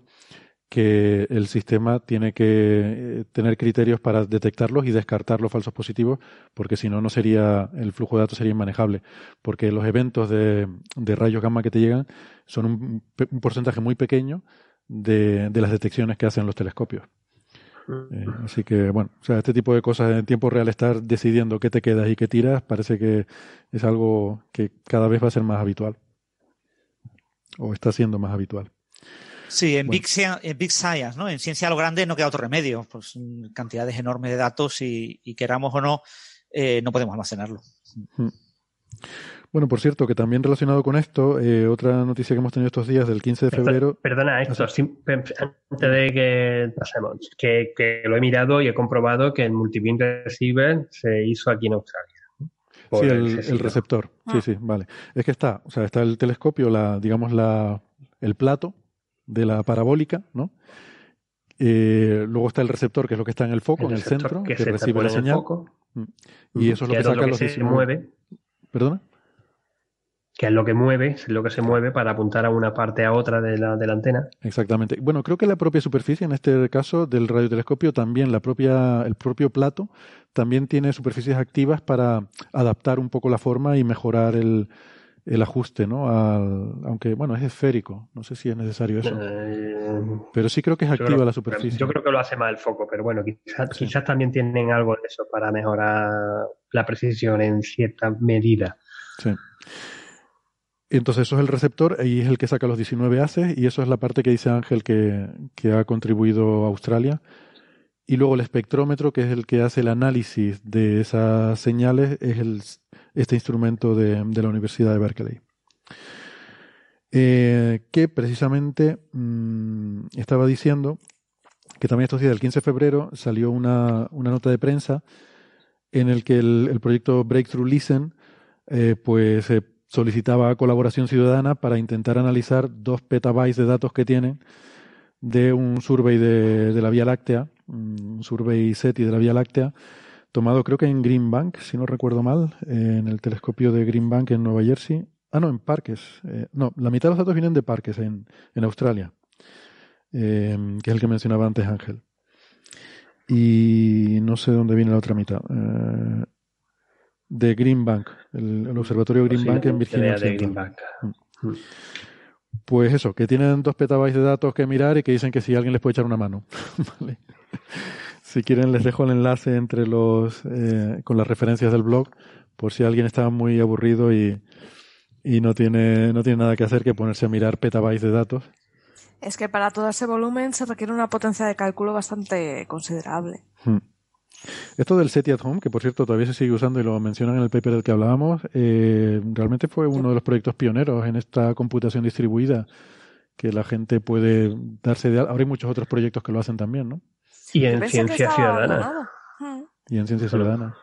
que el sistema tiene que eh, tener criterios para detectarlos y descartar los falsos positivos, porque si no, no sería, el flujo de datos sería inmanejable, porque los eventos de, rayos gamma que te llegan son un, porcentaje muy pequeño de, las detecciones que hacen los telescopios. Eh, así que, bueno, o sea, este tipo de cosas en tiempo real, estar decidiendo qué te quedas y qué tiras, parece que es algo que cada vez va a ser más habitual. O está siendo más habitual. Sí, en, Big, Science, ¿no? En ciencia a lo grande no queda otro remedio. Pues cantidades enormes de datos y, queramos o no, eh, no podemos almacenarlo. Hmm. Bueno, por cierto, que también relacionado con esto, eh, otra noticia que hemos tenido estos días del 15 de febrero. Perdona, esto, antes de que pasemos, que, lo he mirado y he comprobado que el Multibeam Receiver se hizo aquí en Australia. Sí, el, receptor. Sí, ah. sí, vale. Es que está, o sea, está el telescopio, la, digamos, la, el plato, de la parabólica, ¿no? Eh, luego está el receptor, que es lo que está en el foco, en el centro, que, recibe la señal. Mm. Y eso es lo que, saca los se mueve. ¿Perdona? Que es lo que mueve, es lo que se mueve para apuntar a una parte a otra de la, de la antena. Exactamente. Bueno, creo que la propia superficie, en este caso del radiotelescopio, también la propia, el propio plato, también tiene superficies activas para adaptar un poco la forma y mejorar el, el ajuste, ¿no? aunque, bueno, es esférico, no sé si es necesario eso. Eh, pero sí creo que es activa la superficie. Yo creo que lo hace más el foco, pero bueno, quizás, también tienen algo de eso para mejorar la precisión en cierta medida. Sí. Entonces eso es el receptor y es el que saca los 19 haces y eso es la parte que dice Ángel que, que ha contribuido a Australia. Y luego el espectrómetro, que es el que hace el análisis de esas señales, es el este instrumento de, la Universidad de Berkeley. Eh, que precisamente mm, estaba diciendo que también estos días, del 15 de febrero, salió una, nota de prensa en el que el, proyecto Breakthrough Listen eh, pues eh, solicitaba colaboración ciudadana para intentar analizar dos petabytes de datos que tienen de un survey de la Vía Láctea, un survey SETI de la Vía Láctea, tomado creo que en Green Bank, si no recuerdo mal, en el telescopio de Green Bank en Nueva Jersey. Ah, no, en Parques. Eh, no, la mitad de los datos vienen de Parques en, en Australia, eh, que es el que mencionaba antes Ángel. Y no sé dónde viene la otra mitad. Eh, de Green Bank, el, observatorio Green Bank en Virginia. Mm. Mm. Pues eso, que tienen dos petabytes de datos que mirar y que dicen que si alguien les puede echar una mano. ¿Vale? Si quieren les dejo el enlace entre los eh, con las referencias del blog por si alguien está muy aburrido y, y no tiene no tiene nada que hacer que ponerse a mirar petabytes de datos. Es que para todo ese volumen se requiere una potencia de cálculo bastante considerable. Hmm. Esto del SETI at Home, que por cierto todavía se sigue usando y lo mencionan en el paper del que hablábamos, eh, realmente fue uno de los proyectos pioneros en esta computación distribuida que la gente puede darse de... Ahora hay muchos otros proyectos que lo hacen también, ¿no? Y en ciencia ciudadana. Y en ciencia ciudadana.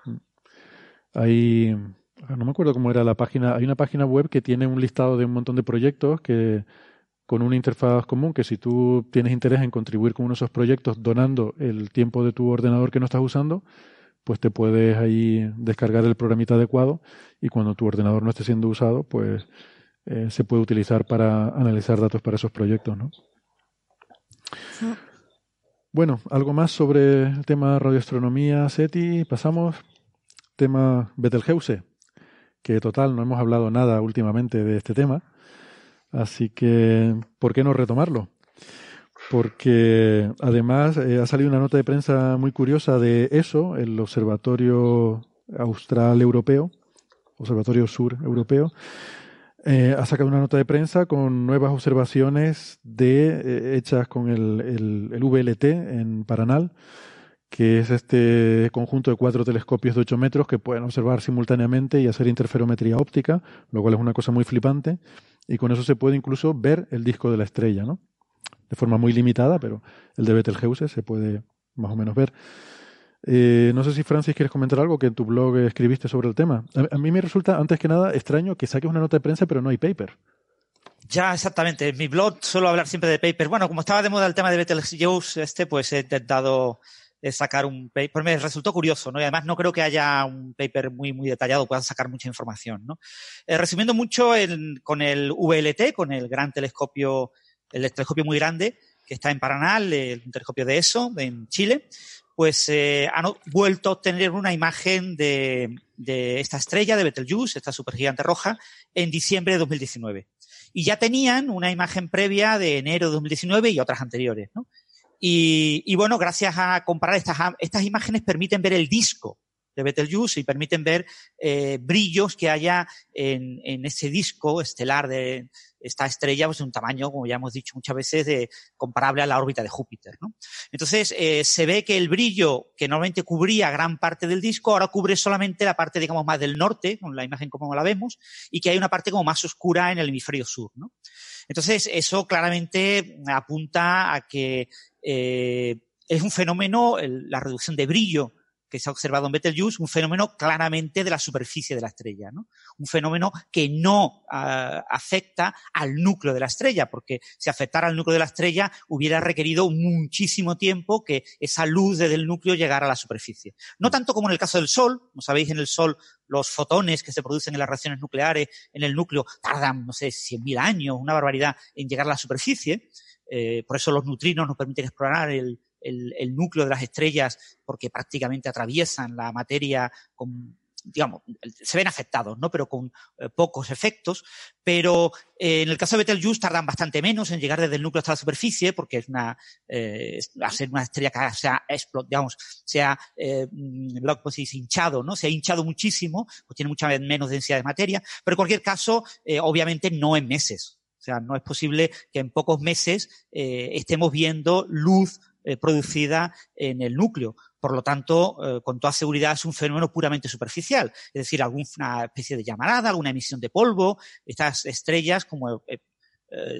Hay, no me acuerdo cómo era la página, hay una página web que tiene un listado de un montón de proyectos que con una interfaz común que si tú tienes interés en contribuir con uno de esos proyectos donando el tiempo de tu ordenador que no estás usando, pues te puedes ahí descargar el programita adecuado y cuando tu ordenador no esté siendo usado, pues eh, se puede utilizar para analizar datos para esos proyectos, ¿no? Bueno, algo más sobre el tema radioastronomía, SETI. Pasamos. Tema Betelgeuse, que total, no hemos hablado nada últimamente de este tema. Así que, ¿por qué no retomarlo? Porque además eh, ha salido una nota de prensa muy curiosa de eso, el Observatorio Austral Europeo, Observatorio Sur Europeo, eh, ha sacado una nota de prensa con nuevas observaciones de, eh, hechas con el, el, VLT en Paranal, que es este conjunto de cuatro telescopios de 8 metros que pueden observar simultáneamente y hacer interferometría óptica, lo cual es una cosa muy flipante. Y con eso se puede incluso ver el disco de la estrella, ¿no? De forma muy limitada, pero el de Betelgeuse se puede más o menos ver. Eh, no sé si Francis quieres comentar algo que en tu blog escribiste sobre el tema. A, mí me resulta, antes que nada, extraño que saques una nota de prensa, pero no hay paper. Ya, exactamente. En mi blog suelo hablar siempre de paper. Bueno, como estaba de moda el tema de Betelgeuse, este, pues he intentado sacar un paper. Pues me resultó curioso, ¿no? Y además no creo que haya un paper muy, muy detallado, puedan sacar mucha información, ¿no? Eh, resumiendo mucho, con el VLT, con el gran telescopio, el telescopio muy grande, que está en Paraná, el, telescopio de ESO, en Chile, pues eh, han vuelto a obtener una imagen de, de esta estrella de Betelgeuse, esta supergigante roja, en diciembre de 2019. Y ya tenían una imagen previa de enero de 2019 y otras anteriores, ¿no? Y, y bueno, gracias a comparar estas, estas imágenes permiten ver el disco de Betelgeuse y permiten ver eh, brillos que haya en, en, ese disco estelar de esta estrella, pues de un tamaño, como ya hemos dicho muchas veces, de, comparable a la órbita de Júpiter. Entonces, eh, se ve que el brillo que normalmente cubría gran parte del disco, ahora cubre solamente la parte, digamos, más del norte, con la imagen como la vemos, y que hay una parte como más oscura en el hemisferio sur. Entonces, eso claramente apunta a que eh, es un fenómeno, la reducción de brillo que se ha observado en Betelgeuse, un fenómeno claramente de la superficie de la estrella, ¿no? Un fenómeno que no ah, afecta al núcleo de la estrella, porque si afectara al núcleo de la estrella hubiera requerido muchísimo tiempo que esa luz desde el núcleo llegara a la superficie. No tanto como en el caso del Sol, como sabéis, en el Sol los fotones que se producen en las reacciones nucleares en el núcleo tardan, no sé, 100.000 años, una barbaridad en llegar a la superficie. Eh, por eso los neutrinos nos permiten explorar el, el, núcleo de las estrellas porque prácticamente atraviesan la materia con digamos, se ven afectados, ¿no? Pero con eh, pocos efectos. Pero eh, en el caso de Betelgeuse tardan bastante menos en llegar desde el núcleo hasta la superficie, porque es una, eh, a una estrella que se ha, digamos, se ha, pues, hinchado, ¿no? Se ha hinchado muchísimo, pues tiene mucha menos densidad de materia. Pero en cualquier caso, obviamente no en meses. O sea, no es posible que en pocos meses estemos viendo luz eh, producida en el núcleo. Por lo tanto, eh, con toda seguridad es un fenómeno puramente superficial, es decir, alguna especie de llamarada, alguna emisión de polvo. Estas estrellas, como eh,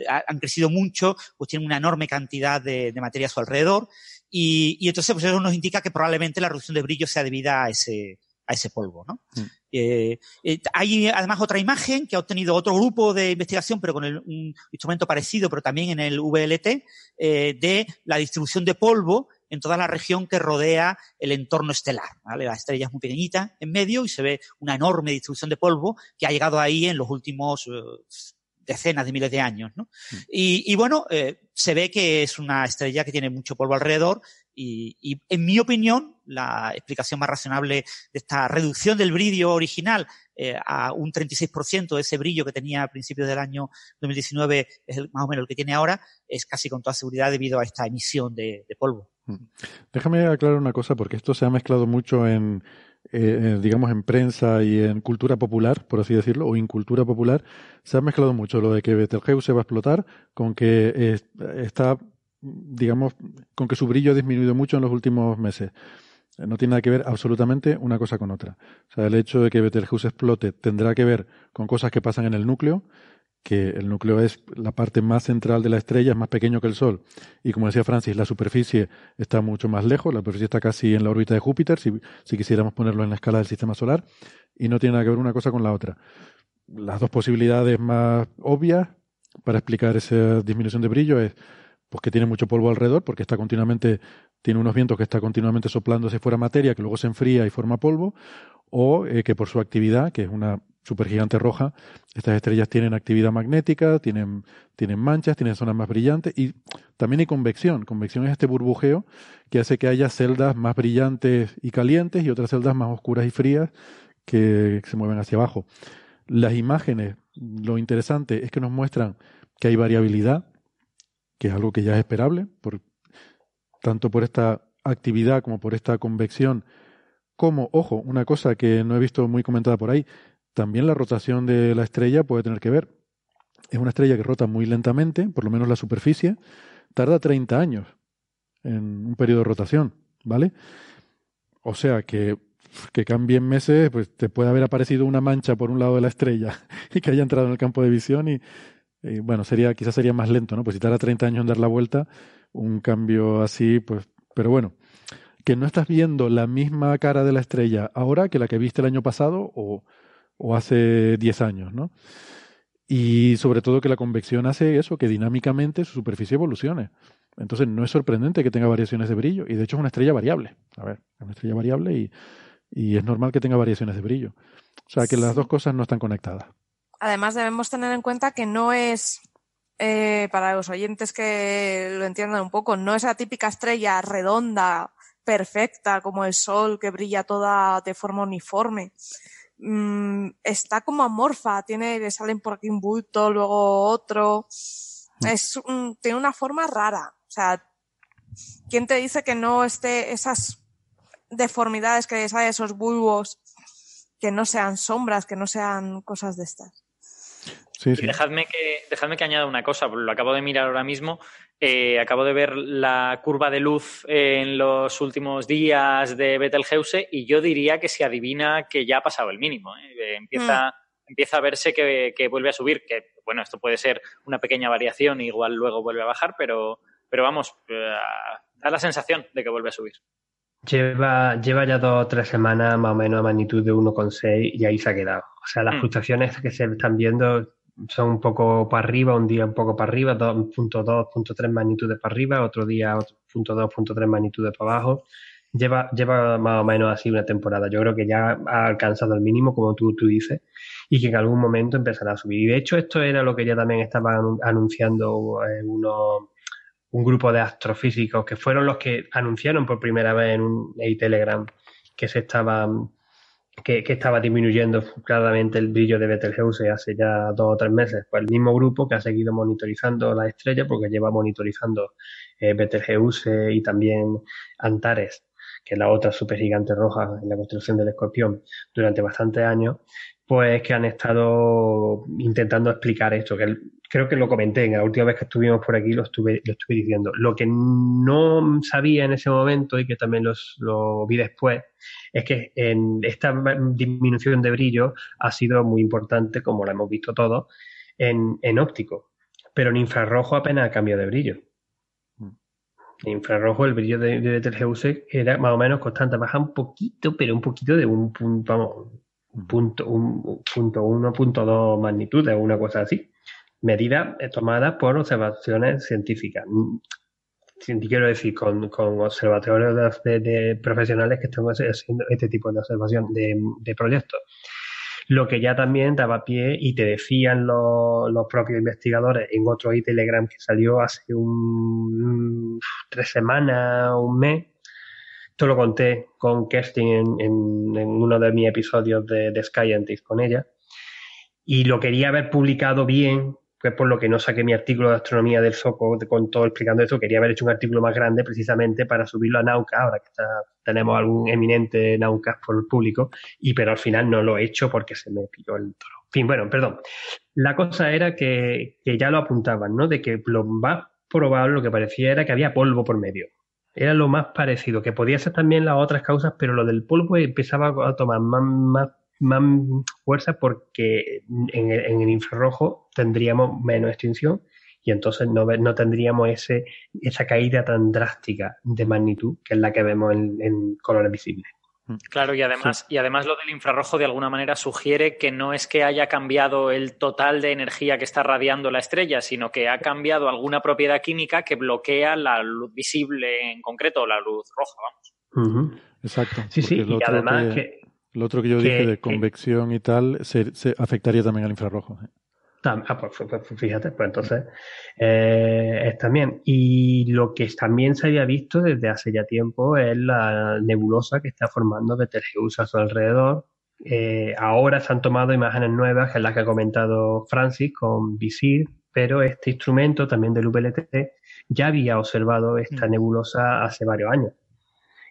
han crecido mucho, pues tienen una enorme cantidad de, materia a su alrededor y, entonces pues eso nos indica que probablemente la reducción de brillo sea debida a ese, a ese polvo. ¿no? Mm. Eh, eh, hay además otra imagen que ha obtenido otro grupo de investigación, pero con un instrumento parecido, pero también en el VLT, eh, de la distribución de polvo en toda la región que rodea el entorno estelar. La estrella es muy pequeñita en medio y se ve una enorme distribución de polvo que ha llegado ahí en los últimos decenas de miles de años. ¿no? Mm. Y, bueno, se ve que es una estrella que tiene mucho polvo alrededor y, en mi opinión, la explicación más razonable de esta reducción del brillo original eh, a un 36% de ese brillo que tenía a principios del año 2019 es más o menos el que tiene ahora, es casi con toda seguridad debido a esta emisión de, polvo. Mm. Déjame aclarar una cosa, porque esto se ha mezclado mucho en, eh, digamos, en prensa y en cultura popular, por así decirlo, o incultura popular, se ha mezclado mucho lo de que Betelgeuse va a explotar con que está digamos, con que su brillo ha disminuido mucho en los últimos meses. Eh, no tiene nada que ver absolutamente una cosa con otra. O sea, el hecho de que Betelgeuse explote tendrá que ver con cosas que pasan en el núcleo, que el núcleo es la parte más central de la estrella, es más pequeño que el Sol. Y como decía Francis, la superficie está mucho más lejos, la superficie está casi en la órbita de Júpiter, si, si quisiéramos ponerlo en la escala del sistema solar, y no tiene nada que ver una cosa con la otra. Las dos posibilidades más obvias para explicar esa disminución de brillo es pues que tiene mucho polvo alrededor, porque está continuamente, tiene unos vientos que está continuamente soplándose fuera materia, que luego se enfría y forma polvo, o eh, que por su actividad, que es una supergigante roja, estas estrellas tienen actividad magnética, tienen, tienen manchas, tienen zonas más brillantes y también hay convección. Convección es este burbujeo que hace que haya celdas más brillantes y calientes y otras celdas más oscuras y frías que se mueven hacia abajo. Las imágenes, lo interesante es que nos muestran que hay variabilidad, que es algo que ya es esperable, por, tanto por esta actividad como por esta convección, como, ojo, una cosa que no he visto muy comentada por ahí, también la rotación de la estrella puede tener que ver. Es una estrella que rota muy lentamente, por lo menos la superficie, tarda 30 años en un periodo de rotación, ¿vale? O sea que que cambien meses, pues te puede haber aparecido una mancha por un lado de la estrella y que haya entrado en el campo de visión y eh, bueno, sería, quizás sería más lento, ¿no? Pues si tarda 30 años en dar la vuelta, un cambio así, pues, pero bueno, que no estás viendo la misma cara de la estrella ahora que la que viste el año pasado o, o hace 10 años, ¿no? Y sobre todo que la convección hace eso, que dinámicamente su superficie evolucione. Entonces no es sorprendente que tenga variaciones de brillo. Y de hecho es una estrella variable. A ver, es una estrella variable y, y es normal que tenga variaciones de brillo. O sea que las dos cosas no están conectadas. Además debemos tener en cuenta que no es, eh, para los oyentes que lo entiendan un poco, no es la típica estrella redonda, perfecta, como el Sol, que brilla toda de forma uniforme. Mm, está como amorfa, tiene, le salen por aquí un bulto, luego otro. Mm. Es, tiene una forma rara. O sea, ¿quién te dice que no esté esas deformidades que hay, esos bulbos, que no sean sombras, que no sean cosas de estas? Sí, sí. dejadme que, dejadme que añada una cosa, lo acabo de mirar ahora mismo. Eh, acabo de ver la curva de luz en los últimos días de Betelgeuse y yo diría que se adivina que ya ha pasado el mínimo. ¿eh? Eh, empieza, mm. empieza a verse que, vuelve a subir, que bueno, esto puede ser una pequeña variación, igual luego vuelve a bajar, pero, pero vamos, da la sensación de que vuelve a subir. Lleva, lleva ya dos o tres semanas más o menos a magnitud de 1,6 y ahí se ha quedado. O sea, las mm. fluctuaciones que se están viendo son un poco para arriba, un día un poco para arriba, 2.2, 3 magnitudes para arriba, otro día 2.2, 3 magnitudes para abajo. Lleva, lleva más o menos así una temporada. Yo creo que ya ha alcanzado el mínimo, como tú, tú dices, y que en algún momento empezará a subir. Y de hecho, esto era lo que ya también estaban anunciando eh, un grupo de astrofísicos que fueron los que anunciaron por primera vez en un Telegram que se estaban que, estaba disminuyendo claramente el brillo de Betelgeuse hace ya dos o tres meses. Pues el mismo grupo que ha seguido monitorizando la estrella, porque lleva monitorizando eh, Betelgeuse y también Antares, que es la otra supergigante roja en la construcción del escorpión, durante bastantes años, pues que han estado intentando explicar esto, que creo que lo comenté en la última vez que estuvimos por aquí, lo estuve, lo estuve diciendo. Lo que no sabía en ese momento y que también lo vi después, es que en esta disminución de brillo ha sido muy importante, como lo hemos visto todos, en, óptico. Pero en infrarrojo apenas ha cambiado de brillo. Mm. En infrarrojo el brillo de, de Betelgeuse era más o menos constante, baja un poquito, pero un poquito de un punto, vamos, un punto, un punto uno, punto dos magnitudes, una cosa así. Medida tomada por observaciones científicas. Quiero decir, con, observatorios de, profesionales que están haciendo este tipo de observación de, proyectos. Lo que ya también daba pie y te decían los, propios investigadores en otro e-telegram que salió hace un, tres semanas, un mes, esto lo conté con Kerstin en, uno de mis episodios de, de Scientist con ella. Y lo quería haber publicado bien, pues por lo que no saqué mi artículo de astronomía del Zoco con todo explicando esto. Quería haber hecho un artículo más grande precisamente para subirlo a Nauca, ahora que tenemos algún eminente Nauca por el público, y pero al final no lo he hecho porque se me pilló el toro. En fin, bueno, perdón. La cosa era que, que ya lo apuntaban, ¿no? De que lo más probable, lo que parecía era que había polvo por medio. Era lo más parecido, que podía ser también las otras causas, pero lo del polvo empezaba a tomar más, más, fuerza porque en el, infrarrojo tendríamos menos extinción y entonces no, no tendríamos ese, esa caída tan drástica de magnitud que es la que vemos en, colores visibles. Mm. Claro, y además, y además lo del infrarrojo de alguna manera sugiere que no es que haya cambiado el total de energía que está radiando la estrella, sino que ha cambiado alguna propiedad química que bloquea la luz visible en concreto, la luz roja, vamos. Exacto. Sí, sí, y además que, Lo otro que yo dije de convección y tal se, se, afectaría también al infrarrojo. ¿eh? Ah, pues, pues, pues, fíjate, pues entonces eh, es también. Y lo que también se había visto desde hace ya tiempo es la nebulosa que está formando Betelgeuse a su alrededor. Eh, ahora se han tomado imágenes nuevas, que es las que ha comentado Francis con Visir, pero este instrumento también del VLTP ya había observado esta mm. nebulosa hace varios años.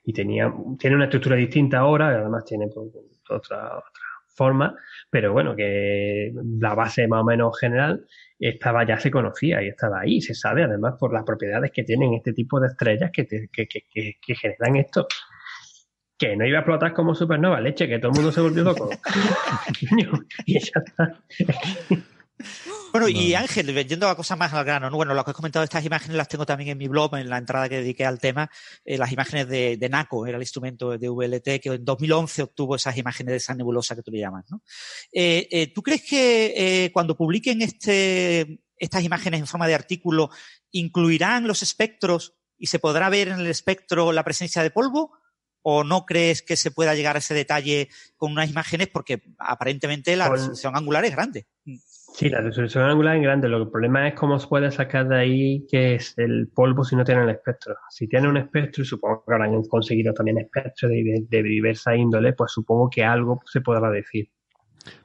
Y tenía, tiene una estructura distinta ahora, además tiene pues, otra, otra forma, pero bueno, que la base más o menos general estaba ya se conocía y estaba ahí, se sabe además por las propiedades que tienen este tipo de estrellas que, que, generan esto. Que no iba a explotar como supernova, leche, que todo el mundo se volvió loco. y ya está. Bueno, y Ángel, yendo a cosas más al grano, ¿no? bueno, lo que has comentado, estas imágenes las tengo también en mi blog, en la entrada que dediqué al tema, eh, las imágenes de, NACO, era el instrumento de VLT, que en 2011 obtuvo esas imágenes de esa nebulosa que tú le llamas, ¿no? Eh, eh, ¿Tú crees que cuando publiquen este, estas imágenes en forma de artículo, incluirán los espectros y se podrá ver en el espectro la presencia de polvo? ¿O no crees que se pueda llegar a ese detalle con unas imágenes? Porque aparentemente la resolución angular es grande. Sí, la resolución angular es grande. Lo que el problema es cómo se puede sacar de ahí que es el polvo si no tiene el espectro. Si tiene un espectro, y supongo que habrán conseguido también espectros de, diversa índole, pues supongo que algo se podrá decir.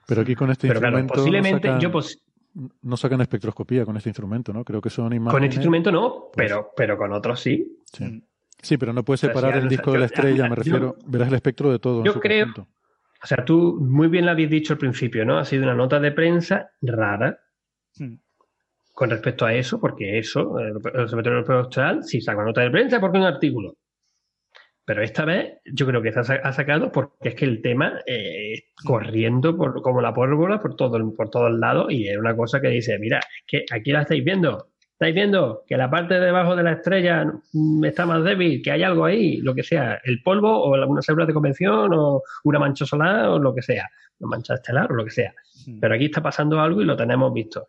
Pero aquí con este instrumento. posiblemente no sacan, no sacan espectroscopía con este instrumento, ¿no? Creo que son imágenes. Con este instrumento no, pues pero, pero con otros sí. Sí. pero no puedes separar el disco de la estrella, me refiero. verás el espectro de todo. Yo creo. O sea, tú muy bien lo habías dicho al principio, ¿no? Ha sido una nota de prensa rara hmm. con respecto a eso, porque eso, el Observatorio Europeo Austral, sí saca nota de prensa porque es un artículo. Pero esta vez yo creo que se ha sacado porque es que el tema eh, corriendo por, como la pólvora por, todo, por todos lados y es una cosa que dice, mira, es que aquí la estáis viendo, estáis viendo que la parte de debajo de la estrella está más débil, que hay algo ahí, lo que sea, el polvo o alguna célula de convención o una mancha solar o lo que sea, una mancha estelar o lo que sea. Hmm. Pero aquí está pasando algo y lo tenemos visto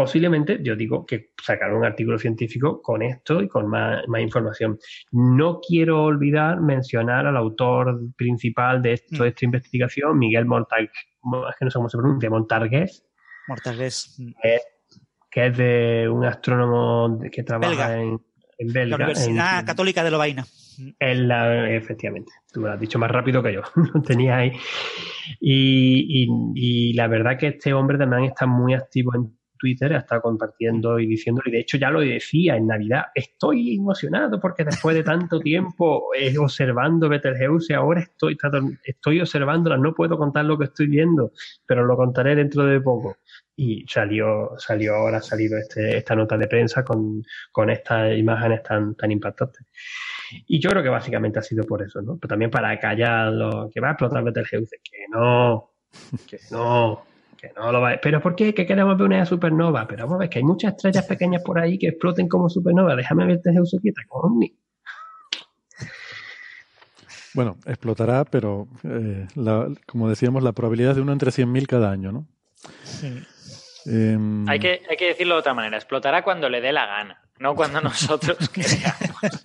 posiblemente, yo digo que sacaron un artículo científico con esto y con más, información. No quiero olvidar mencionar al autor principal de esto, mm. esta investigación, Miguel que no sé cómo se pronuncia, Montargues. Montargues. Que, es de un astrónomo que trabaja en, en Belga. La Universidad Católica de Lovaina. En la, efectivamente, tú lo has dicho más rápido que yo, lo tenía ahí. Y, y, y, la verdad que este hombre también está muy activo en Twitter, estado compartiendo y diciéndolo, y de hecho ya lo decía en Navidad, estoy emocionado porque después de tanto tiempo eh, observando Betelgeuse, ahora estoy, estoy observándola, no puedo contar lo que estoy viendo, pero lo contaré dentro de poco. Y salió, salió ahora, ha salido este, esta nota de prensa con, con estas imágenes tan, tan impactantes. Y yo creo que básicamente ha sido por eso, ¿no? Pero también para callar lo que va a explotar Betelgeuse, que no, que no, que no lo va ¿Pero por qué? ¿Que queremos ver una supernova? Pero vamos a ver que hay muchas estrellas pequeñas por ahí que exploten como supernova. Déjame verte Zeus quieta, Omni. Bueno, explotará, pero eh, como decíamos, la probabilidad es de uno entre 100.000 cada año, ¿no? Sí. Em, hay, que, hay que decirlo de otra manera. Explotará cuando le dé la gana no cuando nosotros queramos.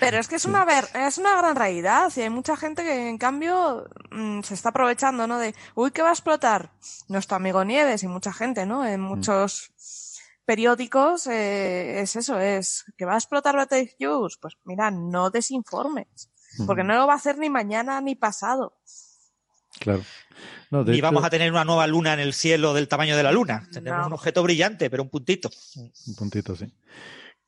Pero es que es una, ver, es una gran realidad y hay mucha gente que en cambio mm, se está aprovechando, ¿no? De, uy, ¿qué va a explotar? Nuestro amigo Nieves y mucha gente, ¿no? En mm. muchos periódicos eh, es eso, es que va a explotar Betelgeuse. Pues mira, no desinformes, porque no lo va a hacer ni mañana ni pasado. Claro. y vamos a tener una nueva luna en el cielo del tamaño de la luna. Tendremos un objeto brillante, pero un puntito. Un puntito, sí.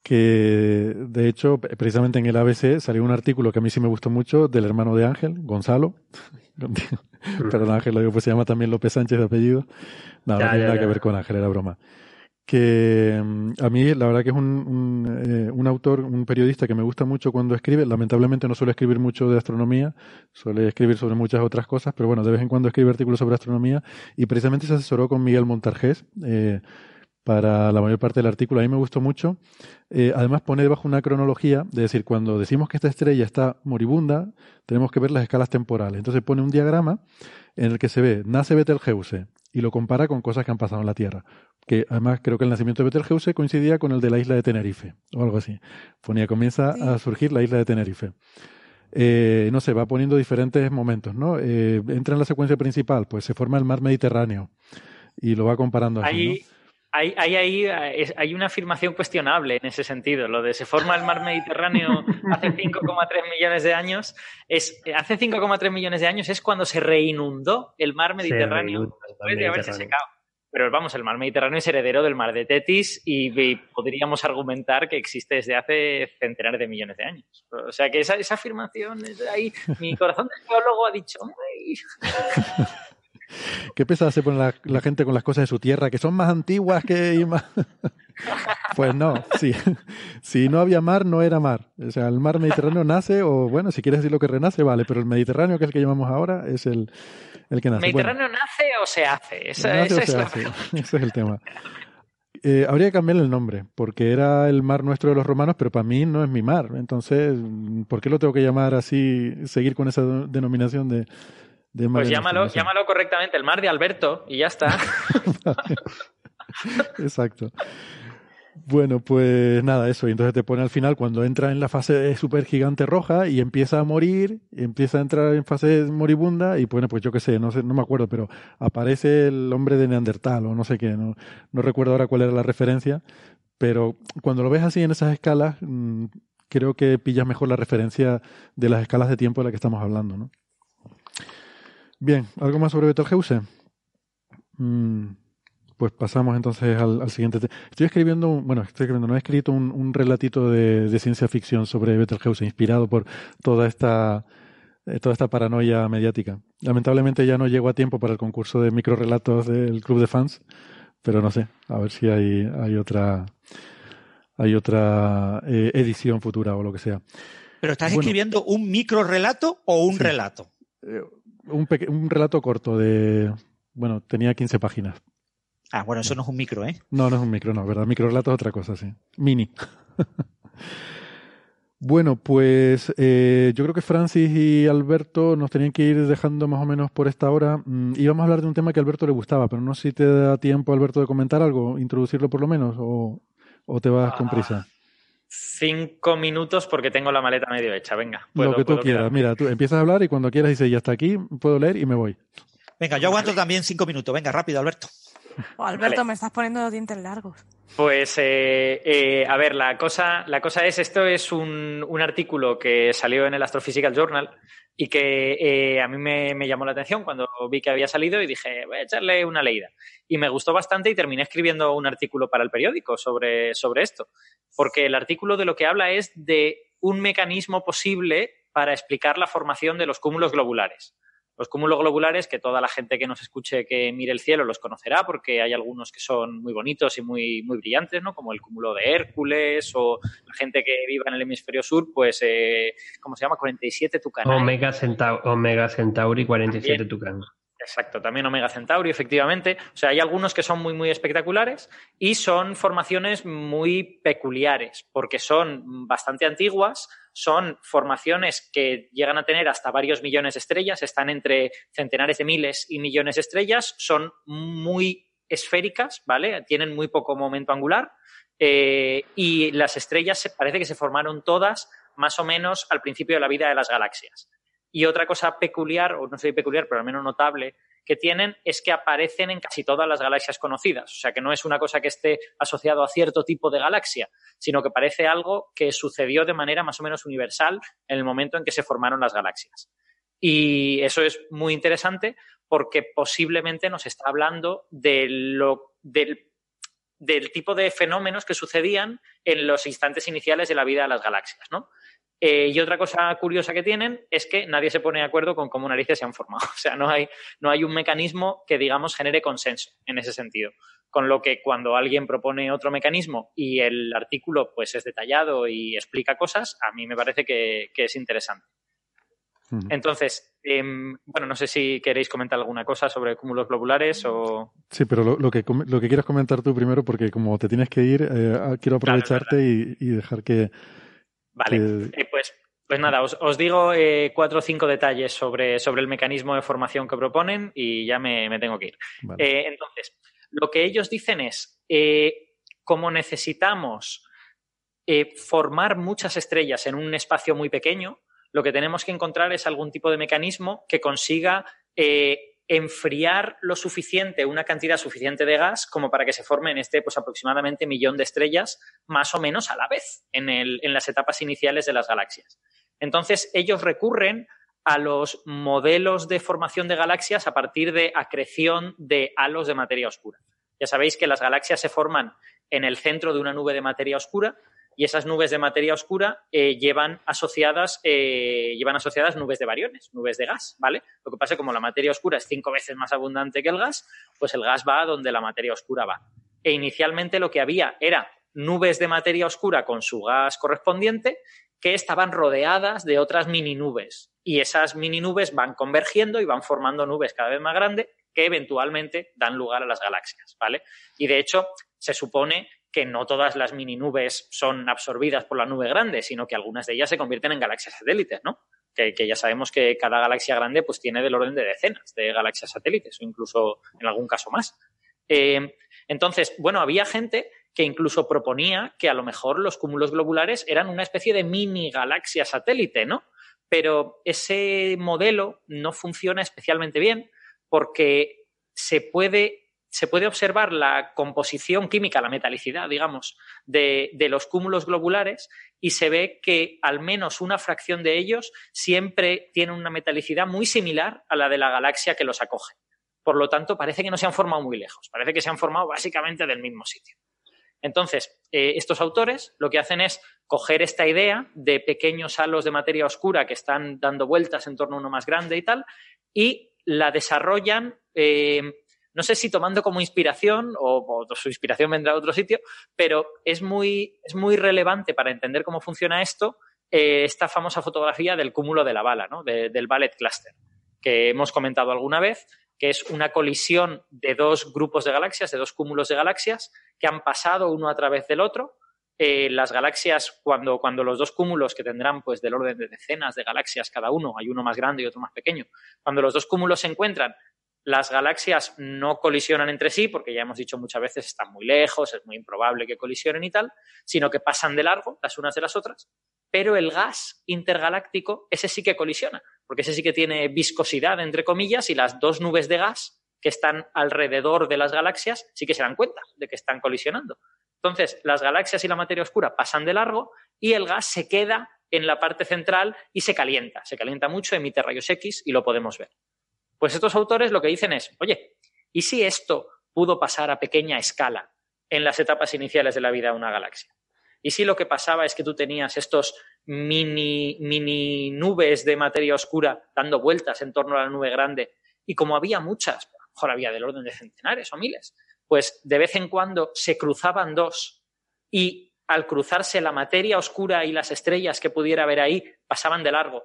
Que de hecho, precisamente en el ABC salió un artículo que a mí sí me gustó mucho del hermano de Ángel, Gonzalo. Perdón, Ángel, lo digo, pues se llama también López Sánchez de apellido. no tiene nada que ver con Ángel, era broma que mm, a mí la verdad que es un, eh, un, autor, un periodista que me gusta mucho cuando escribe. Lamentablemente no suele escribir mucho de astronomía, suele escribir sobre muchas otras cosas, pero bueno, de vez en cuando escribe artículos sobre astronomía y precisamente se asesoró con Miguel Montargés eh, para la mayor parte del artículo. A mí me gustó mucho. Eh, además pone debajo una cronología, de decir, cuando decimos que esta estrella está moribunda, tenemos que ver las escalas temporales. Entonces pone un diagrama en el que se ve, nace Betelgeuse, y lo compara con cosas que han pasado en la Tierra que además creo que el nacimiento de Betelgeuse coincidía con el de la isla de Tenerife, o algo así. Ponía, comienza a surgir la isla de Tenerife. Eh, no sé, va poniendo diferentes momentos, ¿no? Eh, entra en la secuencia principal, pues se forma el mar Mediterráneo y lo va comparando así, Hay, hay, hay, hay, una afirmación cuestionable en ese sentido. Lo de se forma el mar Mediterráneo hace 5,3 millones de años. Es, hace 5,3 millones de años es cuando se reinundó el mar Mediterráneo después de haberse secado. Pero vamos, el mar Mediterráneo es heredero del mar de Tetis y, podríamos argumentar que existe desde hace centenares de millones de años. O sea que esa, esa afirmación, ahí, mi corazón de geólogo ha dicho... Qué pesada se pone la, gente con las cosas de su tierra, que son más antiguas que... Pues no, sí. Si no había mar, no era mar. O sea, el mar Mediterráneo nace, o bueno, si quieres decir lo que renace, vale, pero el Mediterráneo, que es el que llamamos ahora, es el, el que nace. ¿Mediterráneo nace o se hace? Esa, es, Ese es el tema. Eh, habría que cambiarle el nombre, porque era el mar nuestro de los romanos, pero para mí no es mi mar. Entonces, ¿por qué lo tengo que llamar así, seguir con esa denominación de, de mar? Pues llámalo, llámalo correctamente, el mar de Alberto, y ya está. Exacto. Bueno, pues nada, eso. Y entonces te pone al final cuando entra en la fase super gigante roja y empieza a morir, empieza a entrar en fase moribunda y bueno, pues yo qué sé, no sé, no me acuerdo, pero aparece el hombre de Neandertal o no sé qué, no, recuerdo ahora cuál era la referencia, pero cuando lo ves así en esas escalas, mm, creo que pillas mejor la referencia de las escalas de tiempo de las que estamos hablando, ¿no? Bien, ¿algo más sobre Betelgeuse? Mm. Pues pasamos entonces al, siguiente. Estoy escribiendo, bueno, estoy escribiendo, no he escrito un, relatito de, ciencia ficción sobre Betelgeuse, inspirado por toda esta, eh, toda esta paranoia mediática. Lamentablemente ya no llego a tiempo para el concurso de microrelatos del club de fans, pero no sé, a ver si hay, hay otra, hay otra eh, edición futura o lo que sea. ¿Pero estás escribiendo un microrelato o un relato? Eh, un, un relato corto de, bueno, tenía 15 páginas. Ah, bueno, eso no es un micro, ¿eh? No, no es un micro, no, ¿verdad? Micro relato es otra cosa, sí. Mini. bueno, pues eh, yo creo que Francis y Alberto nos tenían que ir dejando más o menos por esta hora. Mm, íbamos a hablar de un tema que a Alberto le gustaba, pero no sé si te da tiempo, Alberto, de comentar algo, introducirlo por lo menos, o, te vas con prisa. Cinco minutos porque tengo la maleta medio hecha, venga. lo que tú quieras, mira, tú empiezas a hablar y cuando quieras dices, ya está aquí, puedo leer y me voy. Venga, yo aguanto también cinco minutos, venga, rápido, Alberto. Alberto, me estás poniendo los dientes largos. Pues, eh, eh, a ver, la cosa, la cosa es, esto es un, artículo que salió en el Astrophysical Journal y que eh, a mí me, llamó la atención cuando vi que había salido y dije, voy a echarle una leída. Y me gustó bastante y terminé escribiendo un artículo para el periódico sobre, sobre esto. Porque el artículo de lo que habla es de un mecanismo posible para explicar la formación de los cúmulos globulares. Los cúmulos globulares, que toda la gente que nos escuche que mire el cielo los conocerá, porque hay algunos que son muy bonitos y muy, muy brillantes, ¿no? Como el cúmulo de Hércules o la gente que viva en el hemisferio sur, pues, eh, ¿cómo se llama? 47 Tucanae. Omega, Omega Centauri 47 Tucanae. Exacto, también Omega Centauri, efectivamente. O sea, hay algunos que son muy, muy espectaculares y son formaciones muy peculiares, porque son bastante antiguas, son formaciones que llegan a tener hasta varios millones de estrellas, están entre centenares de miles y millones de estrellas, son muy esféricas, ¿vale? Tienen muy poco momento angular eh, y las estrellas parece que se formaron todas más o menos al principio de la vida de las galaxias. Y otra cosa peculiar, o no sé peculiar, pero al menos notable, que tienen es que aparecen en casi todas las galaxias conocidas. O sea, que no es una cosa que esté asociado a cierto tipo de galaxia, sino que parece algo que sucedió de manera más o menos universal en el momento en que se formaron las galaxias. Y eso es muy interesante porque posiblemente nos está hablando de lo, del, del tipo de fenómenos que sucedían en los instantes iniciales de la vida de las galaxias, ¿no? Eh, y otra cosa curiosa que tienen es que nadie se pone de acuerdo con cómo narices se han formado. O sea, no hay, no hay un mecanismo que, digamos, genere consenso en ese sentido. Con lo que cuando alguien propone otro mecanismo y el artículo pues, es detallado y explica cosas, a mí me parece que, es interesante. Entonces, em, bueno, no sé si queréis comentar alguna cosa sobre cúmulos globulares o... Sí, pero lo, que, lo que quieras comentar tú primero, porque como te tienes que ir, eh, quiero aprovecharte y dejar que, Vale, eh, pues, pues nada, os, digo eh, cuatro o cinco detalles sobre, sobre, el mecanismo de formación que proponen y ya me, tengo que ir. Eh, entonces, lo que ellos dicen es, como necesitamos formar muchas estrellas en un espacio muy pequeño, lo que tenemos que encontrar es algún tipo de mecanismo que consiga enfriar lo suficiente, una cantidad suficiente de gas como para que se forme en este pues aproximadamente millón de estrellas más o menos a la vez en, en las etapas iniciales de las galaxias. Entonces ellos recurren a los modelos de formación de galaxias a partir de acreción de halos de materia oscura. Ya sabéis que las galaxias se forman en el centro de una nube de materia oscura y esas nubes de materia oscura eh, llevan, asociadas, eh, llevan asociadas nubes de variones, nubes de gas, ¿vale? Lo que pasa es que como la materia oscura es cinco veces más abundante que el gas, pues el gas va a donde la materia oscura va. e inicialmente lo que había era nubes de materia oscura con su gas correspondiente que estaban rodeadas de otras mini nubes. Y esas mini nubes van convergiendo y van formando nubes cada vez más grandes que eventualmente dan lugar a las galaxias, ¿vale? Y de hecho, se supone que no todas las mini nubes son absorbidas por la nube grande, sino que algunas de ellas se convierten en galaxias satélites, ¿no? Que, ya sabemos que cada galaxia grande pues tiene del orden de decenas de galaxias satélites o incluso en algún caso más. Eh, entonces, bueno, había gente que incluso proponía que a lo mejor los cúmulos globulares eran una especie de mini galaxia satélite, ¿no? Pero ese modelo no funciona especialmente bien porque se puede se puede observar la composición química, la metalicidad, digamos, de, los cúmulos globulares y se ve que al menos una fracción de ellos siempre tiene una metalicidad muy similar a la de la galaxia que los acoge. Por lo tanto, parece que no se han formado muy lejos, parece que se han formado básicamente del mismo sitio. Entonces, eh, estos autores lo que hacen es coger esta idea de pequeños halos de materia oscura que están dando vueltas en torno a uno más grande y tal, y la desarrollan eh, no sé si tomando como inspiración o, su inspiración vendrá de otro sitio, pero es muy, es muy relevante para entender cómo funciona esto eh, esta famosa fotografía del cúmulo de la bala, ¿no? del Ballet Cluster, que hemos comentado alguna vez, que es una colisión de dos grupos de galaxias, de dos cúmulos de galaxias, que han pasado uno a través del otro. Eh, las galaxias, cuando, cuando los dos cúmulos, que tendrán pues del orden de decenas de galaxias cada uno, hay uno más grande y otro más pequeño, cuando los dos cúmulos se encuentran, las galaxias no colisionan entre sí, porque ya hemos dicho muchas veces están muy lejos, es muy improbable que colisionen y tal, sino que pasan de largo las unas de las otras. Pero el gas intergaláctico, ese sí que colisiona, porque ese sí que tiene viscosidad, entre comillas, y las dos nubes de gas que están alrededor de las galaxias sí que se dan cuenta de que están colisionando. Entonces, las galaxias y la materia oscura pasan de largo y el gas se queda en la parte central y se calienta. Se calienta mucho, emite rayos X y lo podemos ver. Pues estos autores lo que dicen es, oye, ¿y si esto pudo pasar a pequeña escala en las etapas iniciales de la vida de una galaxia? ¿Y si lo que pasaba es que tú tenías estos mini, mini nubes de materia oscura dando vueltas en torno a la nube grande y como había muchas, lo mejor había del orden de centenares o miles, pues de vez en cuando se cruzaban dos y al cruzarse la materia oscura y las estrellas que pudiera haber ahí pasaban de largo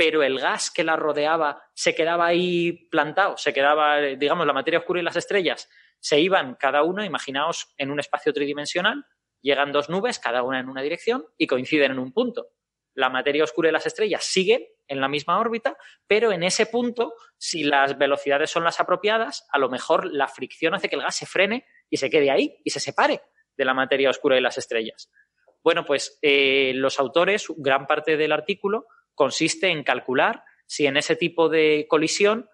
pero el gas que la rodeaba se quedaba ahí plantado, se quedaba, digamos, la materia oscura y las estrellas se iban cada uno, imaginaos, en un espacio tridimensional, llegan dos nubes, cada una en una dirección, y coinciden en un punto. La materia oscura y las estrellas siguen en la misma órbita, pero en ese punto, si las velocidades son las apropiadas, a lo mejor la fricción hace que el gas se frene y se quede ahí y se separe de la materia oscura y las estrellas. Bueno, pues eh, los autores, gran parte del artículo, consiste en calcular si en ese tipo de colisión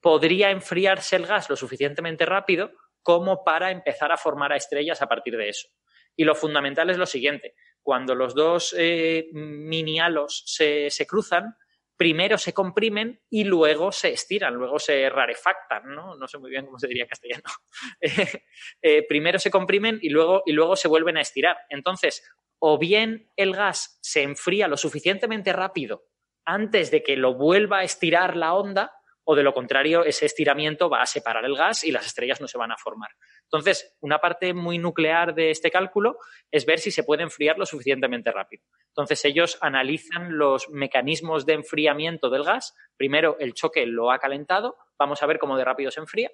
podría enfriarse el gas lo suficientemente rápido como para empezar a formar a estrellas a partir de eso. Y lo fundamental es lo siguiente, cuando los dos eh, mini halos se, cruzan, primero se comprimen y luego se estiran, luego se rarefactan, ¿no? No sé muy bien cómo se diría castellano. Eh, primero se comprimen y luego, y luego se vuelven a estirar. Entonces, o bien el gas se enfría lo suficientemente rápido antes de que lo vuelva a estirar la onda, o de lo contrario, ese estiramiento va a separar el gas y las estrellas no se van a formar. Entonces, una parte muy nuclear de este cálculo es ver si se puede enfriar lo suficientemente rápido. Entonces, ellos analizan los mecanismos de enfriamiento del gas. Primero, el choque lo ha calentado, vamos a ver cómo de rápido se enfría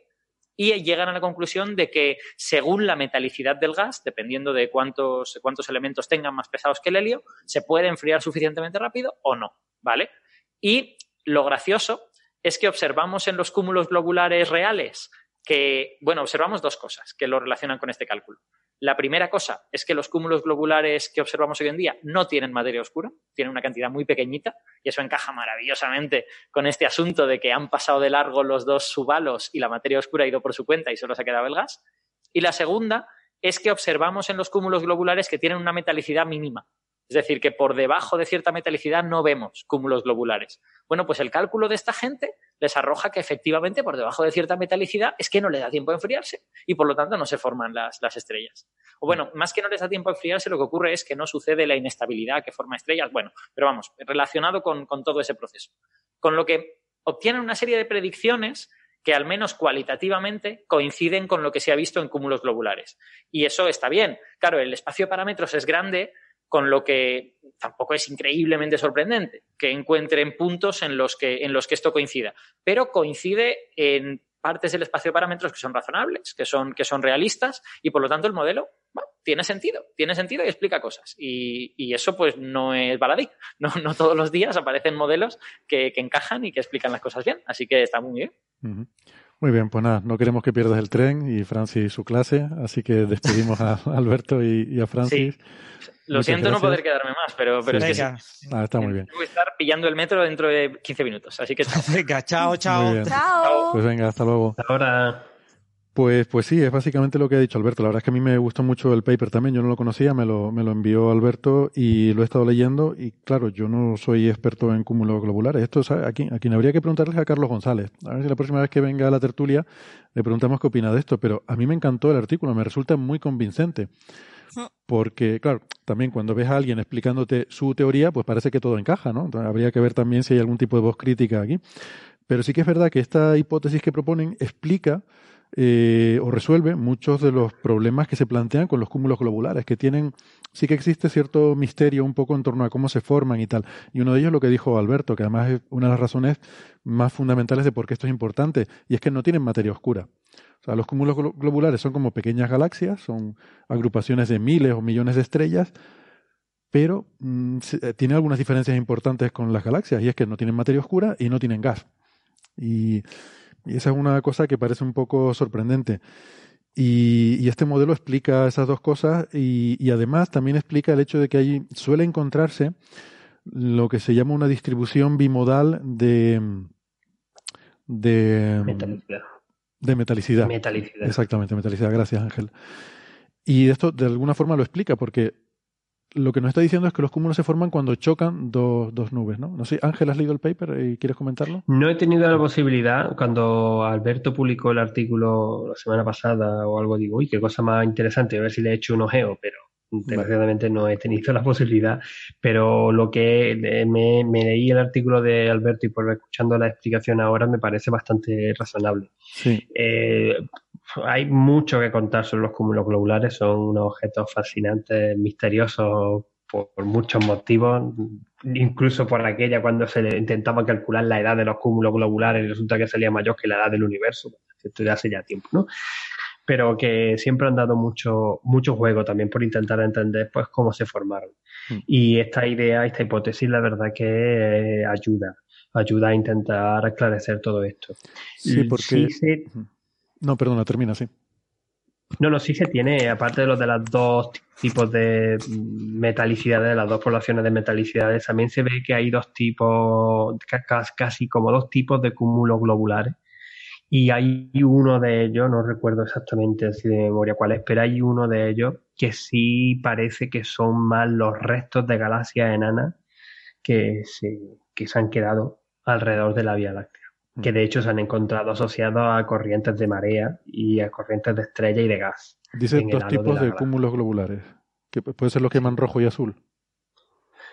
y llegan a la conclusión de que según la metalicidad del gas, dependiendo de cuántos, cuántos elementos tengan más pesados que el helio, se puede enfriar suficientemente rápido o no, ¿vale? Y lo gracioso es que observamos en los cúmulos globulares reales que, bueno, observamos dos cosas que lo relacionan con este cálculo. La primera cosa es que los cúmulos globulares que observamos hoy en día no tienen materia oscura, tienen una cantidad muy pequeñita y eso encaja maravillosamente con este asunto de que han pasado de largo los dos subhalos y la materia oscura ha ido por su cuenta y solo se ha quedado el gas. Y la segunda es que observamos en los cúmulos globulares que tienen una metalicidad mínima. Es decir, que por debajo de cierta metalicidad no vemos cúmulos globulares. Bueno, pues el cálculo de esta gente les arroja que efectivamente por debajo de cierta metalicidad es que no le da tiempo a enfriarse y por lo tanto no se forman las, estrellas. O bueno, más que no les da tiempo a enfriarse, lo que ocurre es que no sucede la inestabilidad que forma estrellas. Bueno, pero vamos, relacionado con, con todo ese proceso. Con lo que obtienen una serie de predicciones que al menos cualitativamente coinciden con lo que se ha visto en cúmulos globulares. Y eso está bien. Claro, el espacio de parámetros es grande, con lo que tampoco es increíblemente sorprendente que encuentren puntos en los que, en los que esto coincida. Pero coincide en partes del espacio de parámetros que son razonables, que son, que son realistas, y por lo tanto el modelo tiene sentido, tiene sentido y explica cosas. Y, eso pues no es baladí. No, no, todos los días aparecen modelos que, encajan y que explican las cosas bien. Así que está muy bien. Muy bien, pues nada, no queremos que pierdas el tren y Francis su clase, así que despedimos a Alberto y, a Francis. Lo siento no poder quedarme más, pero, pero es que ah, está muy bien. Voy a estar pillando el metro dentro de 15 minutos, así que chao. venga, chao, chao. Chao. Pues venga, hasta luego. Ahora. Pues, pues sí, es básicamente lo que ha dicho Alberto. La verdad es que a mí me gustó mucho el paper también. Yo no lo conocía, me lo, me lo envió Alberto y lo he estado leyendo. Y claro, yo no soy experto en cúmulos globulares. Esto, aquí, a quien habría que preguntarles a Carlos González. A ver si la próxima vez que venga a la tertulia le preguntamos qué opina de esto. Pero a mí me encantó el artículo, me resulta muy convincente. Porque, claro, también cuando ves a alguien explicándote su teoría, pues parece que todo encaja, ¿no? Entonces, habría que ver también si hay algún tipo de voz crítica aquí. Pero sí que es verdad que esta hipótesis que proponen explica eh, o resuelve muchos de los problemas que se plantean con los cúmulos globulares, que tienen, sí que existe cierto misterio un poco en torno a cómo se forman y tal. Y uno de ellos lo que dijo Alberto, que además es una de las razones más fundamentales de por qué esto es importante, y es que no tienen materia oscura. O sea, los cúmulos globulares son como pequeñas galaxias, son agrupaciones de miles o millones de estrellas, pero mm, eh, tiene algunas diferencias importantes con las galaxias, y es que no tienen materia oscura y no tienen gas. Y, esa es una cosa que parece un poco sorprendente. Y, este modelo explica esas dos cosas y, además también explica el hecho de que ahí suele encontrarse lo que se llama una distribución bimodal de, de de metalicidad. Metalicidad. Exactamente, metalicidad. Gracias, Ángel. Y esto de alguna forma lo explica, porque lo que nos está diciendo es que los cúmulos se forman cuando chocan dos, dos nubes, ¿no? No sé, Ángel, ¿has leído el paper y quieres comentarlo? No he tenido la posibilidad, cuando Alberto publicó el artículo la semana pasada o algo, digo, uy, qué cosa más interesante, a ver si le he hecho un ojeo, pero Desgraciadamente no he tenido la posibilidad, pero lo que me, leí el artículo de Alberto y por escuchando la explicación ahora me parece bastante razonable. Eh, hay mucho que contar sobre los cúmulos globulares, son unos objetos fascinantes, misteriosos por, muchos motivos, incluso por aquella cuando se intentaba calcular la edad de los cúmulos globulares y resulta que salía mayor que la edad del universo. Esto ya hace ya tiempo, ¿no? pero que siempre han dado mucho, mucho juego también por intentar entender pues cómo se formaron. Mm. Y esta idea, esta hipótesis, la verdad que ayuda, ayuda a intentar esclarecer todo esto. Sí, porque... No, perdona, termina, sí. No, no, sí se tiene, aparte de los de los dos tipos de metalicidades, de las dos poblaciones de metalicidades, también se ve que hay dos tipos, casi como dos tipos de cúmulos globulares y hay uno de ellos, no recuerdo exactamente así de memoria cuál es, pero hay uno de ellos que sí parece que son más los restos de galaxias enanas que se, que se han quedado alrededor de la Vía Láctea. Que de hecho se han encontrado asociados a corrientes de marea y a corrientes de estrella y de gas. Dice dos tipos de, cúmulos globulares, que puede ser los que llaman rojo y azul.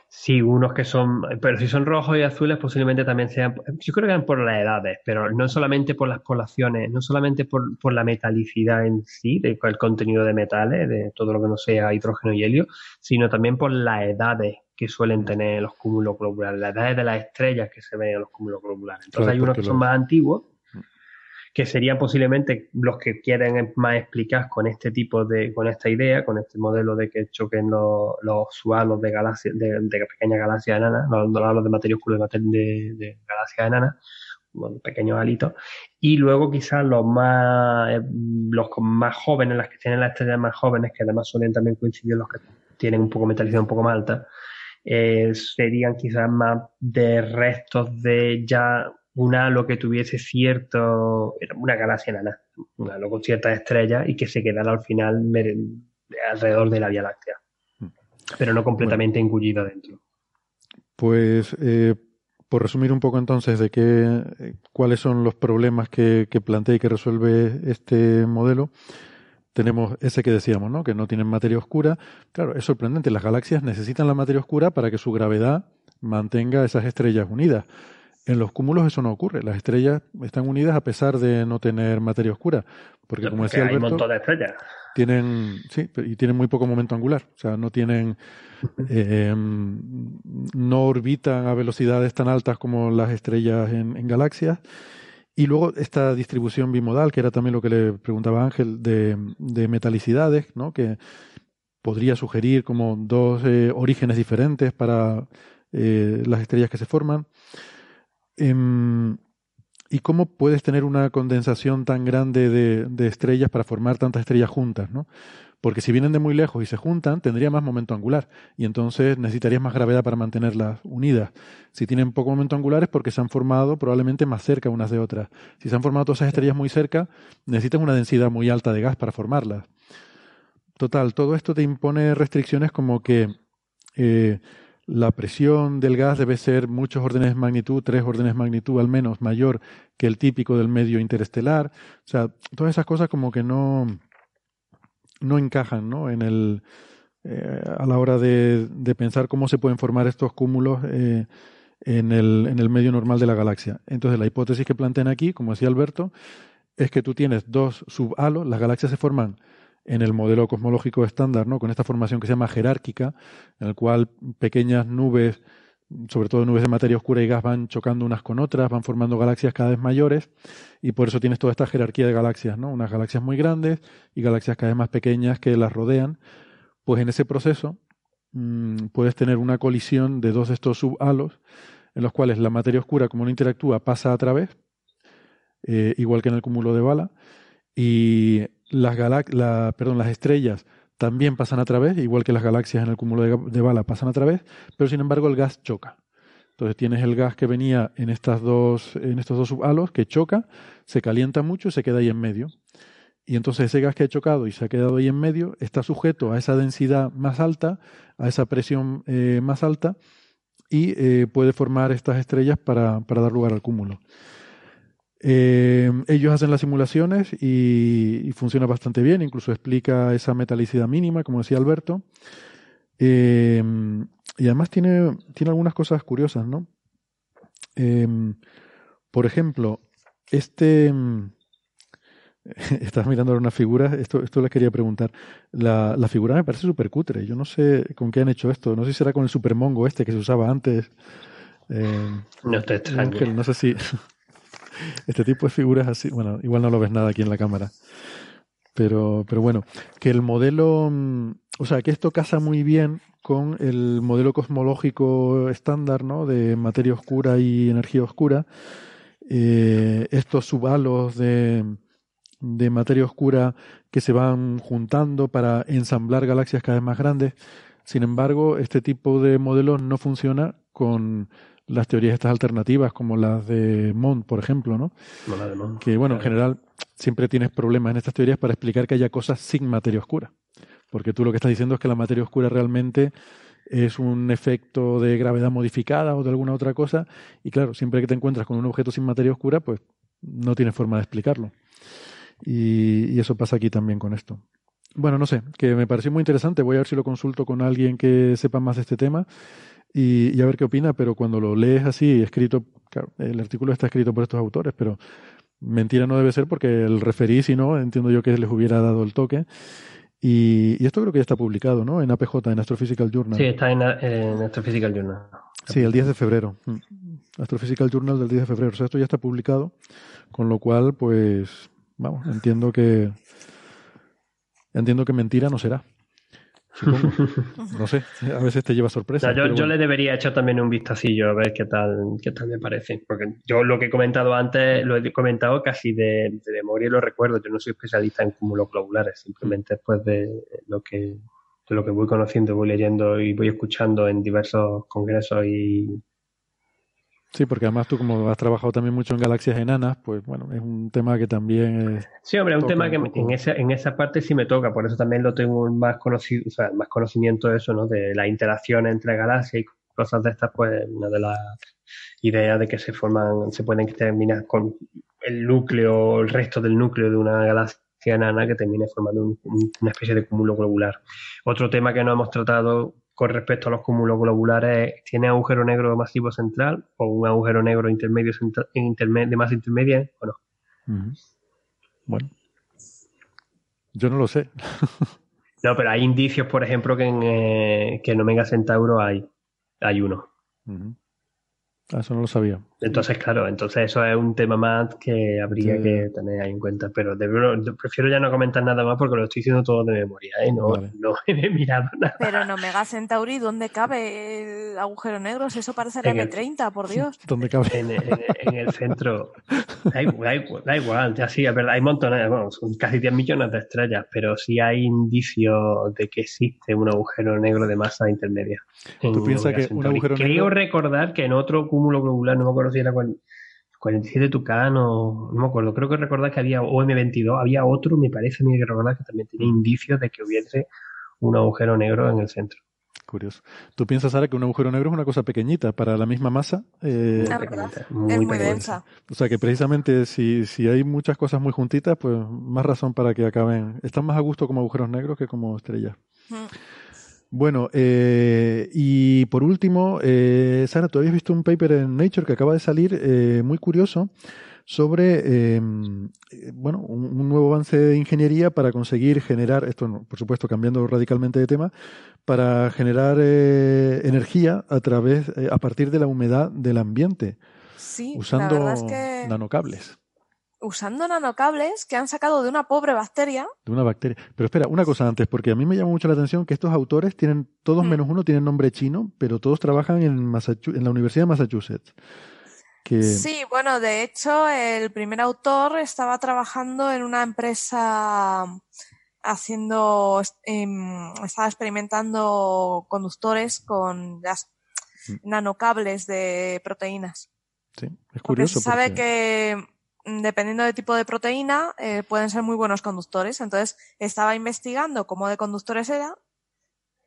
Sí, unos que son, pero si son rojos y azules posiblemente también sean, yo creo que eran por las edades, pero no solamente por las poblaciones, no solamente por, por la metalicidad en sí, del el contenido de metales, de todo lo que no sea hidrógeno y helio, sino también por las edades que suelen tener los cúmulos globulares, las edades de las estrellas que se ven en los cúmulos globulares. Entonces hay unos que son más antiguos que serían posiblemente los que quieren más explicar con este tipo de, con esta idea, con este modelo de que choquen los, los sualos de galaxias, de, pequeñas galaxias enanas, los, halos de materia oscura de, de, galaxias enanas, bueno, pequeños halitos, y luego quizás los más, eh, los más jóvenes, las que tienen las estrellas más jóvenes, que además suelen también coincidir los que tienen un poco metalización un poco más alta, eh, serían quizás más de restos de ya un halo que tuviese cierto, una galaxia enana, un halo con ciertas estrellas y que se quedara al final alrededor de la Vía Láctea, mm. pero no completamente engullido dentro. Pues, eh, por resumir un poco entonces de qué, cuáles son los problemas que, que plantea y que resuelve este modelo, tenemos ese que decíamos, ¿no? Que no tienen materia oscura. Claro, es sorprendente. Las galaxias necesitan la materia oscura para que su gravedad mantenga esas estrellas unidas. En los cúmulos eso no ocurre. Las estrellas están unidas a pesar de no tener materia oscura. Porque, como decía Alberto, hay un montón de estrellas. Tienen, sí, y tienen muy poco momento angular. O sea, no tienen, eh, no orbitan a velocidades tan altas como las estrellas en, galaxias. Y luego esta distribución bimodal, que era también lo que le preguntaba Ángel, de, de metalicidades, ¿no? que podría sugerir como dos eh, orígenes diferentes para eh, las estrellas que se forman. Em, ¿Y cómo puedes tener una condensación tan grande de, estrellas para formar tantas estrellas juntas? ¿no? Porque si vienen de muy lejos y se juntan, tendría más momento angular y entonces necesitarías más gravedad para mantenerlas unidas. Si tienen poco momento angular es porque se han formado probablemente más cerca unas de otras. Si se han formado todas esas estrellas muy cerca, necesitas una densidad muy alta de gas para formarlas. Total, todo esto te impone restricciones como que eh, la presión del gas debe ser muchos órdenes de magnitud, tres órdenes de magnitud al menos, mayor que el típico del medio interestelar. O sea, todas esas cosas como que no, no encajan ¿no? En el, eh, a la hora de, de, pensar cómo se pueden formar estos cúmulos eh, en, el, en el medio normal de la galaxia. Entonces, la hipótesis que plantean aquí, como decía Alberto, es que tú tienes dos subhalos, las galaxias se forman en el modelo cosmológico estándar, ¿no? con esta formación que se llama jerárquica, en el cual pequeñas nubes, sobre todo nubes de materia oscura y gas, van chocando unas con otras, van formando galaxias cada vez mayores, y por eso tienes toda esta jerarquía de galaxias, ¿no? unas galaxias muy grandes y galaxias cada vez más pequeñas que las rodean. Pues en ese proceso mmm, puedes tener una colisión de dos de estos subhalos, en los cuales la materia oscura, como no interactúa, pasa a través, eh, igual que en el cúmulo de bala, y las, la, perdón, las estrellas también pasan a través, igual que las galaxias en el cúmulo de, bala pasan a través, pero sin embargo el gas choca. Entonces tienes el gas que venía en, estas dos, en estos dos subhalos que choca, se calienta mucho y se queda ahí en medio. Y entonces ese gas que ha chocado y se ha quedado ahí en medio está sujeto a esa densidad más alta, a esa presión eh, más alta, y eh, puede formar estas estrellas para, para dar lugar al cúmulo. Eh, ellos hacen las simulaciones y, funciona bastante bien, incluso explica esa metalicidad mínima, como decía Alberto. Eh, y además tiene, tiene algunas cosas curiosas, ¿no? Eh, por ejemplo, este... Estás mirando una figura, esto, esto les quería preguntar. La, la figura me parece súper cutre. Yo no sé con qué han hecho esto. No sé si será con el supermongo este que se usaba antes. no te Ángel, no sé si, este tipo de figuras así, bueno, igual no lo ves nada aquí en la cámara. Pero, pero bueno, que el modelo, mm, o sea, que esto casa muy bien con el modelo cosmológico estándar, ¿no? De materia oscura y energía oscura. Eh, estos subhalos de, de materia oscura que se van juntando para ensamblar galaxias cada vez más grandes. Sin embargo, este tipo de modelo no funciona con las teorías estas alternativas, como las de Mond, por ejemplo, ¿no? Que, bueno, en general siempre tienes problemas en estas teorías para explicar que haya cosas sin materia oscura. Porque tú lo que estás diciendo es que la materia oscura realmente es un efecto de gravedad modificada o de alguna otra cosa. Y claro, siempre que te encuentras con un objeto sin materia oscura, pues no tienes forma de explicarlo. Y, y, eso pasa aquí también con esto. Bueno, no sé, que me pareció muy interesante. Voy a ver si lo consulto con alguien que sepa más de este tema y, a ver qué opina, pero cuando lo lees así, escrito, claro, el artículo está escrito por estos autores, pero mentira no debe ser porque el referí, si no, entiendo yo que les hubiera dado el toque. Y, esto creo que ya está publicado, ¿no? En APJ, en Astrophysical Journal. Sí, está en, Astrophysical Journal. Sí, el 10 de febrero. Mm. Astrophysical Journal del 10 de febrero. O sea, esto ya está publicado, con lo cual, pues, vamos, entiendo que entiendo que mentira no será. no sé, a veces te lleva sorpresa. yo, le debería echar también un vistacillo a ver qué tal, qué tal me parece. Porque yo lo que he comentado antes, lo he comentado casi de, memoria y lo recuerdo. Yo no soy especialista en cúmulos globulares, simplemente después de lo que, de lo que voy conociendo, voy leyendo y voy escuchando en diversos congresos y Sí, porque además tú como has trabajado también mucho en galaxias enanas, pues bueno, es un tema que también es... Sí, hombre, es un tema que en esa, en esa parte sí me toca, por eso también lo tengo más conocido, o sea, más conocimiento de eso, ¿no? De la interacción entre galaxias y cosas de estas, pues una de las ideas de que se forman, se pueden terminar con el núcleo, el resto del núcleo de una galaxia enana que termine formando una especie de cúmulo globular. Otro tema que no hemos tratado con respecto a los cúmulos globulares, ¿tiene agujero negro masivo central o un agujero negro intermedio de masa intermedia o no? Bueno, yo no lo sé. no, pero hay indicios, por ejemplo, que en, eh, que en Omega Centauro hay, hay uno. Ah, eso no lo sabía. Entonces, claro, entonces eso es un tema más que habría que tener ahí en cuenta. Pero prefiero ya no comentar nada más porque lo estoy diciendo todo de memoria, ¿eh? No, no he mirado nada. Pero en Omega Centauri, ¿dónde cabe el agujero negro? Eso parece el M30, por Dios. ¿Dónde cabe? En, el centro. Da, igual, ya sí, es verdad, hay montones, bueno, son casi 10 millones de estrellas, pero sí hay indicios de que existe un agujero negro de masa intermedia. ¿Tú piensas que un agujero negro... Creo recordar que en otro cúmulo globular, no me acuerdo si era 47 Tucano, no me acuerdo, creo que recordar que había OM22, había otro, me parece a mí que recordar que también tenía indicios de que hubiese un agujero negro en el centro. Curioso. ¿Tú piensas, Sara, que un agujero negro es una cosa pequeñita para la misma masa? Eh, muy, es muy densa. O sea, que precisamente si, si hay muchas cosas muy juntitas, pues más razón para que acaben. Están más a gusto como agujeros negros que como estrellas. Bueno, eh, y por último, eh, Sara, tú habías visto un paper en Nature que acaba de salir eh, muy curioso sobre em, bueno, un, nuevo avance de ingeniería para conseguir generar, esto por supuesto cambiando radicalmente de tema, para generar energía a través, a partir de la humedad del ambiente, usando nanocables usando nanocables que han sacado de una pobre bacteria. De una bacteria. Pero espera, una cosa antes, porque a mí me llama mucho la atención que estos autores tienen, todos mm. menos uno tienen nombre chino, pero todos trabajan en, en la Universidad de Massachusetts. Sí, bueno, de hecho, el primer autor estaba trabajando en una empresa haciendo, em, estaba experimentando conductores con las mm. nanocables de proteínas. Sí, es curioso. se sabe que dependiendo del tipo de proteína, eh, pueden ser muy buenos conductores. Entonces, estaba investigando cómo de conductores era,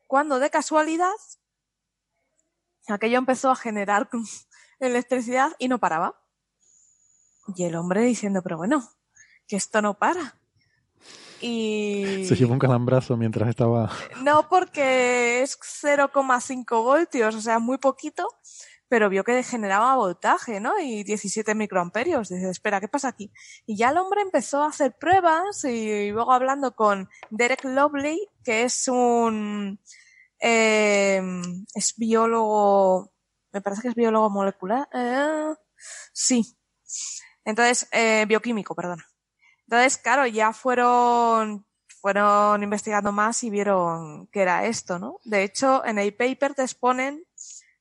cuando de casualidad, aquello empezó a generar electricidad y no paraba. Y el hombre diciendo, pero bueno, que esto no para. Y... Se llevó un calambrazo mientras estaba... No, porque es 0,5 voltios, o sea, muy poquito pero vio que generaba voltaje, ¿no? Y 17 microamperios. Dice, espera, ¿qué pasa aquí? Y ya el hombre empezó a hacer pruebas y luego hablando con Derek Lovely, que es un, eh, es biólogo, me parece que es biólogo molecular, eh, sí. Entonces, eh, bioquímico, perdona. Entonces, claro, ya fueron, fueron investigando más y vieron que era esto, ¿no? De hecho, en el paper te exponen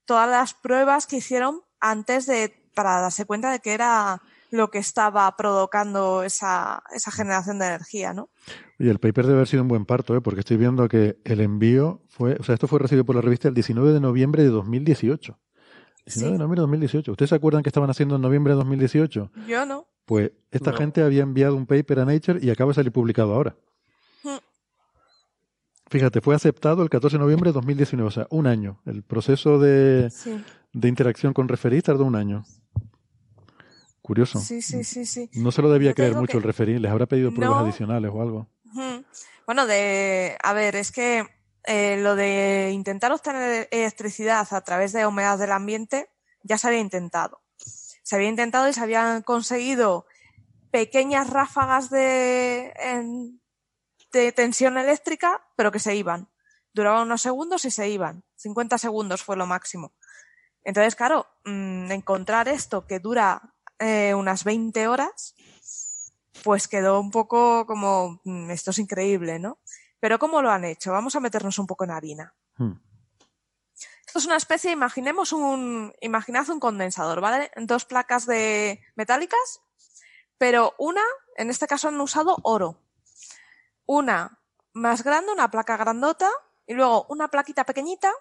todas las pruebas que hicieron antes de, para darse cuenta de que era lo que estaba provocando esa, esa generación de energía, ¿no? Y el paper debe haber sido un buen parto, ¿eh? porque estoy viendo que el envío fue, o sea, esto fue recibido por la revista el 19 de noviembre de 2018. 19 de noviembre de 2018. ¿Ustedes se acuerdan que estaban haciendo en noviembre de 2018? Yo no. Pues esta gente había enviado un paper a Nature y acaba de salir publicado ahora. Fíjate, fue aceptado el 14 de noviembre de 2019, o sea, un año. El proceso de, de interacción con referí tardó un año. Curioso. Sí, sí, sí, sí. No se lo debía creer mucho el referí, les habrá pedido pruebas adicionales o algo. Bueno, de, a ver, es que eh, lo de intentar obtener electricidad a través de humedad del ambiente ya se había intentado. Se había intentado y se habían conseguido pequeñas ráfagas de, de tensión eléctrica, pero que se iban. Duraban unos segundos y se iban. 50 segundos fue lo máximo. Entonces, claro, mm, encontrar esto que dura eh, unas 20 horas, pues quedó un poco como, mm, esto es increíble, ¿no? Pero ¿cómo lo han hecho? Vamos a meternos un poco en harina. Hmm. Esto es una especie, imaginemos un, imaginad un condensador, ¿vale? Dos placas de metálicas, pero una, en este caso han usado oro una más grande, una placa grandota, y luego una plaquita pequeñita,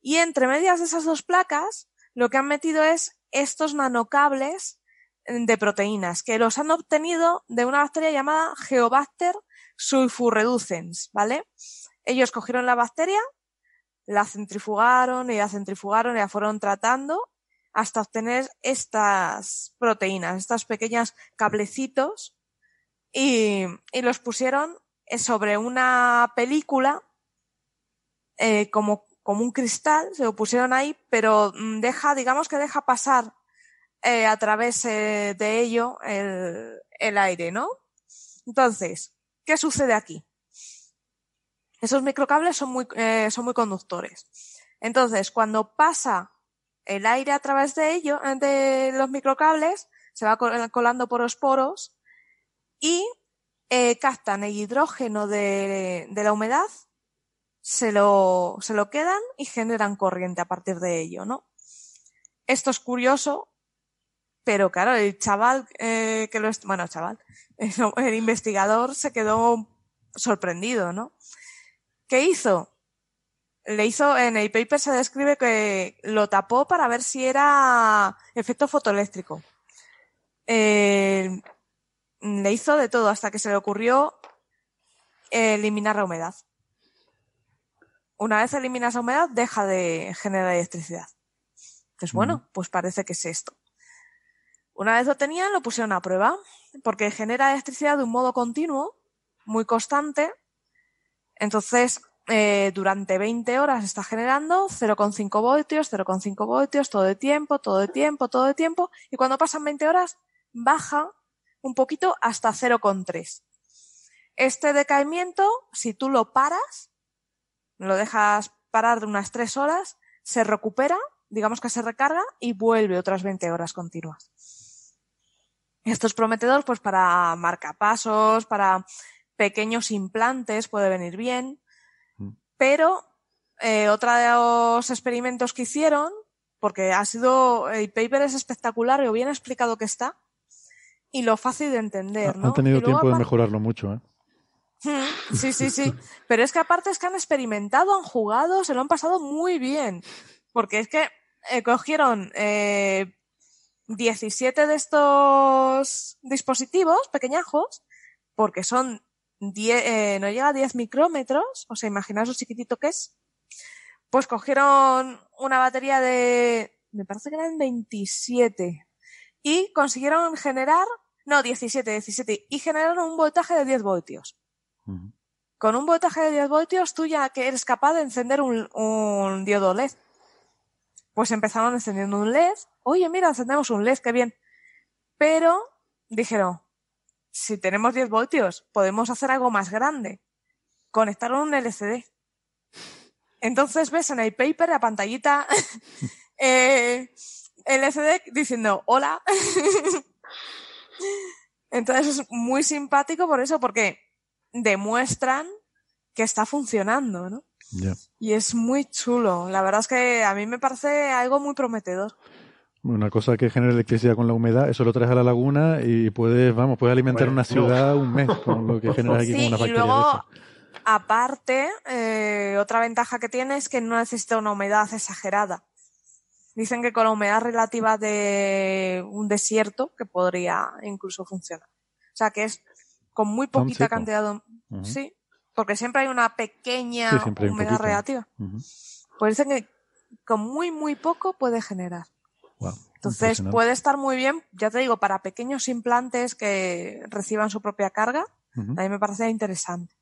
y entre medias de esas dos placas, lo que han metido es estos nanocables de proteínas, que los han obtenido de una bacteria llamada Geobacter sulfurreducens, ¿vale? Ellos cogieron la bacteria, la centrifugaron y la centrifugaron y la fueron tratando hasta obtener estas proteínas, estos pequeños cablecitos y, y los pusieron sobre una película eh, como como un cristal, se lo pusieron ahí, pero mm, deja, digamos que deja pasar eh, a través eh, de ello el, el aire, ¿no? Entonces, ¿qué sucede aquí? Esos microcables son muy, son muy conductores. Entonces, cuando pasa el aire a través de ello, de los microcables, se va colando por los poros y eh, captan el hidrógeno de, la humedad, se lo, se lo quedan y generan corriente a partir de ello, ¿no? Esto es curioso, pero claro, el chaval eh, que lo, bueno, chaval, el investigador se quedó sorprendido, ¿no? ¿Qué hizo? Le hizo, en el paper se describe que lo tapó para ver si era efecto fotoeléctrico. Le hizo de todo hasta que se le ocurrió eliminar la humedad. Una vez eliminas la humedad, deja de generar electricidad. Entonces, bueno, pues parece que es esto. Una vez lo tenían, lo pusieron a prueba, porque genera electricidad de un modo continuo, muy constante. Entonces, eh, durante 20 horas está generando 0,5 voltios, 0,5 voltios, todo el tiempo, todo el tiempo, todo el tiempo. Y cuando pasan 20 horas, baja un poquito hasta 0,3. Este decaimiento, si tú lo paras, lo dejas parar de unas 3 horas, se recupera, digamos que se recarga y vuelve otras 20 horas continuas. Esto es prometedor pues para marcapasos, para pequeños implantes puede venir bien, mm. pero eh, otra de los experimentos que hicieron, porque ha sido, el paper es espectacular, lo bien explicado que está y lo fácil de entender, ¿no? Han tenido tiempo de mejorarlo mucho, ¿eh? Sí, sí, sí. Pero es que aparte es que han experimentado, han jugado, se lo han pasado muy bien. Porque es que eh, cogieron eh, 17 de estos dispositivos pequeñajos, porque son 10, eh, no llega a 10 micrómetros, o sea, imaginaos lo chiquitito que es, pues cogieron una batería de, me parece que eran 27, y consiguieron generar, no, 17, 17, y generaron un voltaje de 10 voltios. Con un voltaje de 10 voltios, tú ya que eres capaz de encender un, un diodo LED. Pues empezaron encendiendo un LED. Oye, mira, encendemos un LED, qué bien. Pero dijeron, si tenemos 10 voltios, podemos hacer algo más grande. Conectaron un LCD. Entonces ves en el paper la pantallita eh, LCD diciendo hola. Entonces es muy simpático por eso, porque demuestran que está funcionando, ¿no? Y es muy chulo. La verdad es que a mí me parece algo muy prometedor. Una cosa que genera electricidad con la humedad, eso lo traes a la laguna y puedes, vamos, puedes alimentar una ciudad un mes con lo que genera aquí con una factoría. Y luego, aparte, eh, otra ventaja que tiene es que no necesita una humedad exagerada. Dicen que con la humedad relativa de un desierto, que podría incluso funcionar. O sea que es con muy poquita cantidad de... Sí, porque siempre hay una pequeña humedad relativa. Pues dicen que con muy, muy poco puede generar. Entonces puede estar muy bien, ya te digo, para pequeños implantes que reciban su propia carga, a mí me parece interesante.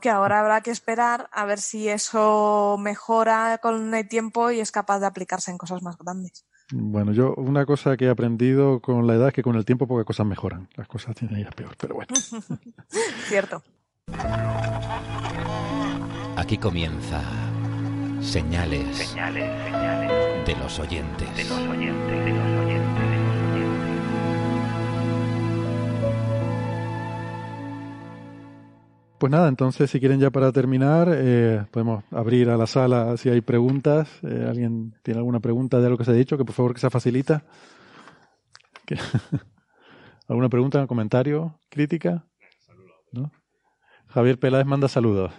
Que ahora habrá que esperar a ver si eso mejora con el tiempo y es capaz de aplicarse en cosas más grandes. Bueno, yo una cosa que he aprendido con la edad es que con el tiempo pocas cosas mejoran. Las cosas tienen que ir a peor, pero bueno. Cierto. Aquí comienza señales, señales, de los oyentes. De los oyentes, de los oyentes, Pues nada, entonces si quieren ya para terminar, eh, podemos abrir a la sala si hay preguntas. Eh, ¿Alguien tiene alguna pregunta de algo que se ha dicho? Que por favor que se facilita. ¿Alguna pregunta, comentario, crítica? ¿No? Javier Peláez manda saludos.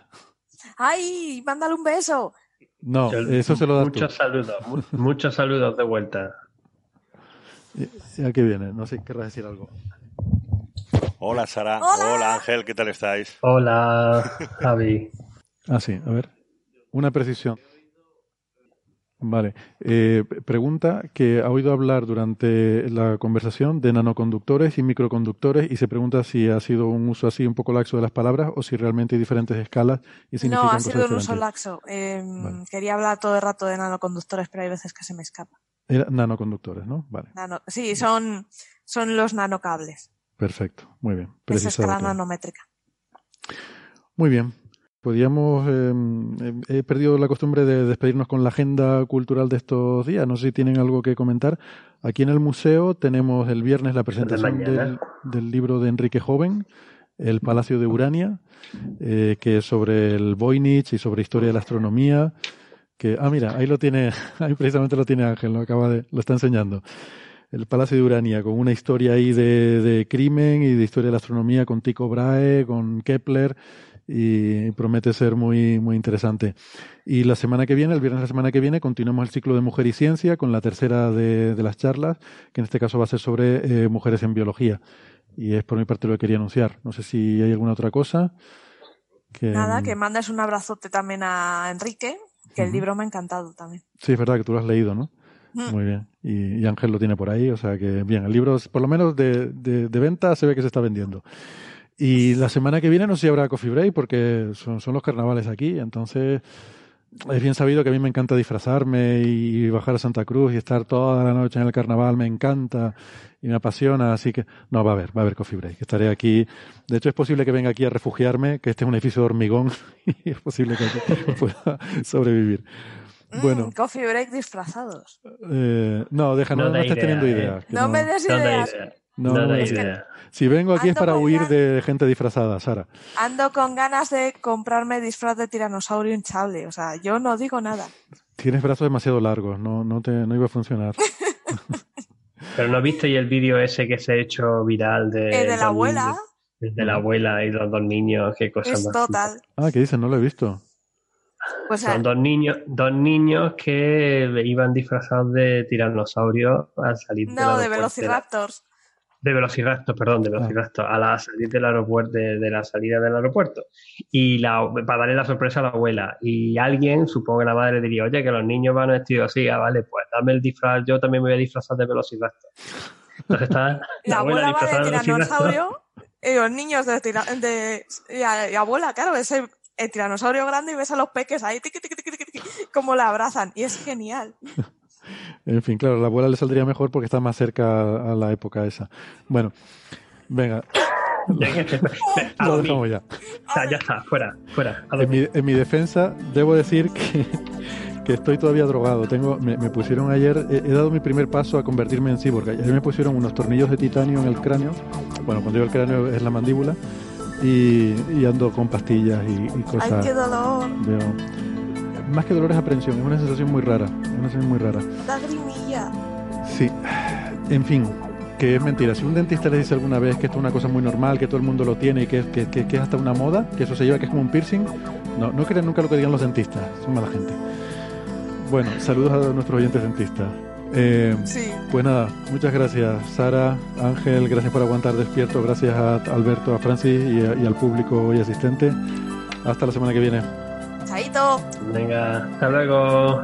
¡Ay! ¡Mándale un beso! No, eso se lo da Muchos saludos, muchos saludos de vuelta. ¿Y a qué viene? No sé, querrás decir algo. Hola Sara, hola. Ángel, ¿qué tal estáis? Hola Javi. ah, sí, a ver. Una precisión. Vale. Eh, pregunta que ha oído hablar durante la conversación de nanoconductores y microconductores y se pregunta si ha sido un uso así un poco laxo de las palabras o si realmente hay diferentes escalas y No, ha sido un uso laxo. Em, quería hablar todo el rato de nanoconductores, pero hay veces que se me escapa. Era nanoconductores, ¿no? Vale. sí, son, son los nanocables. Perfecto, muy bien. Esa escala nanométrica. Muy bien. Podríamos. Em, he perdido la costumbre de despedirnos con la agenda cultural de estos días. No sé si tienen algo que comentar. Aquí en el museo tenemos el viernes la presentación del, libro de Enrique Joven, El Palacio de Urania, eh, que es sobre el Voynich y sobre historia de la astronomía. Que, ah, mira, ahí lo tiene, ahí precisamente lo tiene Ángel, lo acaba de, lo está enseñando. El Palacio de Urania, con una historia ahí de, de crimen y de historia de la astronomía con Tycho Brahe, con Kepler y promete ser muy, muy interesante. Y la semana que viene, el viernes de la semana que viene, continuamos el ciclo de Mujer y Ciencia con la tercera de, las charlas, que en este caso va a ser sobre eh, mujeres en biología. Y es por mi parte lo que quería anunciar. No sé si hay alguna otra cosa. Que... Nada, que mandas un abrazote también a Enrique, que el libro me ha encantado también. Sí, es verdad que tú lo has leído, ¿no? Muy bien. Y, Ángel lo tiene por ahí, o sea que bien, el libro, por lo menos de, de, venta, se ve que se está vendiendo. Y la semana que viene no sé si habrá Coffee Break porque son, son, los carnavales aquí. Entonces, es bien sabido que a mí me encanta disfrazarme y bajar a Santa Cruz y estar toda la noche en el carnaval. Me encanta y me apasiona. Así que, no, va a haber, va a haber Coffee Break. Estaré aquí. De hecho, es posible que venga aquí a refugiarme, que este es un edificio de hormigón y es posible que pueda sobrevivir. Mm, bueno. coffee break disfrazados. Eh, no, deja, no, estés teniendo ideas. No, me des ideas. No, no, idea. Si vengo aquí es para huir de gente disfrazada, Sara. Ando con ganas de comprarme disfraz de tiranosaurio hinchable. O sea, yo no digo nada. Tienes brazos demasiado largos, no, no, te, no iba a funcionar. Pero no viste el vídeo ese que se ha hecho viral de. ¿El de la abuela? de la abuela y los dos niños, qué cosa es total. Ah, ¿qué dicen? No lo he visto. Pues Son dos niños, dos niños que iban disfrazados de tiranosaurio al salir no, de, No, de velociraptors de Velociraptor, perdón, de ah. Velociraptor, a la salida del aeropuerto, de, la salida del aeropuerto. Y la, para darle la sorpresa a la abuela. Y alguien, supongo que la madre diría, oye, que los niños van vestidos así, ah, vale, pues dame el disfraz, yo también me voy a disfrazar de Velociraptor. Entonces está la, abuela, va de tiranosaurio y los niños de, de y, abuela, claro, es el, tiranosaurio grande y ves a los peques ahí, como la abrazan. Y es genial. En fin, claro, la abuela le saldría mejor porque está más cerca a la época esa. Bueno, venga. Lo dejamos ya. ya está, fuera, fuera. En mi, en mi, defensa, debo decir que, que estoy todavía drogado. Tengo, me, pusieron ayer, he, dado mi primer paso a convertirme en cyborg. Ayer me pusieron unos tornillos de titanio en el cráneo. Bueno, cuando digo el cráneo es la mandíbula. Y, ando con pastillas y, cosas. ¡Ay, qué dolor! más que dolor es aprensión, es una sensación muy rara, una sensación muy rara. Lagrimilla. Sí, en fin, que es mentira. Si un dentista le dice alguna vez que esto es una cosa muy normal, que todo el mundo lo tiene y que, que, que, es hasta una moda, que eso se lleva, que es como un piercing, no, no creen nunca lo que digan los dentistas, son mala gente. Bueno, saludos a nuestros oyentes dentistas. Eh, sí. Pues nada, muchas gracias Sara, Ángel, gracias por aguantar despierto, gracias a Alberto, a Francis y, y al público y asistente. Hasta la semana que viene. Chaito. Venga, hasta luego.